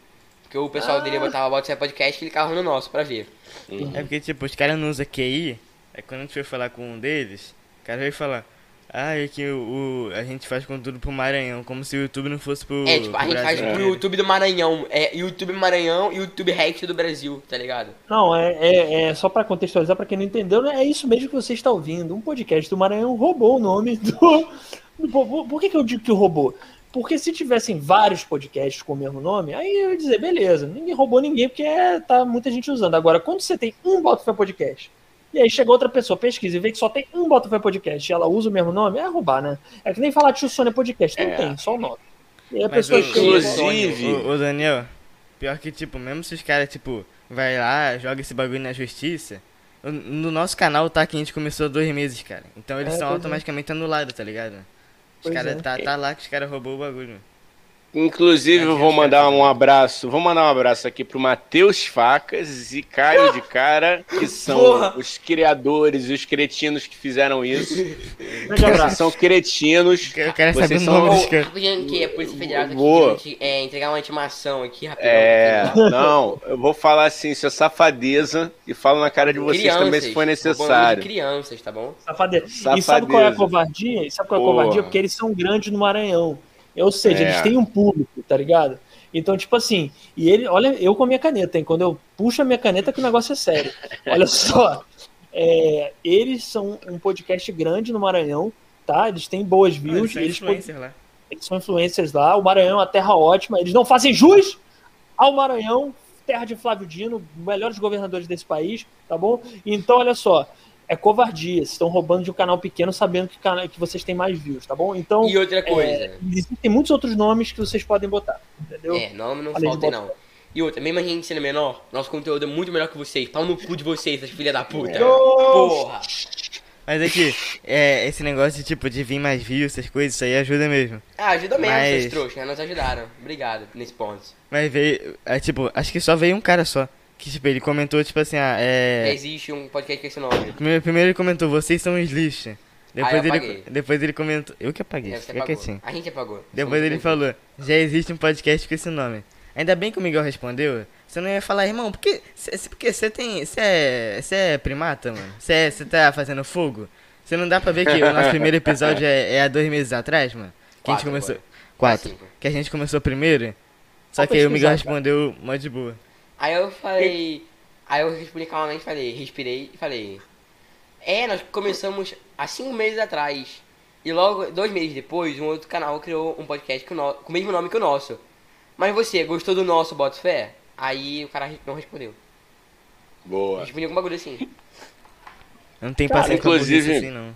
Porque o pessoal ah. dele botava o Botafé Podcast e clicava no nosso pra ver. Uhum. É porque, tipo, os caras não usam QI, aí quando a gente foi falar com um deles, o cara veio falar... Ah, é que o, o, a gente faz conteúdo pro Maranhão, como se o YouTube não fosse pro. É, tipo, a gente Brasil. faz pro YouTube do Maranhão. É YouTube Maranhão e YouTube React do Brasil, tá ligado? Não, é, é, é só pra contextualizar, pra quem não entendeu, né, é isso mesmo que você está ouvindo. Um podcast do Maranhão roubou o nome do. do por, por que, que eu digo que roubou? Porque se tivessem vários podcasts com o mesmo nome, aí eu ia dizer, beleza, ninguém roubou ninguém, porque é, tá muita gente usando. Agora, quando você tem um Botafé Podcast e aí chega outra pessoa, pesquisa e vê que só tem um Botafé Podcast e ela usa o mesmo nome, é roubar, né? É que nem falar Tio Sônia Podcast, não é. tem, só o nome. E aí a Mas pessoa chega. Inclusive. O, o, Daniel, pior que, tipo, mesmo se os caras, tipo, vai lá, joga esse bagulho na justiça. No nosso canal tá que a gente começou dois meses, cara. Então eles é, são é. automaticamente é. anulados, tá ligado? Os caras é. tá, tá lá que os caras roubou o bagulho. Inclusive, eu vou mandar um abraço. Vou mandar um abraço aqui pro Matheus Facas e Caio de Cara, que são Porra. os criadores e os cretinos que fizeram isso. [LAUGHS] Abraço. São cretinos. Eu quero saber o nome dos caras. que a Polícia Federal tá vou... aqui, é, entregar uma intimação aqui rapidão. É, não, eu vou falar assim, isso é safadeza e falo na cara de vocês crianças, também se for necessário. De crianças, tá bom? Safadeza. safadeza. E sabe qual é a covardia? E sabe qual é a covardia? Porque eles são grandes no Maranhão. Ou seja, é. eles têm um público, tá ligado? Então, tipo assim, e ele, olha, eu com a minha caneta, hein? Quando eu puxo a minha caneta, que o negócio é sério. [LAUGHS] Olha só, é, eles são um podcast grande no Maranhão, tá? Eles têm boas views. Eles são eles, lá. eles são influencers lá. O Maranhão é uma terra ótima. Eles não fazem jus ao Maranhão, terra de Flávio Dino, melhores governadores desse país, tá bom? Então, olha só, é covardia. Vocês estão roubando de um canal pequeno sabendo que, que vocês têm mais views, tá bom? Então. E outra coisa. É, existem muitos outros nomes que vocês podem botar, entendeu? É, nome não falta, não. E outra, mesmo a gente sendo menor, nosso conteúdo é muito melhor que vocês. Pau no cu de vocês, essas filhas da puta. Porra! Mas aqui, é, esse negócio de tipo de vir mais views, essas coisas, isso aí ajuda mesmo. Ah, ajuda mesmo, Mas... vocês trouxas, né? Nos ajudaram. Obrigado nesse ponto. Mas veio. É, tipo, acho que só veio um cara só. Que, tipo, ele comentou, tipo assim, ah, é... Existe um podcast com esse nome. Primeiro, primeiro ele comentou, vocês são os lixos. Depois, ah, ele, depois ele comentou... Eu que apaguei, é, fica quietinho. A gente apagou. Depois ele falou, já existe um podcast com esse nome. Ainda bem que o Miguel respondeu, você não ia falar, irmão, porque porque você tem... Você é, você é primata, mano? Você é, tá fazendo fogo? Você não dá pra ver que o nosso primeiro episódio é, é há dois meses atrás, mano? Que Quatro, a gente começou... Agora. Quatro. Que a gente começou primeiro. Só que aí o Miguel respondeu mó de boa. Aí eu falei. Aí eu respondi calmamente, falei, respirei e falei. É, nós começamos há cinco meses atrás. E logo, dois meses depois, um outro canal criou um podcast com, no, com o mesmo nome que o nosso. Mas você, gostou do nosso Boto Fé? Aí o cara não respondeu. Boa. Respondeu algum bagulho assim. Não tem paciência inclusive, assim, não.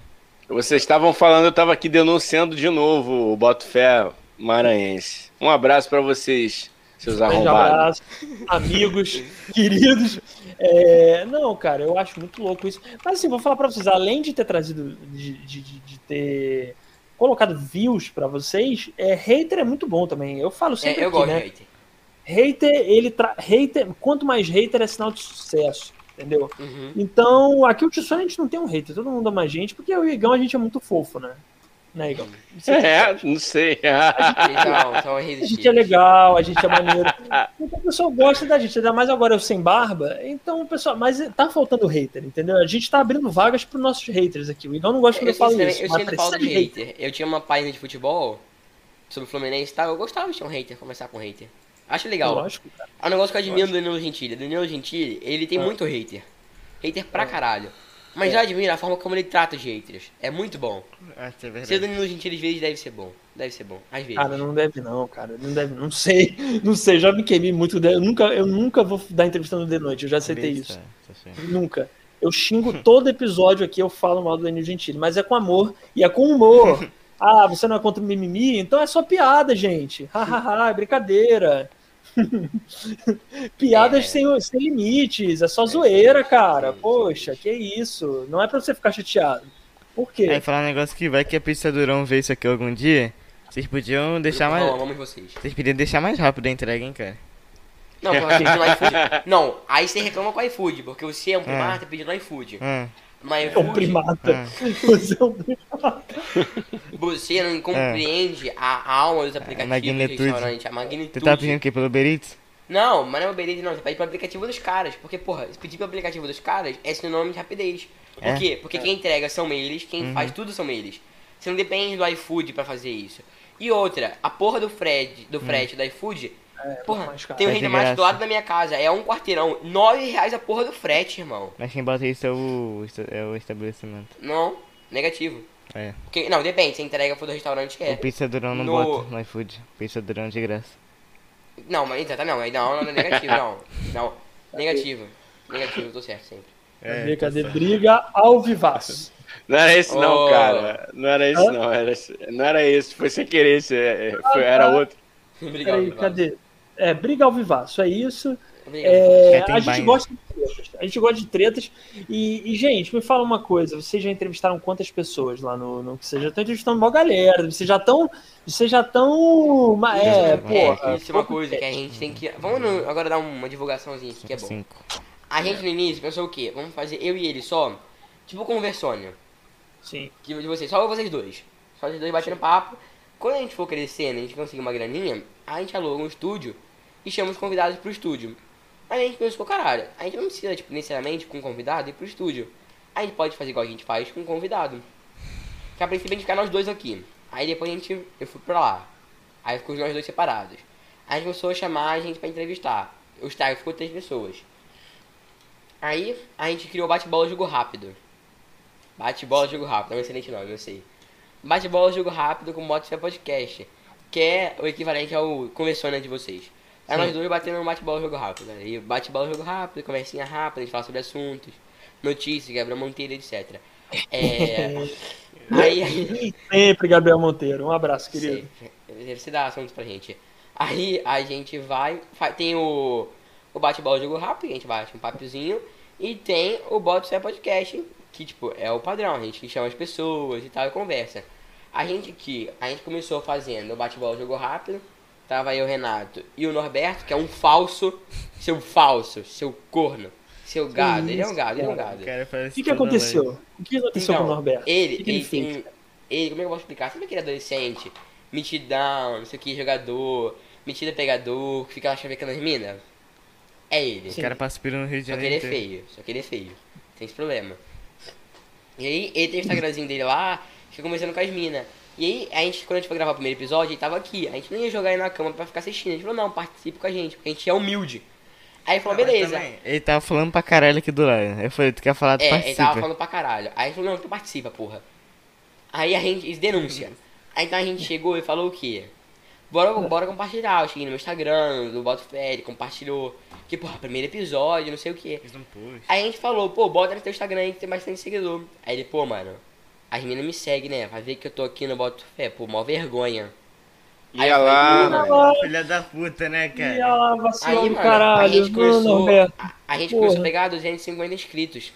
Vocês estavam falando, eu estava aqui denunciando de novo o Boto Fé maranhense. Um abraço para vocês seus arrombados. Abraço, amigos, [LAUGHS] queridos. É, não, cara, eu acho muito louco isso. Mas assim, vou falar pra vocês, além de ter trazido, de, de, de ter colocado views para vocês, é, hater é muito bom também. Eu falo sempre é, eu aqui, gosto né? de hater. Hater, ele tra... hater, quanto mais hater é sinal de sucesso, entendeu? Uhum. Então, aqui o Tissone a gente não tem um hater, todo mundo ama a gente, porque o Igão a gente é muito fofo, né? Né, Igor? É, [LAUGHS] não sei. A gente, não, [LAUGHS] a gente é legal, a gente é maneiro. [LAUGHS] Então o pessoal gosta da gente, ainda mais agora eu sem barba. Então o pessoal. Mas tá faltando hater, entendeu? A gente tá abrindo vagas pros nossos haters aqui. O Igor não gosta quando eu, eu falo isso. Eu sinto falta de hater. hater. Eu tinha uma página de futebol sobre o Fluminense e tal. Eu gostava de ter um hater, começar com hater. Acho legal. Lógico, cara. É um negócio que eu admiro do Danilo Gentili. Danilo Gentili, ele tem ah. muito hater. Hater pra ah. caralho. Mas é. já admira a forma como ele trata os haters. É muito bom. Acho que é verdade. Ser Danilo Gentili às vezes deve ser bom. Deve ser bom. Às vezes. Cara, não deve não, cara. Não deve. Não sei. [LAUGHS] Não sei. Já me queimei muito. Eu nunca, eu nunca vou dar entrevista no The Noite. Eu já aceitei isso. Tá nunca. Eu xingo [LAUGHS] todo episódio aqui, eu falo mal do Danilo Gentili. Mas é com amor. E é com humor. [LAUGHS] ah, você não é contra o mimimi? Então é só piada, gente. Hahaha, é brincadeira. [LAUGHS] Piadas é. sem, sem limites, é só é, zoeira, cara. Poxa, que isso. Não é pra você ficar chateado. Por quê? É falar um negócio que vai que a pista Durão ver isso aqui algum dia. Vocês podiam deixar mais. Não, vocês. Vocês podiam deixar mais rápido a entrega, hein, cara. Não, no [LAUGHS] iFood. Não, aí você reclama com o iFood, porque você é um primata ah. pedindo no iFood. Ah. Mas é um primata. Ah. [LAUGHS] Você é um primata. Você não compreende a, a alma dos aplicativos a magnitude. do restaurante, a magnitude. Você tá pedindo o quê? Pelo Uber Eats? Não, mas não é Uber Eats, não. Você pede pelo aplicativo dos caras. Porque, porra, se pedir pelo aplicativo dos caras é sinônimo de rapidez. Por é? quê? Porque é. quem entrega são eles, quem uhum. faz tudo são eles. Você não depende do iFood pra fazer isso. E outra, a porra do Fred, do frete hum. do iFood é, porra, tem um renda mais do lado da minha casa. É um quarteirão. Nove reais a porra do frete, irmão. Mas quem bota isso é o, é o estabelecimento. Não, negativo. É. Porque, não, depende. Se a entrega for do restaurante, é. O pizza durão não no... bota no iFood. Pizza durão de graça. Não, mas tá, não, não, não, é negativo, [LAUGHS] não. Não, negativo. Negativo, tô certo sempre. É, cadê? Tá briga ao vivaço. Não era esse não, oh. cara. Não era esse não. Era, não era esse. Foi sem querer. Esse, é, foi, era outro. [LAUGHS] Obrigado, Peraí, cadê? É, briga ao vivaço, é isso. É, a gente gosta de tretas. A gente gosta de tretas. E, e, gente, me fala uma coisa: vocês já entrevistaram quantas pessoas lá no, no que vocês já estão entrevistando uma galera? Vocês já estão. Vocês já estão. É, é, porra. Isso é uma coisa que a gente tem que. Vamos no, agora dar uma divulgaçãozinha aqui que é bom. Cinco. A gente no início pensou o quê? Vamos fazer eu e ele só, tipo conversônia. Sim. De, de vocês, só vocês dois. Só vocês dois batendo papo. Quando a gente for crescendo, a gente conseguir uma graninha, a gente aluga um estúdio e chama os convidados pro estúdio. Aí a gente pensou, caralho, a gente não precisa, tipo, necessariamente com um convidado ir pro estúdio. A gente pode fazer igual a gente faz com um convidado. Que a princípio a gente ficar nós dois aqui. Aí depois a gente, eu fui pra lá. Aí ficou nós dois separados. Aí a gente começou a chamar a gente pra entrevistar. O estágio ficou três pessoas. Aí a gente criou bate-bola jogo rápido. Bate-bola jogo rápido, é um excelente nome, eu sei. Bate-bola jogo rápido com modo podcast. Que é o equivalente ao conversônia de vocês. Aí nós dois batendo no bate-bola jogo rápido. Né? E bate-bola jogo rápido, conversinha rápida, a gente fala sobre assuntos, notícias, Gabriel Monteiro, etc. É. [LAUGHS] aí, aí... Sempre Gabriel Monteiro, um abraço, querido. Sempre. Você dá assuntos pra gente. Aí a gente vai. Tem o, o bate-bola jogo rápido, a gente bate um papozinho. E tem o Bota Fé Podcast, que tipo, é o padrão, a gente chama as pessoas e tal e conversa. A gente que a gente começou fazendo o bate-bola jogo rápido, tava aí o Renato e o Norberto, que é um falso, seu falso, seu corno, seu gado. ele é um gado, ele é um gado. O que, que aconteceu? O que aconteceu então, com o Norberto? Ele, que ele, tem, ele, como é que eu posso explicar? Sabe aquele adolescente, mitidão, não sei o que, jogador, metida pegador, que fica lá chavecando as minas? É ele. O cara passa no Rio de Janeiro. Só que ele é feio, só que ele é feio. Tem esse problema. E aí, ele tem o Instagramzinho dele lá, fica conversando com as minas. E aí, a gente, quando a gente foi gravar o primeiro episódio, ele tava aqui. A gente não ia jogar ele na cama pra ficar assistindo. A gente falou, não, participe com a gente, porque a gente é humilde. Aí ele falou, não, beleza. Ele tava falando pra caralho aqui do lado. Eu falei, tu quer falar, tu é, participa. ele tava falando pra caralho. Aí ele falou, não, tu participa, porra. Aí a gente, denúncia. Aí então a gente chegou e falou o quê? Bora, bora compartilhar. Eu cheguei no meu Instagram, do Boto Fé, ele compartilhou. Que, porra, primeiro episódio, não sei o quê. Aí a gente falou, pô, bota no teu Instagram aí que tem bastante seguidor. Aí ele, pô, mano, as meninas me seguem, né? Vai ver que eu tô aqui no Boto Fé, pô, mó vergonha. Aí Ia lá, falei, filha da puta, né, cara? Ia lá, aí, mano, caralho. A gente começou, a, a, gente começou a pegar 250 inscritos.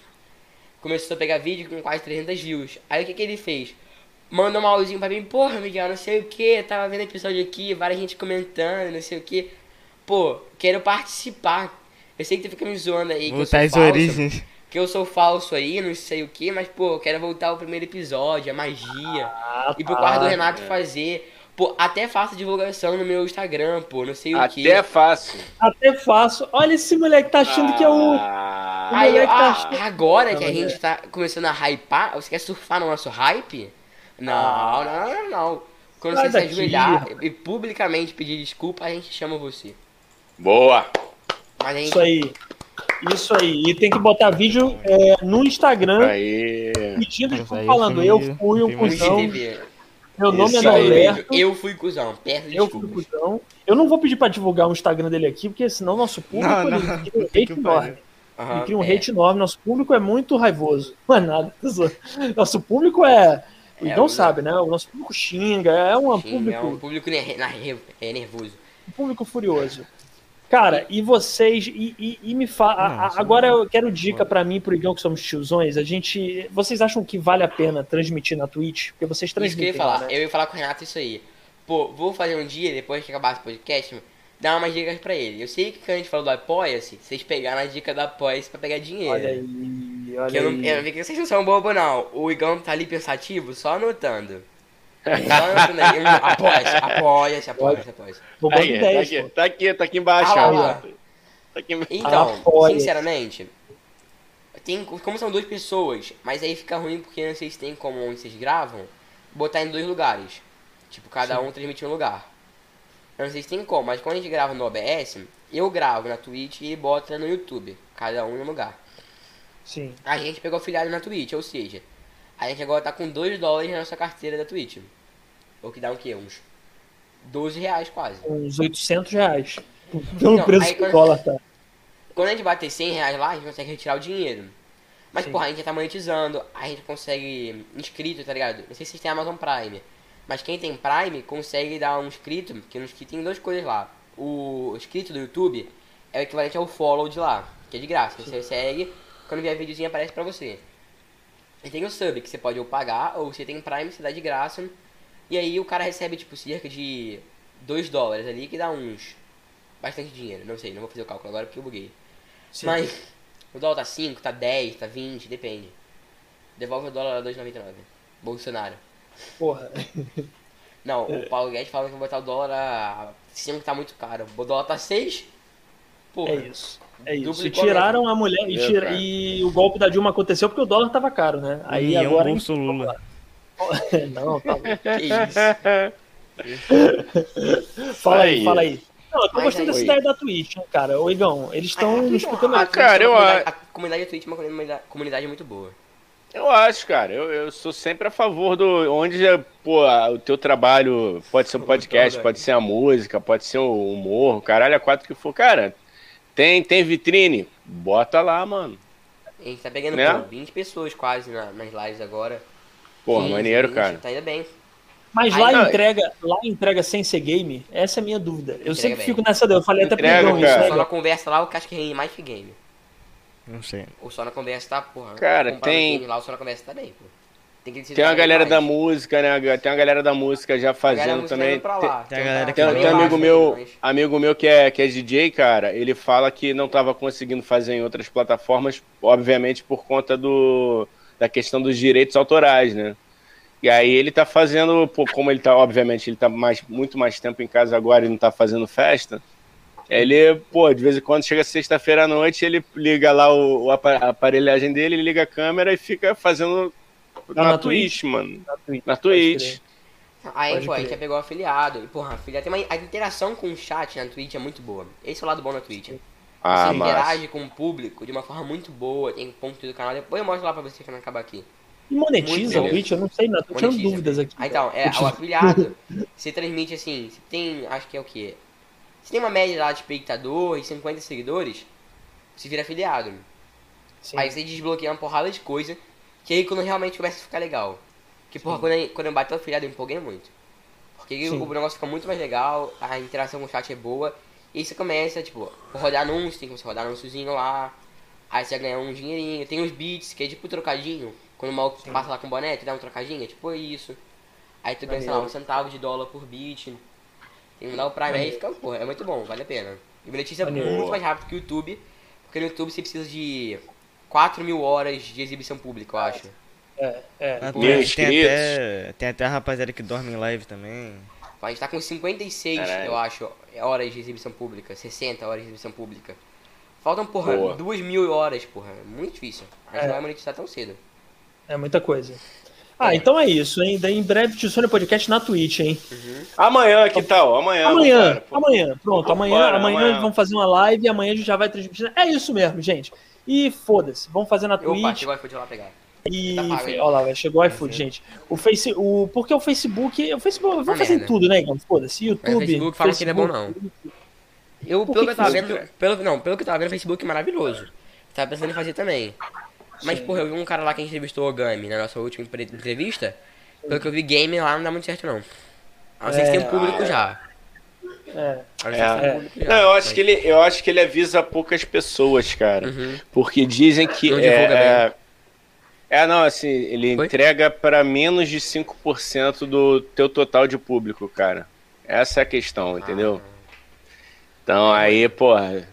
Começou a pegar vídeo com quase 300 views. Aí o que que ele fez? Mandou um malzinho pra mim, porra, Miguel, não sei o que, tava vendo episódio aqui, várias gente comentando, não sei o que. Pô, quero participar. Eu sei que tu fica me zoando aí. Voltar às origens. Que eu sou falso aí, não sei o que, mas, pô, eu quero voltar ao primeiro episódio, a magia. Ah, e pro tá, quarto do Renato é. fazer. Pô, até faço divulgação no meu Instagram, pô, não sei o que. Até faço. Até faço. Olha esse moleque tá achando ah. que é o. o aí, tá ah, achando... Agora que a gente tá começando a hypar, você quer surfar no nosso hype? Não, ah. não, não, não. Quando você daqui. se ajoelhar e publicamente pedir desculpa, a gente chama você. Boa! Gente... Isso aí. Isso aí. E tem que botar vídeo é, no Instagram aí. pedindo desculpa falando. Eu fui um cuzão. Meu nome Isso é Norberto. Eu fui cuzão. Eu fui cuzão. Eu não vou pedir pra divulgar o Instagram dele aqui, porque senão nosso público não, não. Ele, um [LAUGHS] hate enorme. Uhum, ele cria um é. hate enorme. Nosso público é muito raivoso. [LAUGHS] Não é nada. Nosso público é. O é, Igão sabe, né? O nosso público xinga. É um xinga, público. É um público é nervoso. Um público furioso. Cara, e vocês, e, e, e me fala. Agora eu quero dica para mim, pro Igão, que somos tiozões. A gente. Vocês acham que vale a pena transmitir na Twitch? Porque vocês transmitem. Isso que eu ia falar. Né? Eu ia falar com o Renato isso aí. Pô, vou fazer um dia, depois que acabar esse podcast, dar umas dicas pra ele. Eu sei que quando a gente falou do Apoia-se, vocês pegaram a dica do Apoia-se pra pegar dinheiro. Olha aí, olha que eu não, eu vi que vocês não são bobo, não. O Igão tá ali pensativo, só anotando. [LAUGHS] Apoia-se, apoia-se, apoia-se, apoia-se. Tá, tá, aqui, tá aqui, tá aqui embaixo. Ah, tá aqui Então, apoia sinceramente, tem, como são duas pessoas, mas aí fica ruim porque não sei se tem como onde vocês gravam, botar em dois lugares. Tipo, cada Sim. um transmite um lugar. Eu não sei se tem como, mas quando a gente grava no OBS, eu gravo na Twitch e bota no YouTube. Cada um em um lugar. Sim. A gente pegou afiliado na Twitch, ou seja, a gente agora tá com 2 dólares na nossa carteira da Twitch. O que dá o quê? Uns 12 reais quase. Uns 800 reais. Pelo então, preço que cola, tá? Quando a gente bater 100 reais lá, a gente consegue retirar o dinheiro. Mas, Sim. porra, a gente já tá monetizando, a gente consegue inscrito, tá ligado? Não sei se vocês têm Amazon Prime. Mas quem tem Prime consegue dar um inscrito, porque no inscrito tem duas coisas lá. O inscrito do YouTube é o equivalente ao follow de lá, que é de graça. Você segue, quando vier videozinho aparece pra você. E tem o sub, que você pode ou pagar, ou você tem Prime, você dá de graça. E aí o cara recebe, tipo, cerca de 2 dólares ali, que dá uns... Bastante dinheiro, não sei, não vou fazer o cálculo agora porque eu buguei. Sim. Mas [LAUGHS] o dólar tá 5, tá 10, tá 20, depende. Devolve o dólar a 2,99. Bolsonaro. Porra. [LAUGHS] Não, o Paulo Guedes fala que vai botar o dólar a 5 tá muito caro. O dólar tá 6. Porra. É isso. É isso. E tiraram a mulher e, tira- e o golpe da Dilma aconteceu porque o dólar tava caro, né? Aí União agora. Bolso Lula. [LAUGHS] Não, tá bom. [LAUGHS] Que isso. Fala aí, Aí. fala aí. Não, eu tô Mas gostando aí- dessa ideia da Twitch, né, cara? Ô, Igão, eles estão Ah, explicando. a- cara, eu a comunidade, acho- a comunidade da Twitch é uma comunidade, muito boa. Eu acho, cara. Eu, eu sou sempre a favor do. Onde pô, o teu trabalho pode ser um [LAUGHS] podcast, pode ser a música, pode ser o humor, o caralho, a quatro que for. Cara, tem, tem vitrine? Bota lá, mano. A gente tá pegando Né? pô, 20 pessoas quase na- nas lives agora. Pô, 15, maneiro, 20, cara. Tá indo bem. Mas Aí lá não, entrega, lá entrega sem ser game? Essa é a minha dúvida. Eu Entrega sempre bem. fico nessa dúvida. Eu falei até pro Entrega, Igão isso, né, Só na conversa lá, o que acho que rende mais que game. Não sei. Ou só na conversa tá, porra. Cara, tem- Lá, o só na conversa tá bem, pô. Tem que Tem uma galera da música né? Tem uma galera da música já fazendo também. Tem- tem galera tá- que Tem, tá tem um amigo baixo meu, mas- amigo meu que é, que é DJ, cara, ele fala que não tava conseguindo fazer em outras plataformas, obviamente por conta do, da questão dos direitos autorais, né? E aí ele tá fazendo, pô, como ele tá, obviamente, ele tá mais, muito mais tempo em casa agora e não tá fazendo festa, ele, pô, de vez em quando chega sexta-feira à noite, ele liga lá o, o a aparelhagem dele, ele liga a câmera e fica fazendo na, na Twitch, mano. Na Twitch. Na Twitch. Aí, Pode pô, a crer. gente já pegou o afiliado. E, porra, afiliado tem uma, a interação com o chat na Twitch é muito boa. Esse é o lado bom da Twitch. Ah, Você massa. interage com o público de uma forma muito boa, tem ponto do canal. Depois eu mostro lá pra você que não acaba aqui. E monetiza o Twitch? Eu não sei, não. Tô tirando Monetiza. dúvidas aqui. Ah, então, é, o afiliado, [LAUGHS] você transmite assim, você tem, acho que é o quê? Você tem uma média lá de espectador e 50 seguidores, você vira afiliado. Sim. Aí você desbloqueia uma porrada de coisa, que aí quando realmente começa a ficar legal. Que porra, quando eu, quando eu bati o afiliado eu empolguei muito. Porque aí Sim. o negócio fica muito mais legal, a interação com o chat é boa, e aí você começa, tipo, rodar anúncio, tem que você rodar anúnciozinho lá, aí você vai ganhar um dinheirinho, tem os beats, que é tipo trocadinho, quando o maluco passa lá com boné, tu dá um trocadinho, é tipo isso. Aí tu ganha, sei lá, um centavo de dólar por beat. Tem que dar o Prime aí fica, porra, é muito bom, vale a pena. E monetiza Maneiro. muito mais rápido que o YouTube, porque no YouTube você precisa de 4 mil horas de exibição pública, eu acho. É, é. Twitch tem até, tem até a rapaziada que dorme em live também. A gente tá com 56, Caralho. eu acho, horas de exibição pública, 60 horas de exibição pública. Faltam, porra, Boa. duas mil horas, porra. Muito difícil. A gente É. não vai monetizar tão cedo. É muita coisa. Ah, então é isso, hein? Daí em breve Tissone Podcast na Twitch, hein? Amanhã, que tal? Amanhã. Amanhã, amanhã, pronto. Amanhã, Bora, amanhã, amanhã. vamos fazer uma live e amanhã a gente já vai transmitir. É isso mesmo, gente. E foda-se, vamos fazer na Opa, Twitch. chegou o iFood lá pegar. E Tá pago, hein? olha lá, vai, chegou o iFood, gente. O Face, o porque o Facebook, o Facebook, vamos fazer em merda. tudo, né, Igão? Foda-se, Mas YouTube. o Facebook fala que não é bom, não. Eu, Por pelo que que eu tava que vendo, pelo, não, pelo que eu tava vendo, o Facebook é maravilhoso. Tava pensando em fazer também. Mas, Sim. porra, eu vi um cara lá que entrevistou o Gami na nossa última entrevista. Pelo que eu vi, game lá não dá muito certo, não. A não ser que É, tem um público já. É, A não que um eu acho que ele, eu acho que ele avisa poucas pessoas, cara. Uhum. Porque dizem que Não é, divulga é, é, não, assim, ele Oi? entrega para menos de 5% do teu total de público, cara. Essa é a questão, entendeu? Então aí, porra,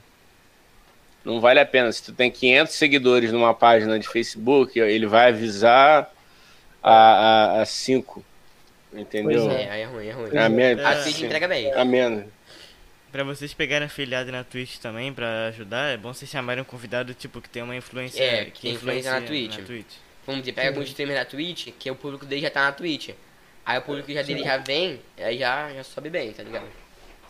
não vale a pena. Se tu tem 500 seguidores numa página de Facebook, ele vai avisar a 5, entendeu? Pois É, aí é ruim, é ruim. É a minha- A É. Twitch entrega bem. A menos. Pra vocês pegarem afiliado na Twitch também, pra ajudar, é bom vocês chamarem um convidado, tipo, que tem uma influência... É, que tem influência na influencia Twitch. Vamos dizer, pega alguns streamers na Twitch, que o público dele já tá na Twitch. Aí o público já dele já vem, aí já, já sobe bem, tá ligado?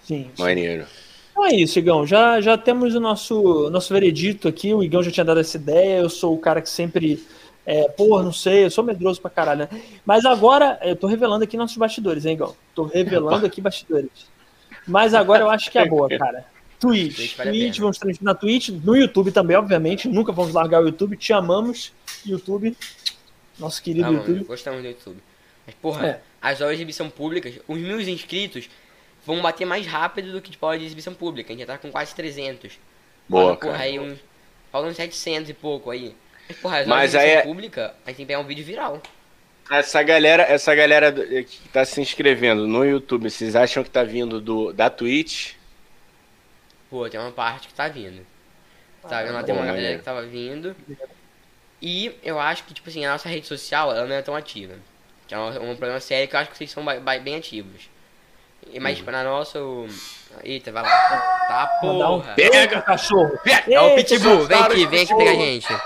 sim. sim. Maneiro. Então é isso, Igão. Já, já temos o nosso, nosso veredito aqui. O Igão já tinha dado essa ideia. Eu sou o cara que sempre. É, porra, não sei, eu sou medroso pra caralho, né? Mas agora, eu tô revelando aqui nossos bastidores, hein, Igão? Tô revelando aqui bastidores. Mas agora eu acho que é boa, [LAUGHS] cara. Twitch. Twitch vale Twitch, vamos transmitir na Twitch, no YouTube também, obviamente. Nunca vamos largar o YouTube. Te amamos, YouTube. Nosso querido Ah, mano, YouTube. gostamos do YouTube. Mas, porra, É. as horas de exibição públicas, os mil inscritos vão bater mais rápido do que de hora de exibição pública. A gente já tá com quase 300. Boa, porra, cara. aí um. Faltam uns 700 e pouco aí. Mas, porra, as Mas aí é- pública, a gente tem que pegar um vídeo viral. Essa galera, essa galera que tá se inscrevendo no YouTube, vocês acham que tá vindo do, da Twitch? Pô, tem uma parte que tá vindo. Tá vendo? Tem uma galera que tava vindo. E eu acho que, tipo assim, a nossa rede social, ela não é tão ativa. Que é um, um problema sério que eu acho que vocês são bem ativos. E, mas, tipo, na nossa... o- Eita, vai lá. Tá, um porra. pega, cachorro. É o Pitbull, vem aqui, vem aqui pegar a gente. Os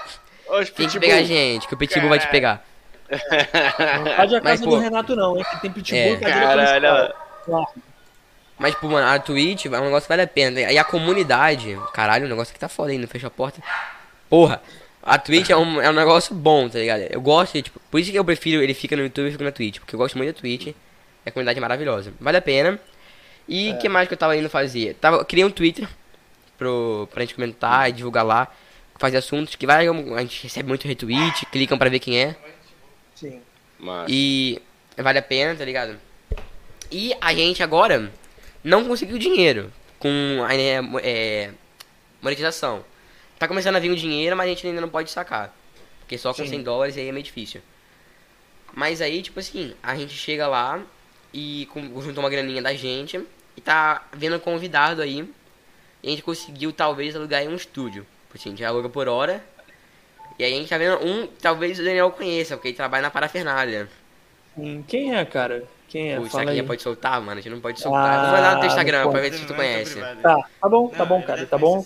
Vem aqui pitbull. pegar a gente, que o Pitbull vai te pegar. Não [LAUGHS] pode a Mas, casa pô, do Renato, não, hein? Que tem pitbull É. cadeira Caralho. Mas, pô, mano, a Twitch é um negócio que vale a pena. E a comunidade, caralho, o negócio aqui tá foda ainda, fecha a porta. Porra, a Twitch é um, é um negócio bom, tá ligado? Eu gosto, tipo, por isso que eu prefiro ele fica no YouTube e fica na Twitch, porque eu gosto muito da Twitch. A comunidade é maravilhosa. Vale a pena. E o que mais que eu tava indo fazer? Tava, eu criei um Twitter pro, pra gente comentar e divulgar lá. Fazer assuntos que vai, a gente recebe muito retweet, clicam pra ver quem é. Sim. Massa. E vale a pena, tá ligado? E a gente agora não conseguiu dinheiro com a é, mo- é, monetização. Tá começando a vir o dinheiro, mas a gente ainda não pode sacar. Porque só com Sim. 100 dólares aí é meio difícil. Mas aí, tipo assim, a gente chega lá e com, juntou uma graninha da gente e tá vendo convidado aí. E a gente conseguiu talvez alugar aí um estúdio. Tipo Assim, a gente aluga por hora. E aí a gente tá vendo um, talvez o Daniel conheça, porque ele trabalha na parafernália. Sim. Quem é, cara? Quem é? Pô, isso Fala aqui aí. pode soltar, mano. A gente não pode soltar. Ah, Vou mandar no teu Instagram não pra pode. ver se tu conhece. Tá, tá bom, tá bom, cara, tá bom.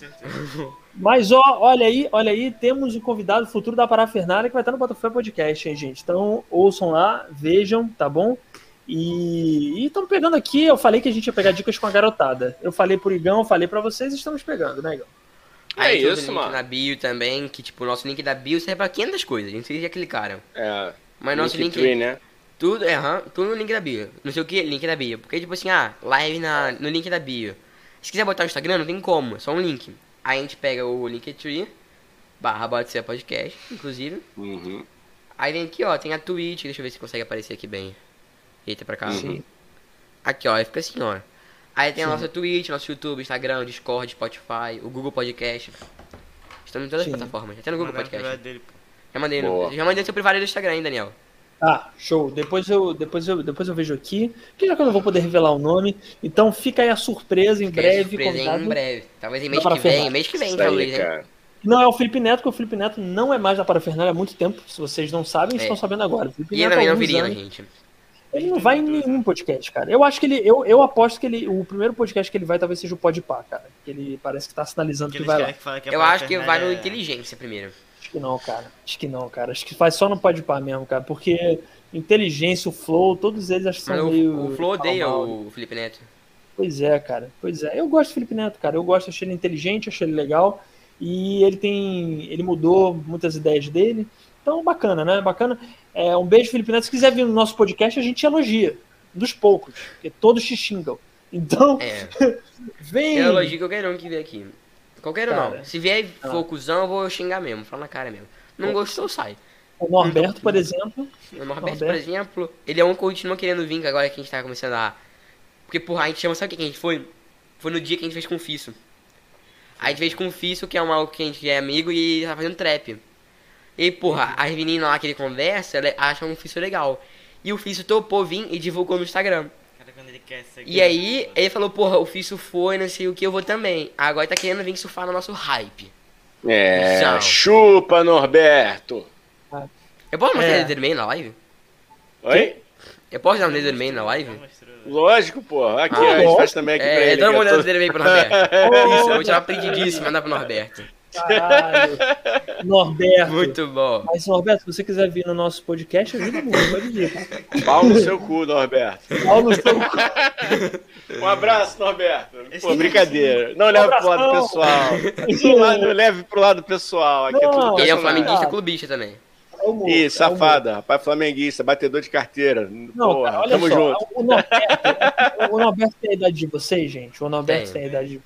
Mas ó, olha aí, olha aí, temos o convidado futuro da Parafernália que vai estar no Botafogo Podcast, hein, gente? Então, ouçam lá, vejam, tá bom? E estamos pegando aqui, eu falei que a gente ia pegar dicas com a garotada. Eu falei pro Igão, falei pra vocês, estamos pegando, né, Igão? É Aí isso, mano. na bio também, que tipo, o nosso link da bio serve pra 500 coisas. A gente sei se já clicaram. É, Mas nosso link. Linktree, né? Tudo, é, aham, tudo no link da bio. Não sei o que, link da bio. Porque, tipo assim, ah, live na, no link da bio. Se quiser botar o Instagram, não tem como, é só um link. Aí a gente pega o Linktree, barra Bota Ser Podcast, inclusive. Uhum. Aí vem aqui, ó, tem a Twitch, deixa eu ver se consegue aparecer aqui bem. Eita, pra cá. Sim. Aqui, ó, aí fica assim, ó. Aí tem a nossa Twitch, nosso YouTube, Instagram, Discord, Spotify, o Google Podcast. Estamos em todas Sim. as plataformas, até no Google Mandar Podcast. dele. Já mandei, no, já mandei no seu privado do Instagram, hein, Daniel? Tá, show. Depois eu, depois eu, depois eu vejo aqui, que já que eu não vou poder revelar o nome, então fica aí a surpresa em Fica breve, surpresa, convidado. em breve. Talvez em mês que vem, ferrar. mês que vem, Isso talvez, aí, cara. Não é o Felipe Neto, porque o Felipe Neto não é mais da Parafernália há muito tempo. Se vocês não sabem, É. estão sabendo agora. E ele Neto, também não viria, né, anos, gente? Ele não vai em nenhum podcast, cara. Eu acho que ele. Eu, eu aposto que ele. O primeiro podcast que ele vai talvez seja o Podpah, cara. Que ele parece que tá sinalizando Que que vai lá. que que a Eu acho que vai no é- inteligência primeiro. Acho que não, cara. Acho que não, cara. Acho que faz só no Podpah mesmo, cara. Porque inteligência, o Flow, todos eles acho que são Mas meio. o Flo odeia o Felipe Neto. Pois é, cara. Pois é. Eu gosto do Felipe Neto, cara. Eu gosto, achei ele inteligente, achei ele legal. E ele tem. Ele mudou muitas ideias dele. Então, bacana, né? Bacana. É, um beijo, Felipe Neto. Se quiser vir no nosso podcast, a gente elogia. Dos poucos. Porque todos te xingam. Então, É. [LAUGHS] vem. Eu elogio qualquer um que vier aqui. Qualquer um Cara. não. Se vier e Ah. cuzão, eu vou xingar mesmo, falar na cara mesmo. Não gostou, sai. O Norberto, por exemplo. O Norberto, por Norberto. exemplo, ele é um que continua querendo vir, que agora que a gente tá começando a. Porque, porra, a gente chama, sabe o que a gente foi? Foi no dia que a gente fez com o Fisso. A gente fez com o Fisso, que é um maluco que a gente é amigo e tá fazendo trap. E porra, as meninas lá que ele conversa, ela acham o Fisso legal. E o Fisso topou vir e divulgou no Instagram. Ele quer seguir- E aí, ele falou, porra, o Fisso foi, não sei o que, eu vou também. Agora tá querendo vir surfar no nosso hype. É, Tchau. chupa, Norberto. Eu posso mostrar É. ele meio na live? Oi? Eu posso dar um meio na live? Lógico, pô. Aqui, Ah, a gente faz também aqui pra É, ele. todo aqui, mundo ó, dando tô- dedo meio pro [LAUGHS] Norberto. Isso, eu vou tirar print disso e mandar pro Norberto. Caralho. Norberto. Muito bom. Mas, Norberto, se você quiser vir no nosso podcast, ajuda muito. Pode vir. Pau no seu cu, Norberto. Paulo, seu- Um abraço, Norberto. Esse- Pô, brincadeira. Não leve pro lado pessoal. [LAUGHS] Lado, leve pro lado pessoal. Aqui é Não, tudo Ele é um flamenguista clubista também. é humor, Ih, é safada, rapaz flamenguista, batedor de carteira. Não, Porra, cara, olha tamo só. junto. O Norberto, o Norberto tem a idade de vocês, gente. O Norberto Tem. tem a idade de.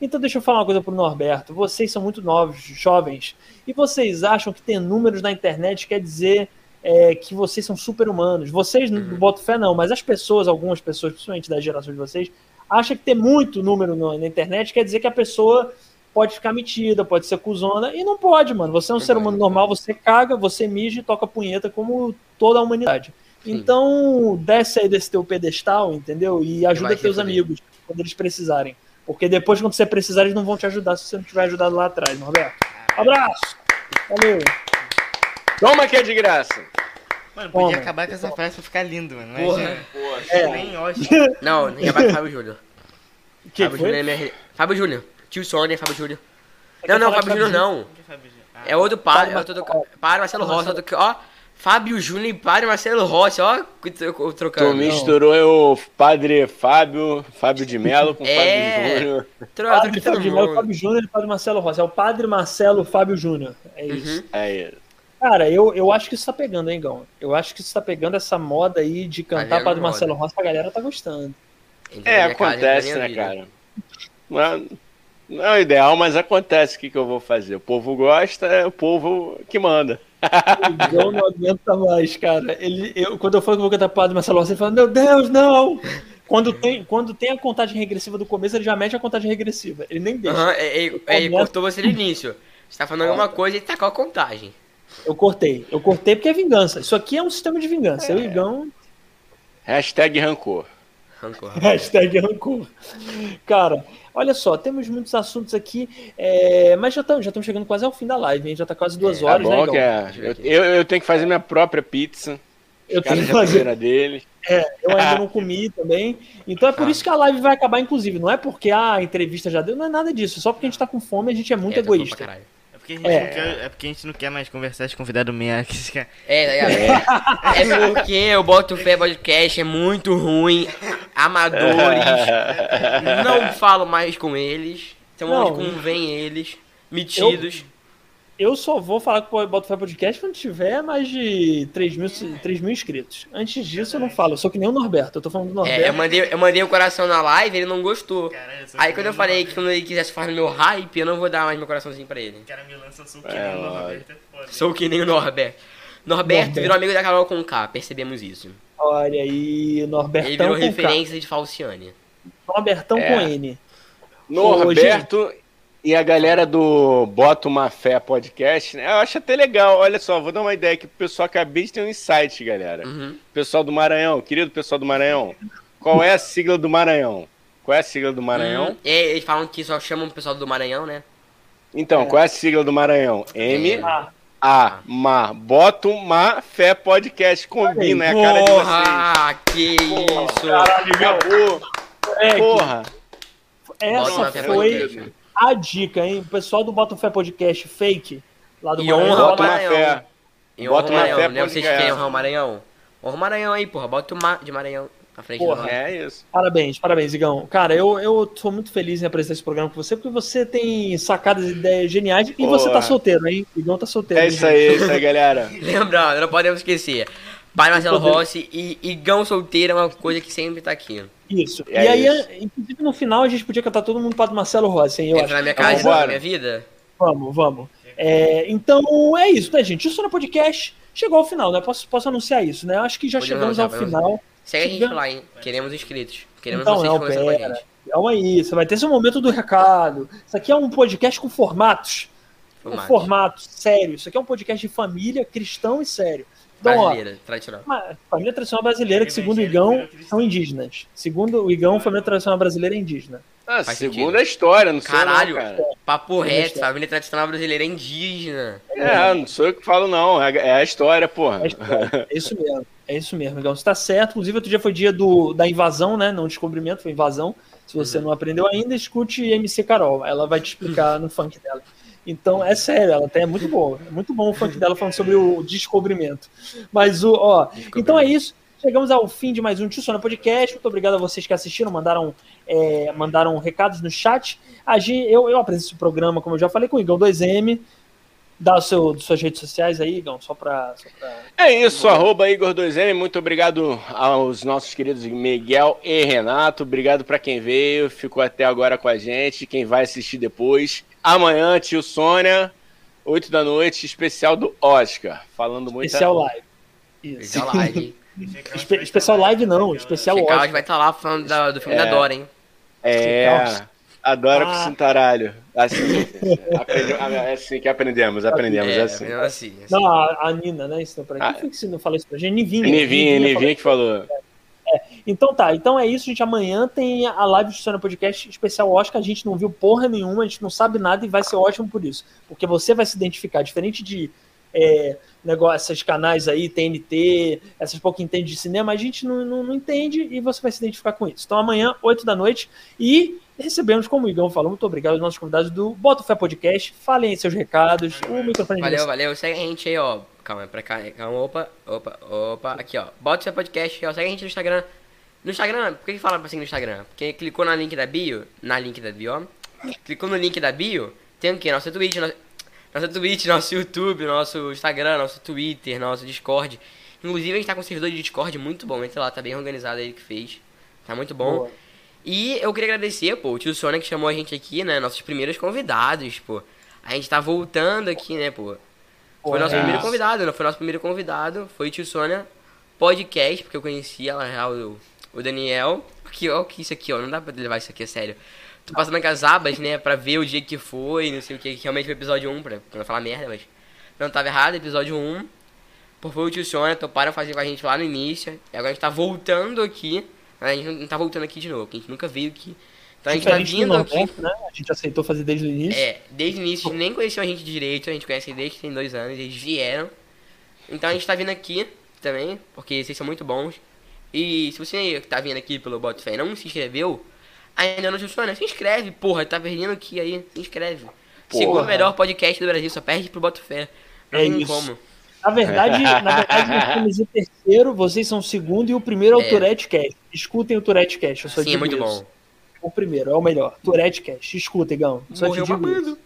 Então deixa eu falar uma coisa pro Norberto. Vocês são muito novos, jovens, e vocês acham que ter números na internet quer dizer é, que vocês são super-humanos. Vocês não Uhum. botam fé, não, mas as pessoas, algumas pessoas, principalmente da geração de vocês, acham que ter muito número no- na internet quer dizer que a pessoa pode ficar metida, pode ser cuzona, e não pode, mano. Você é um ser humano normal, você caga, você mija e toca punheta como toda a humanidade. Sim. Então, desce aí desse teu pedestal, entendeu? E ajuda teus amigos quando eles precisarem. Porque depois, quando você precisar, eles não vão te ajudar se você não tiver ajudado lá atrás, Norberto. Abraço! Valeu! Toma que é de graça! Mano, podia Toma. acabar com essa frase pra ficar lindo, mano. Porra. Porra. É. Nem ótimo. [LAUGHS] Não, nem acabar com o Fábio Júnior. Que Fábio Júnior é minha... Fábio Júnior. Tio Sônia, Fábio Júnior. Não, não, Fábio Júnior não. É outro padre, é outro do... Padre Marcelo Rosa, do... ó. Fábio Júnior e Padre Marcelo Rossi, ó, trocando. Tu misturou o Padre Fábio, Fábio de Mello com [LAUGHS] é... Fábio Júnior. Padre Fábio de Mello, Fábio Júnior e Padre Marcelo Rossi. É o Padre Marcelo Fábio Júnior. É uhum. isso. Uhum. É isso. Cara, eu, eu acho que isso tá pegando, hein, Gão? Eu acho que isso tá pegando essa moda aí de cantar Padre moda. Marcelo Rossi, a galera tá gostando. é, acontece, né, cara? Não é, não é o ideal, mas acontece. O que, que eu vou fazer? O povo gosta, é o povo que manda. O Gão não aguenta mais, cara. Ele, eu, quando eu falo que vou cantar Padre Marcelo Rossi, ele fala, meu Deus, não! Quando tem, quando tem a contagem regressiva do começo, ele já mete a contagem regressiva. Ele nem deixa. Uhum, ele, ele cortou você no início. Você tá falando alguma coisa e tacou a contagem. Eu cortei. Eu cortei porque é vingança. Isso aqui é um sistema de vingança. É. Eu e Igão. Hashtag rancor. Rancor. [LAUGHS] Hashtag rancor. Cara, olha só, temos muitos assuntos aqui, é, mas já estamos já chegando quase ao fim da live, hein? Já está quase duas é, horas, tá bom, né, é. eu, eu, tenho que fazer minha própria pizza. Eu tenho que fazer. dele. É, eu ainda [LAUGHS] não comi também. Então é por ah. isso que a live vai acabar, inclusive. Não é porque ah, a entrevista já deu, não é nada disso. Só porque a gente está com fome a gente é muito é, egoísta porque a gente é. não quer, é porque a gente não quer mais conversar com convidado meia. [LAUGHS] É, é, é. é porque eu boto fé podcast, é muito ruim. Amadores. [LAUGHS] não falo mais com eles. Então não, convém eles. Metidos. Eu eu só vou falar com o Botafé Podcast quando tiver mais de 3 mil, 3 mil inscritos. Antes disso, eu não falo. Eu sou que nem o Norberto. Eu tô falando do Norberto. É, eu mandei, eu mandei o um coração na live ele não gostou. Cara, Aí quando eu falei que quando ele quisesse falar no meu hype, eu não vou dar mais meu coraçãozinho pra ele. Cara, me lança, sou que é, nem o Norberto. É sou que nem o Norberto. Norberto, virou amigo da Carol com K, percebemos isso. Olha aí, Norbertão Ele virou referência K. de Falciane. Norbertão é. com N. Norberto Hoje... E a galera do Bota Uma Fé Podcast, né? Eu acho até legal. Olha só, vou dar uma ideia aqui pro pessoal. Acabei de ter um insight, galera. Uhum. Pessoal do Maranhão, querido pessoal do Maranhão. Qual é a sigla do Maranhão? Qual é a sigla do Maranhão? Uhum. Eles falam que só chamam o pessoal do Maranhão, né? Então, é. qual é a sigla do Maranhão? M. A, ma, bota uma fé podcast, combina, é a cara de vocês. Ah, que Porra, isso! Caralho, acabou! É, Porra! Essa foi a dica, hein? O pessoal do Bota Fé Podcast fake, lá do e Maranhão. Honra o Maranhão. E honra o Maranhão, né? Vocês querem honrar o Maranhão? Honra o Maranhão aí, porra. Bota o Ma de Maranhão na frente porra, do É isso. Parabéns, parabéns, Igão. Cara, eu, eu tô muito feliz em apresentar esse programa com você, porque você tem sacadas e ideias geniais e você tá solteiro, hein? Igão tá solteiro. É isso aí, é isso aí, galera. [LAUGHS] Lembrando, não podemos esquecer. Pai Marcelo Rossi e Igão Solteiro é uma coisa que sempre tá aqui. Isso. É e aí, isso. inclusive, no final a gente podia cantar todo mundo para Marcelo Rossi, hein? Eu Entra acho. na minha casa, então, na minha vida? Vamos, vamos. É, então é isso, né, gente? Isso no podcast chegou ao final, né? Posso, posso anunciar isso, né? Acho que já chegamos ao final. Segue a gente lá, hein? Queremos inscritos. Queremos então, vocês não, conversando pera. com a gente. Calma aí, você vai ter seu momento do recado. Isso aqui é um podcast com formatos. Um formato sério. Isso aqui é um podcast de família, cristão e sério. Então, brasileira, ó, tradicional. família tradicional brasileira, que segundo o Igão, são indígenas. Segundo o Igão, família tradicional brasileira é indígena. Ah, Faz segundo sentido. a história, não sei Caralho, cara. papo reto, família tradicional brasileira é indígena. É, não sou eu que falo não, é, é a história, porra. É, história. é isso mesmo, é isso mesmo, Igão. Você tá certo, inclusive outro dia foi dia do, da invasão, né, não descobrimento, foi invasão. Se você uhum. não aprendeu ainda, escute MC Carol, ela vai te explicar no funk dela. Então, é sério, ela tem, é muito boa. É muito bom o funk dela falando sobre o descobrimento. Mas o, ó, então é isso. Chegamos ao fim de mais um Tio Podcast. Muito obrigado a vocês que assistiram, mandaram, é, mandaram recados no chat. A gente, eu, eu apresento esse programa, como eu já falei, com o Igão 2M. Dá o seu, suas redes sociais aí, Igão, só para. Pra... É isso, arroba Igor2M. Muito obrigado aos nossos queridos Miguel e Renato. Obrigado para quem veio, ficou até agora com a gente, quem vai assistir depois. Amanhã, tio Sônia, 8 da noite, especial do Oscar. Falando muito. Especial live. Isso. Especial live. [LAUGHS] Espe especial live não, especial Oscar. vai estar tá lá falando da, do filme é. da Dora, hein? É. Adora ah. com cintaralho. Assim, [LAUGHS] é assim que aprendemos, aprendemos, é, assim. É assim, assim. Não, a, a Nina, né, ensinou pra gente. Ah, Quem que não fala isso pra gente? Nivinha. Nivinha, Nivinha, Nivinha que falou. É. Então tá, então é isso, gente. Amanhã tem a live do Sônia Podcast especial Oscar. A gente não viu porra nenhuma, a gente não sabe nada e vai ser ótimo por isso. Porque você vai se identificar, diferente de é, negócio, esses canais aí, TNT, essas pouco entende de cinema, a gente não, não, não, entende e você vai se identificar com isso. Então amanhã, 8 da noite, e recebemos, como o Igão falou, muito obrigado aos nossos convidados do Bota Fé Podcast. Falem aí seus recados. O microfone Valeu, valeu. Segue a gente aí, ó. Calma, pra cá. Calma, opa, opa, opa. Aqui, ó. Bota Fé Podcast, ó. Segue a gente no Instagram. No Instagram, por que fala assim no Instagram? Porque clicou na link da bio, na link da bio, ó. Clicou no link da bio, tem o quê? Nossa Twitch, nossa, nossa Twitch, [LAUGHS] nosso YouTube, nosso Instagram, nosso Twitter, nosso Discord. Inclusive a gente tá com um servidor de Discord muito bom, entra lá, tá bem organizado aí que fez. Tá muito bom. Boa. E eu queria agradecer, pô, o tio Sônia que chamou a gente aqui, né? Nossos primeiros convidados, pô. A gente tá voltando aqui, né, pô. Foi nosso é. primeiro convidado, não foi nosso primeiro convidado. Foi o tio Sônia Podcast, porque eu conhecia ela, real, o, o Daniel. Aqui, ó, que isso aqui, ó. Não dá pra levar isso aqui a sério. Tô passando aqui as abas, né, pra ver o dia que foi, não sei o que. Realmente foi episódio 1, pra, pra não falar merda, mas. Não tava errado, episódio 1. Por foi o tio Sônia, toparam fazer com a gente lá no início. E agora a gente tá voltando aqui a gente não tá voltando aqui de novo, que a gente nunca veio aqui. Então a gente tá vindo aqui. né? A gente aceitou fazer desde o início. É, desde o início nem conheceu a gente direito, a gente conhece desde que tem dois anos, eles vieram. Então a gente tá vindo aqui também, porque vocês são muito bons. E se você tá vindo aqui pelo Botfé e não se inscreveu, ainda não funciona, se inscreve, porra, tá perdendo aqui aí, se inscreve. Porra. Segundo melhor podcast do Brasil, só perde pro Botfé. Não é tem isso. como. Na verdade, na verdade, nós estamos em terceiro, vocês são o segundo e o primeiro é o é. Tourette Cast. Escutem o Tourette Cast, eu só Sim, é muito isso. bom. O primeiro, é o melhor. Tourette Cast. Escutem, Gão. Só Morreu mamando.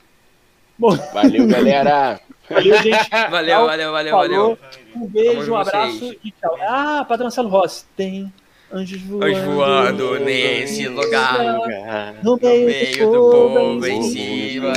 Valeu, galera. Valeu, gente. [LAUGHS] Valeu, valeu, valeu, valeu. Um beijo, um abraço e tchau. Ah, Padrão Marcelo Rossi, tem anjos voando, anjos voando nesse lugar. No meio, no meio do povo em cima.